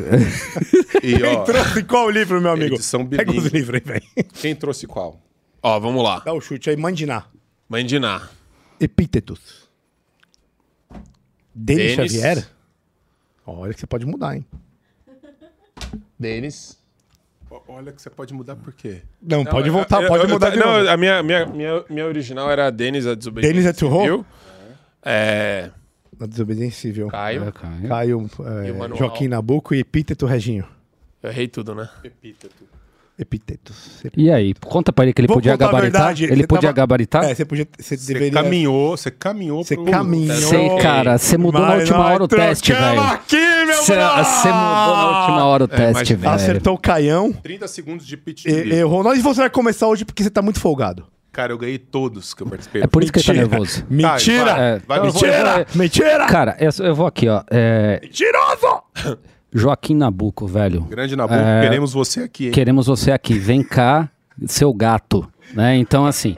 E ó, Trouxe qual livro, meu amigo? Edição Pega os livros aí, velho. quem trouxe qual? Ó, vamos lá. Dá o chute aí, Mandiná. Mandiná. Epítetos. Denis Denis. Xavier? Olha que você pode mudar, hein? Denis. Olha que você pode mudar por quê? Não, pode voltar, Eu- pode eu- mudar eu- de Não, novo. a minha, minha, minha, minha original era Denis a Desobediência. Denis é Turro? É. Na desobediência civil. Caio. Caio, E é. Joaquim Nabuco e Epíteto Reginho. Eu errei tudo, né? Epítetos. E aí, conta pra ele que ele Vou podia contar a gabaritar. verdade, ele você podia tava- gabaritar? É, você podia. Você Você deveria. caminhou, você caminhou Você pro- caminhou. Sei, cara, você mudou na Mas última nós hora o teste, trocamos velho. aqui, meu Você brother! mudou na última hora o teste, imaginei. velho. Acertou o Caião. 30 segundos de pitch de e-. Errou. Nós você vai começar hoje porque você tá muito folgado. Cara, eu ganhei todos que eu participei. É por isso que ele tá nervoso. Mentira! vai. É, Vai, vou- Mentira! eu vou- Mentira! Cara, eu, eu vou aqui, ó. É, Mentiroso! Joaquim Nabuco, velho. Grande Nabuco, É. queremos você aqui, hein? Queremos você aqui. Vem cá, seu gato. Né? Então, assim,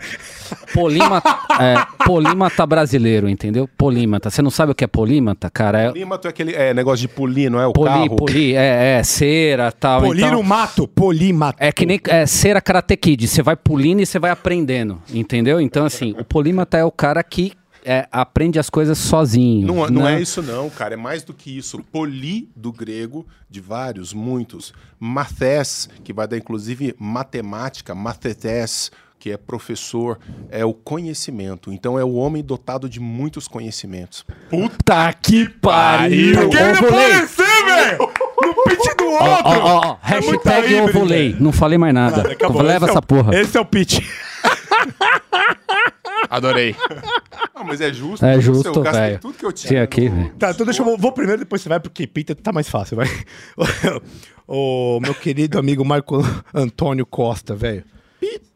Polima. É, polímata brasileiro, entendeu? Polímata. Você não sabe o que é polímata, cara? É Polímato é aquele é, negócio de polir, não é o poli, carro? poli, é, é, cera tal. Polir então, o mato, polimato. É que nem é, cera karate kid. Você vai pulindo e você vai aprendendo, entendeu? Então, assim, o polímata é o cara que é, aprende as coisas sozinho. Não, não né? é isso não, cara. É mais do que isso. Poli, do grego, de vários, muitos. Mathés, que vai dar inclusive matemática, mathetes, que é professor, é o conhecimento. Então é o homem dotado de muitos conhecimentos. Puta que pariu! Ovulei! velho! No pitch do Ó, outro! ó, ó, É hashtag ovulei. Não falei mais nada. Acabou. Leva é essa o- porra. Esse é o pitch. *laughs* Adorei. *laughs* Ah, mas é justo. É eu justo, gastei velho. tudo que eu tinha. Tinha aqui, no- velho. Tá, então deixa eu. Vou primeiro, depois você vai, porque Peter tá mais fácil, vai. *laughs* O meu querido amigo Marco Antônio Costa, velho. *laughs*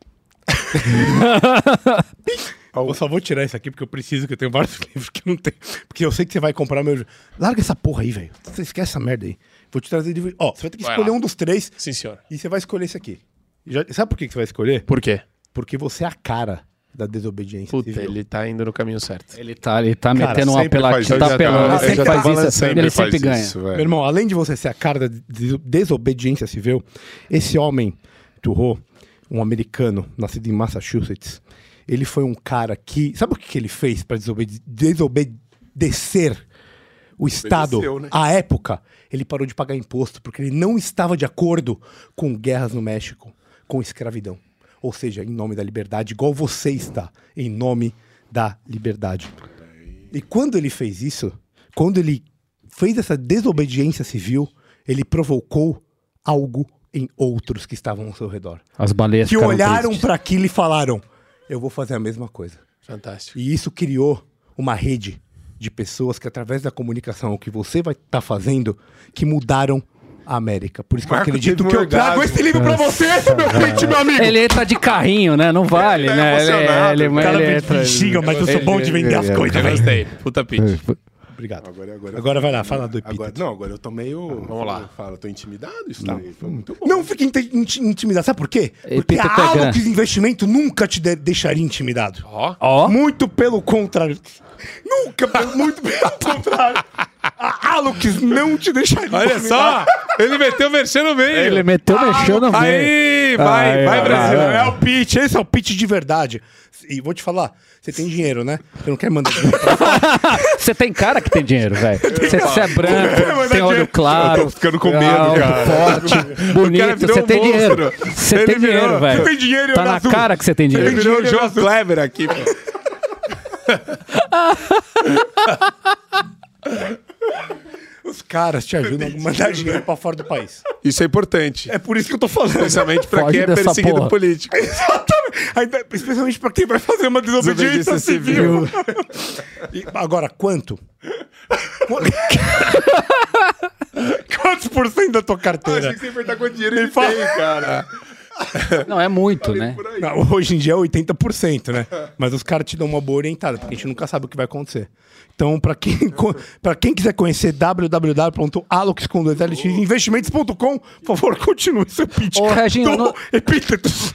Eu só vou tirar isso aqui porque eu preciso, que eu tenho vários livros que não tem. Porque eu sei que você vai comprar meu. Larga essa porra aí, velho. Você esquece essa merda aí. Vou te trazer livro. Ó, você vai ter que Vai escolher lá. um dos três Sim, senhor. e você vai escolher esse aqui. Já- sabe por que você vai escolher? Por quê? Porque você é a cara da desobediência. Puta, civil. ele tá indo no caminho certo. Ele tá, ele tá Cara, metendo um Sempre apelativo. isso, Tá apelando. Ele sempre faz isso. Ele faz sempre ganha. isso, velho. Meu irmão, além de você ser a cara da des- desobediência civil, esse homem, Turro, um americano nascido em Massachusetts, ele foi um cara que. Sabe o que, que ele fez para desobedecer o Estado né? à época? Ele parou de pagar imposto porque ele não estava de acordo com guerras no México, com escravidão. Ou seja, em nome da liberdade, igual você está, em nome da liberdade. E quando ele fez isso, quando ele fez essa desobediência civil, ele provocou algo em outros que estavam ao seu redor. As baleias Que olharam para aquilo e falaram: eu vou fazer a mesma coisa. Fantástico. E isso criou uma rede de pessoas que, através da comunicação, o que você vai estar fazendo, que mudaram América. Por isso que Marco eu acredito que eu trago esse livro pra você, meu pitch, meu amigo. Ele entra de carrinho, né? Não vale, Ele tá né? Ele, emocionado, ele, o ele, cara me entra... xinga, mas eu sou bom de vender as coisas, Eu velho. gostei. Puta pitch. Obrigado. Agora, agora, Agora vai lá, fala do Agora, epíteto. não, agora eu tô meio. Vamos lá. Fala, tô intimidado isso daí. Foi muito bom. Não fique inti- inti- intimidado. Sabe por quê? Porque Epíteto a é grande. Alux Investimento nunca te de- deixaria intimidado. Ó. Ó, Muito pelo contrário. Nunca, pelo- muito pelo contrário. A Alux não te deixaria Olha só! Ele meteu o merchan no meio. ele meteu, mexeu no meio. Aí, vai, Aí, vai, Brasil. É o pitch, esse é o pitch de verdade. E vou te falar, você tem dinheiro, né? Você não quer mandar dinheiro pra *laughs* Você tem cara que tem dinheiro, velho. Você, você é branco, tem é olho claro. Eu tô ficando com medo, alto, cara. forte, bonito. Você um tem monstro. dinheiro. Você Ele tem virou. dinheiro, velho. Você tem dinheiro Tá na azul. cara que você tem Ele dinheiro. virou o João. Kleber aqui, pô. *laughs* *laughs* Os caras te ajudam a mandar dinheiro pra fora do país. Isso é importante. É por isso que eu tô falando. Especialmente pra Foge quem é dessa perseguido porra. político. Exatamente. Ainda- especialmente pra quem vai fazer uma desobediência, Desobediência civil. E agora, quanto? Qu- *laughs* Quantos por cento da tua carteira? Que você ia perguntar quanto dinheiro ele tem, cara. *laughs* *laughs* Não, é muito, né? Não, hoje em dia é 80%, né? Mas os caras te dão uma boa orientada, porque a gente nunca sabe o que vai acontecer. Então, pra quem, pra quem quiser conhecer www.alox.investimentos.com, por favor, continue seu pitch. Ô, Reginho, não- Epítetos.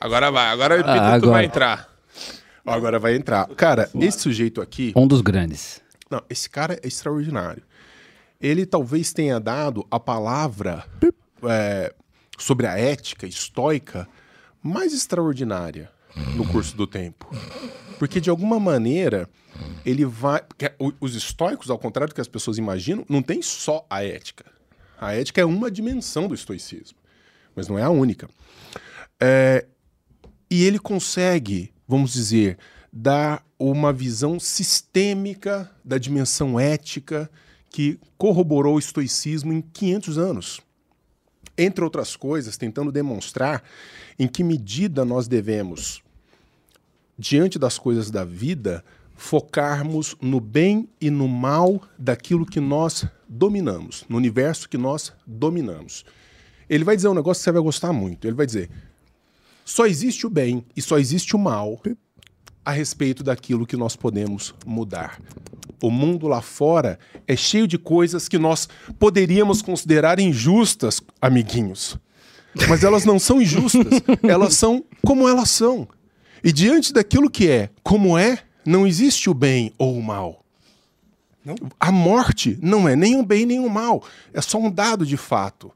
Agora vai, agora o epíteto Ah, agora. vai entrar. Ó, Agora vai entrar. Cara, esse sujeito aqui. Um dos grandes. Não, esse cara é extraordinário. Ele talvez tenha dado a palavra é, sobre a ética estoica mais extraordinária no curso do tempo. Porque, de alguma maneira, ele vai. Os estoicos, ao contrário do que as pessoas imaginam, não tem só a ética. A ética é uma dimensão do estoicismo, mas não é a única. É, e ele consegue, vamos dizer, dar uma visão sistêmica da dimensão ética que corroborou o estoicismo em 500 anos. Entre outras coisas, tentando demonstrar em que medida nós devemos, diante das coisas da vida, focarmos no bem e no mal daquilo que nós dominamos, no universo que nós dominamos. Ele vai dizer um negócio que você vai gostar muito. Ele vai dizer: só existe o bem e só existe o mal a respeito daquilo que nós podemos mudar. O mundo lá fora é cheio de coisas que nós poderíamos considerar injustas, amiguinhos. Mas elas não são injustas, *laughs* elas são como elas são. E diante daquilo que é, como é, não existe o bem ou o mal. A morte não é nem o bem nem o mal, é só um dado de fato.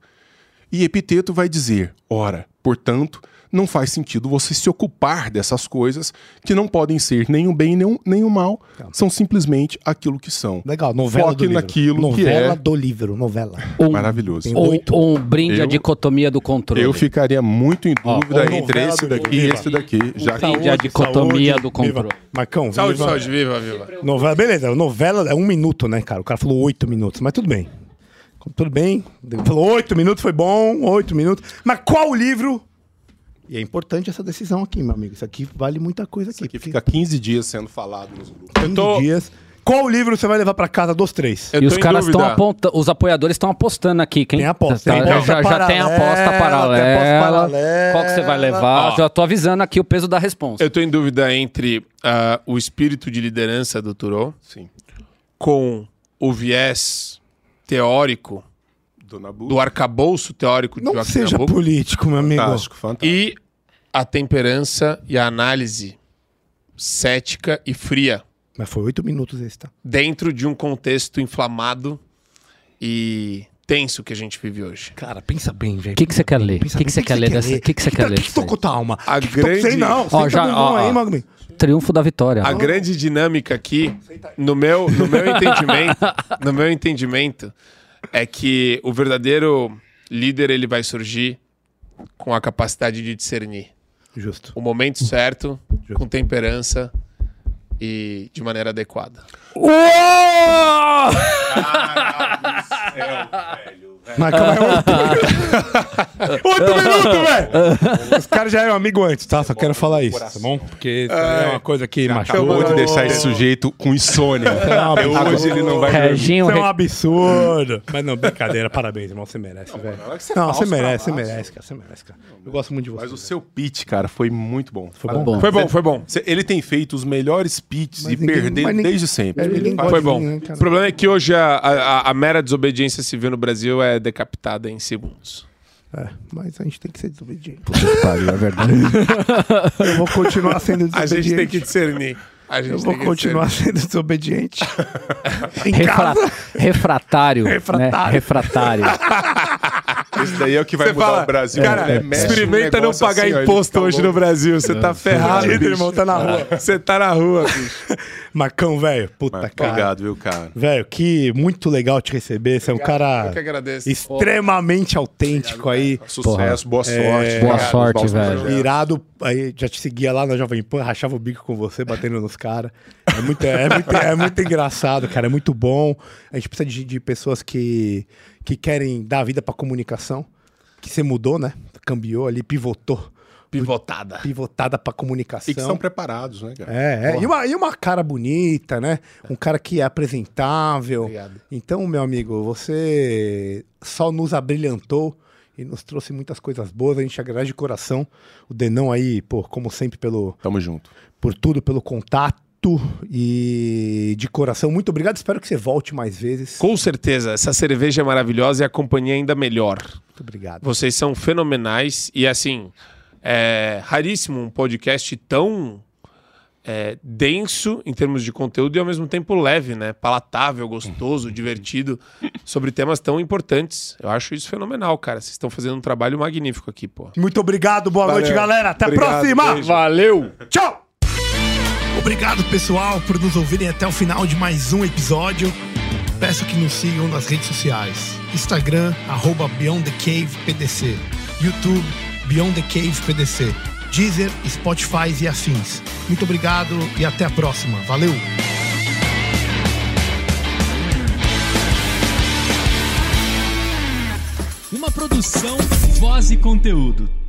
E Epiteto vai dizer: ora, portanto, não faz sentido você se ocupar dessas coisas que não podem ser nem o bem nem o, nem o mal, são simplesmente aquilo que são. Legal, novela Foque do livro. naquilo que novela é do livro, novela. Um, maravilhoso. um, um brinde à Eu- dicotomia do controle. Eu ficaria muito em Ó, dúvida ou entre novela esse daqui e esse daqui. Já que Brinde à dicotomia do controle. Viva. Marcão, Saúde, viva. saúde, viva, viva. Novela, beleza, novela é um minuto, né, cara? O cara falou oito minutos, mas tudo bem. Tudo bem. Falou oito minutos, foi bom, oito minutos. Mas qual o livro? E é importante essa decisão aqui, meu amigo. Isso aqui vale muita coisa aqui. que porque fica 15 dias sendo falado nos grupos. 15 tô- dias. Qual livro você vai levar pra casa dos três? Eu E os caras estão apontando, os apoiadores estão apostando aqui, quem? Tem aposta, Tá, tem já, aposta já, já tem aposta paralela, tem paralela. aposta paralela. Qual que você vai levar? Ó. Já tô avisando aqui o peso da resposta. Eu tô em dúvida entre ah, o espírito de liderança do Turou Sim. com o viés teórico Do Nabucco. do arcabouço teórico de Não Joaquim seja Nabuco político, meu amigo. Fantástico, fantástico. e a temperança e a análise cética e fria Mas foi oito minutos esse, tá? dentro de um contexto inflamado e tenso que a gente vive hoje. Cara, pensa bem, velho. O que que você quer ler? O que que você quer ler dessa- que que você quer ler O que tocou tua alma? A Que grande- Sei não. Ó, já- o ó, aí, ó. Magmi. Triunfo da vitória. A grande dinâmica aqui, no meu, no meu *laughs* entendimento, no meu entendimento, é que o verdadeiro líder ele vai surgir com a capacidade de discernir Justo. o momento certo, com temperança e de maneira adequada. Mas calma aí, *laughs* oito Oito minutos, velho! Os caras já eram amigos antes, tá? Só quero falar isso, tá bom? Porque aí é uma coisa que machuca. Acabou de deixar esse sujeito com insônia. Até hoje ele não vai. Reginho, Isso é um absurdo. Mas não, brincadeira. Parabéns, irmão. Você merece, velho. não é você merece, você merece, cara. Você merece, cara. Eu gosto muito de você. Mas o seu pitch, cara, foi muito bom. Foi bom? bom. Foi bom, foi bom. Ele tem feito os melhores pitches Mas e mas ninguém- desde sempre. É, Foi bom. O problema é que hoje a mera desobediência civil no Brasil é decapitada em segundos. É, mas a gente tem que ser desobediente. Pariu, é verdade. *laughs* Eu vou continuar sendo A desobediente. gente tem que discernir. A gente Eu tem vou que continuar discernir. sendo desobediente. *laughs* em Refra- casa. refratário. Refratário. Né? Refratário. *laughs* Esse daí é o que vai Você mudar fala, o Brasil. cara, né? Mexe experimenta um não pagar assim, imposto hoje no Brasil. Você tá ferrado, irmão, tá na rua. *laughs* Você tá na rua, bicho. Macão, velho. Puta, Mas cara. Obrigado, viu, cara? Velho, que muito legal te receber. Você é um cara Eu que agradeço. extremamente autêntico aí. Sucesso, boa sorte. É, Boa Obrigado, sorte, velho. Irado, aí já te seguia lá na Jovem Pan, rachava o bico com você, batendo nos caras. É muito, é, muito, é muito engraçado, cara, é muito bom. A gente precisa de, de pessoas que, que querem dar vida pra comunicação, que você mudou, né? Cambiou ali, pivotou. Pivotada. Pivotada pra comunicação. E que são preparados, né, cara? É, é. E, uma, e uma cara bonita, né? Um cara que é apresentável. Obrigado. Então, meu amigo, você só nos abrilhantou e nos trouxe muitas coisas boas. A gente agradece de coração. O Denão aí, pô, como sempre, pelo, Tamo junto. por tudo, pelo contato e de coração. Muito obrigado. Espero que você volte mais vezes. Com certeza, essa cerveja é maravilhosa e a companhia ainda melhor. Muito obrigado. Vocês são fenomenais e assim, é raríssimo um podcast tão é, denso em termos de conteúdo e ao mesmo tempo leve, né? Palatável, gostoso, *laughs* divertido, sobre temas tão importantes. Eu acho isso fenomenal, cara. Vocês estão fazendo um trabalho magnífico aqui, pô. Muito obrigado. Boa Valeu. noite, galera. Até Obrigado, a próxima. beijo. Valeu. Tchau. Obrigado, pessoal, por nos ouvirem até o final de mais um episódio. Peço que nos sigam nas redes sociais. Instagram, arroba Beyond the Cave PDC. YouTube, Beyond the Cave PDC. Deezer, Spotify e afins. Muito obrigado e até a próxima. Valeu! Uma produção, voz e conteúdo.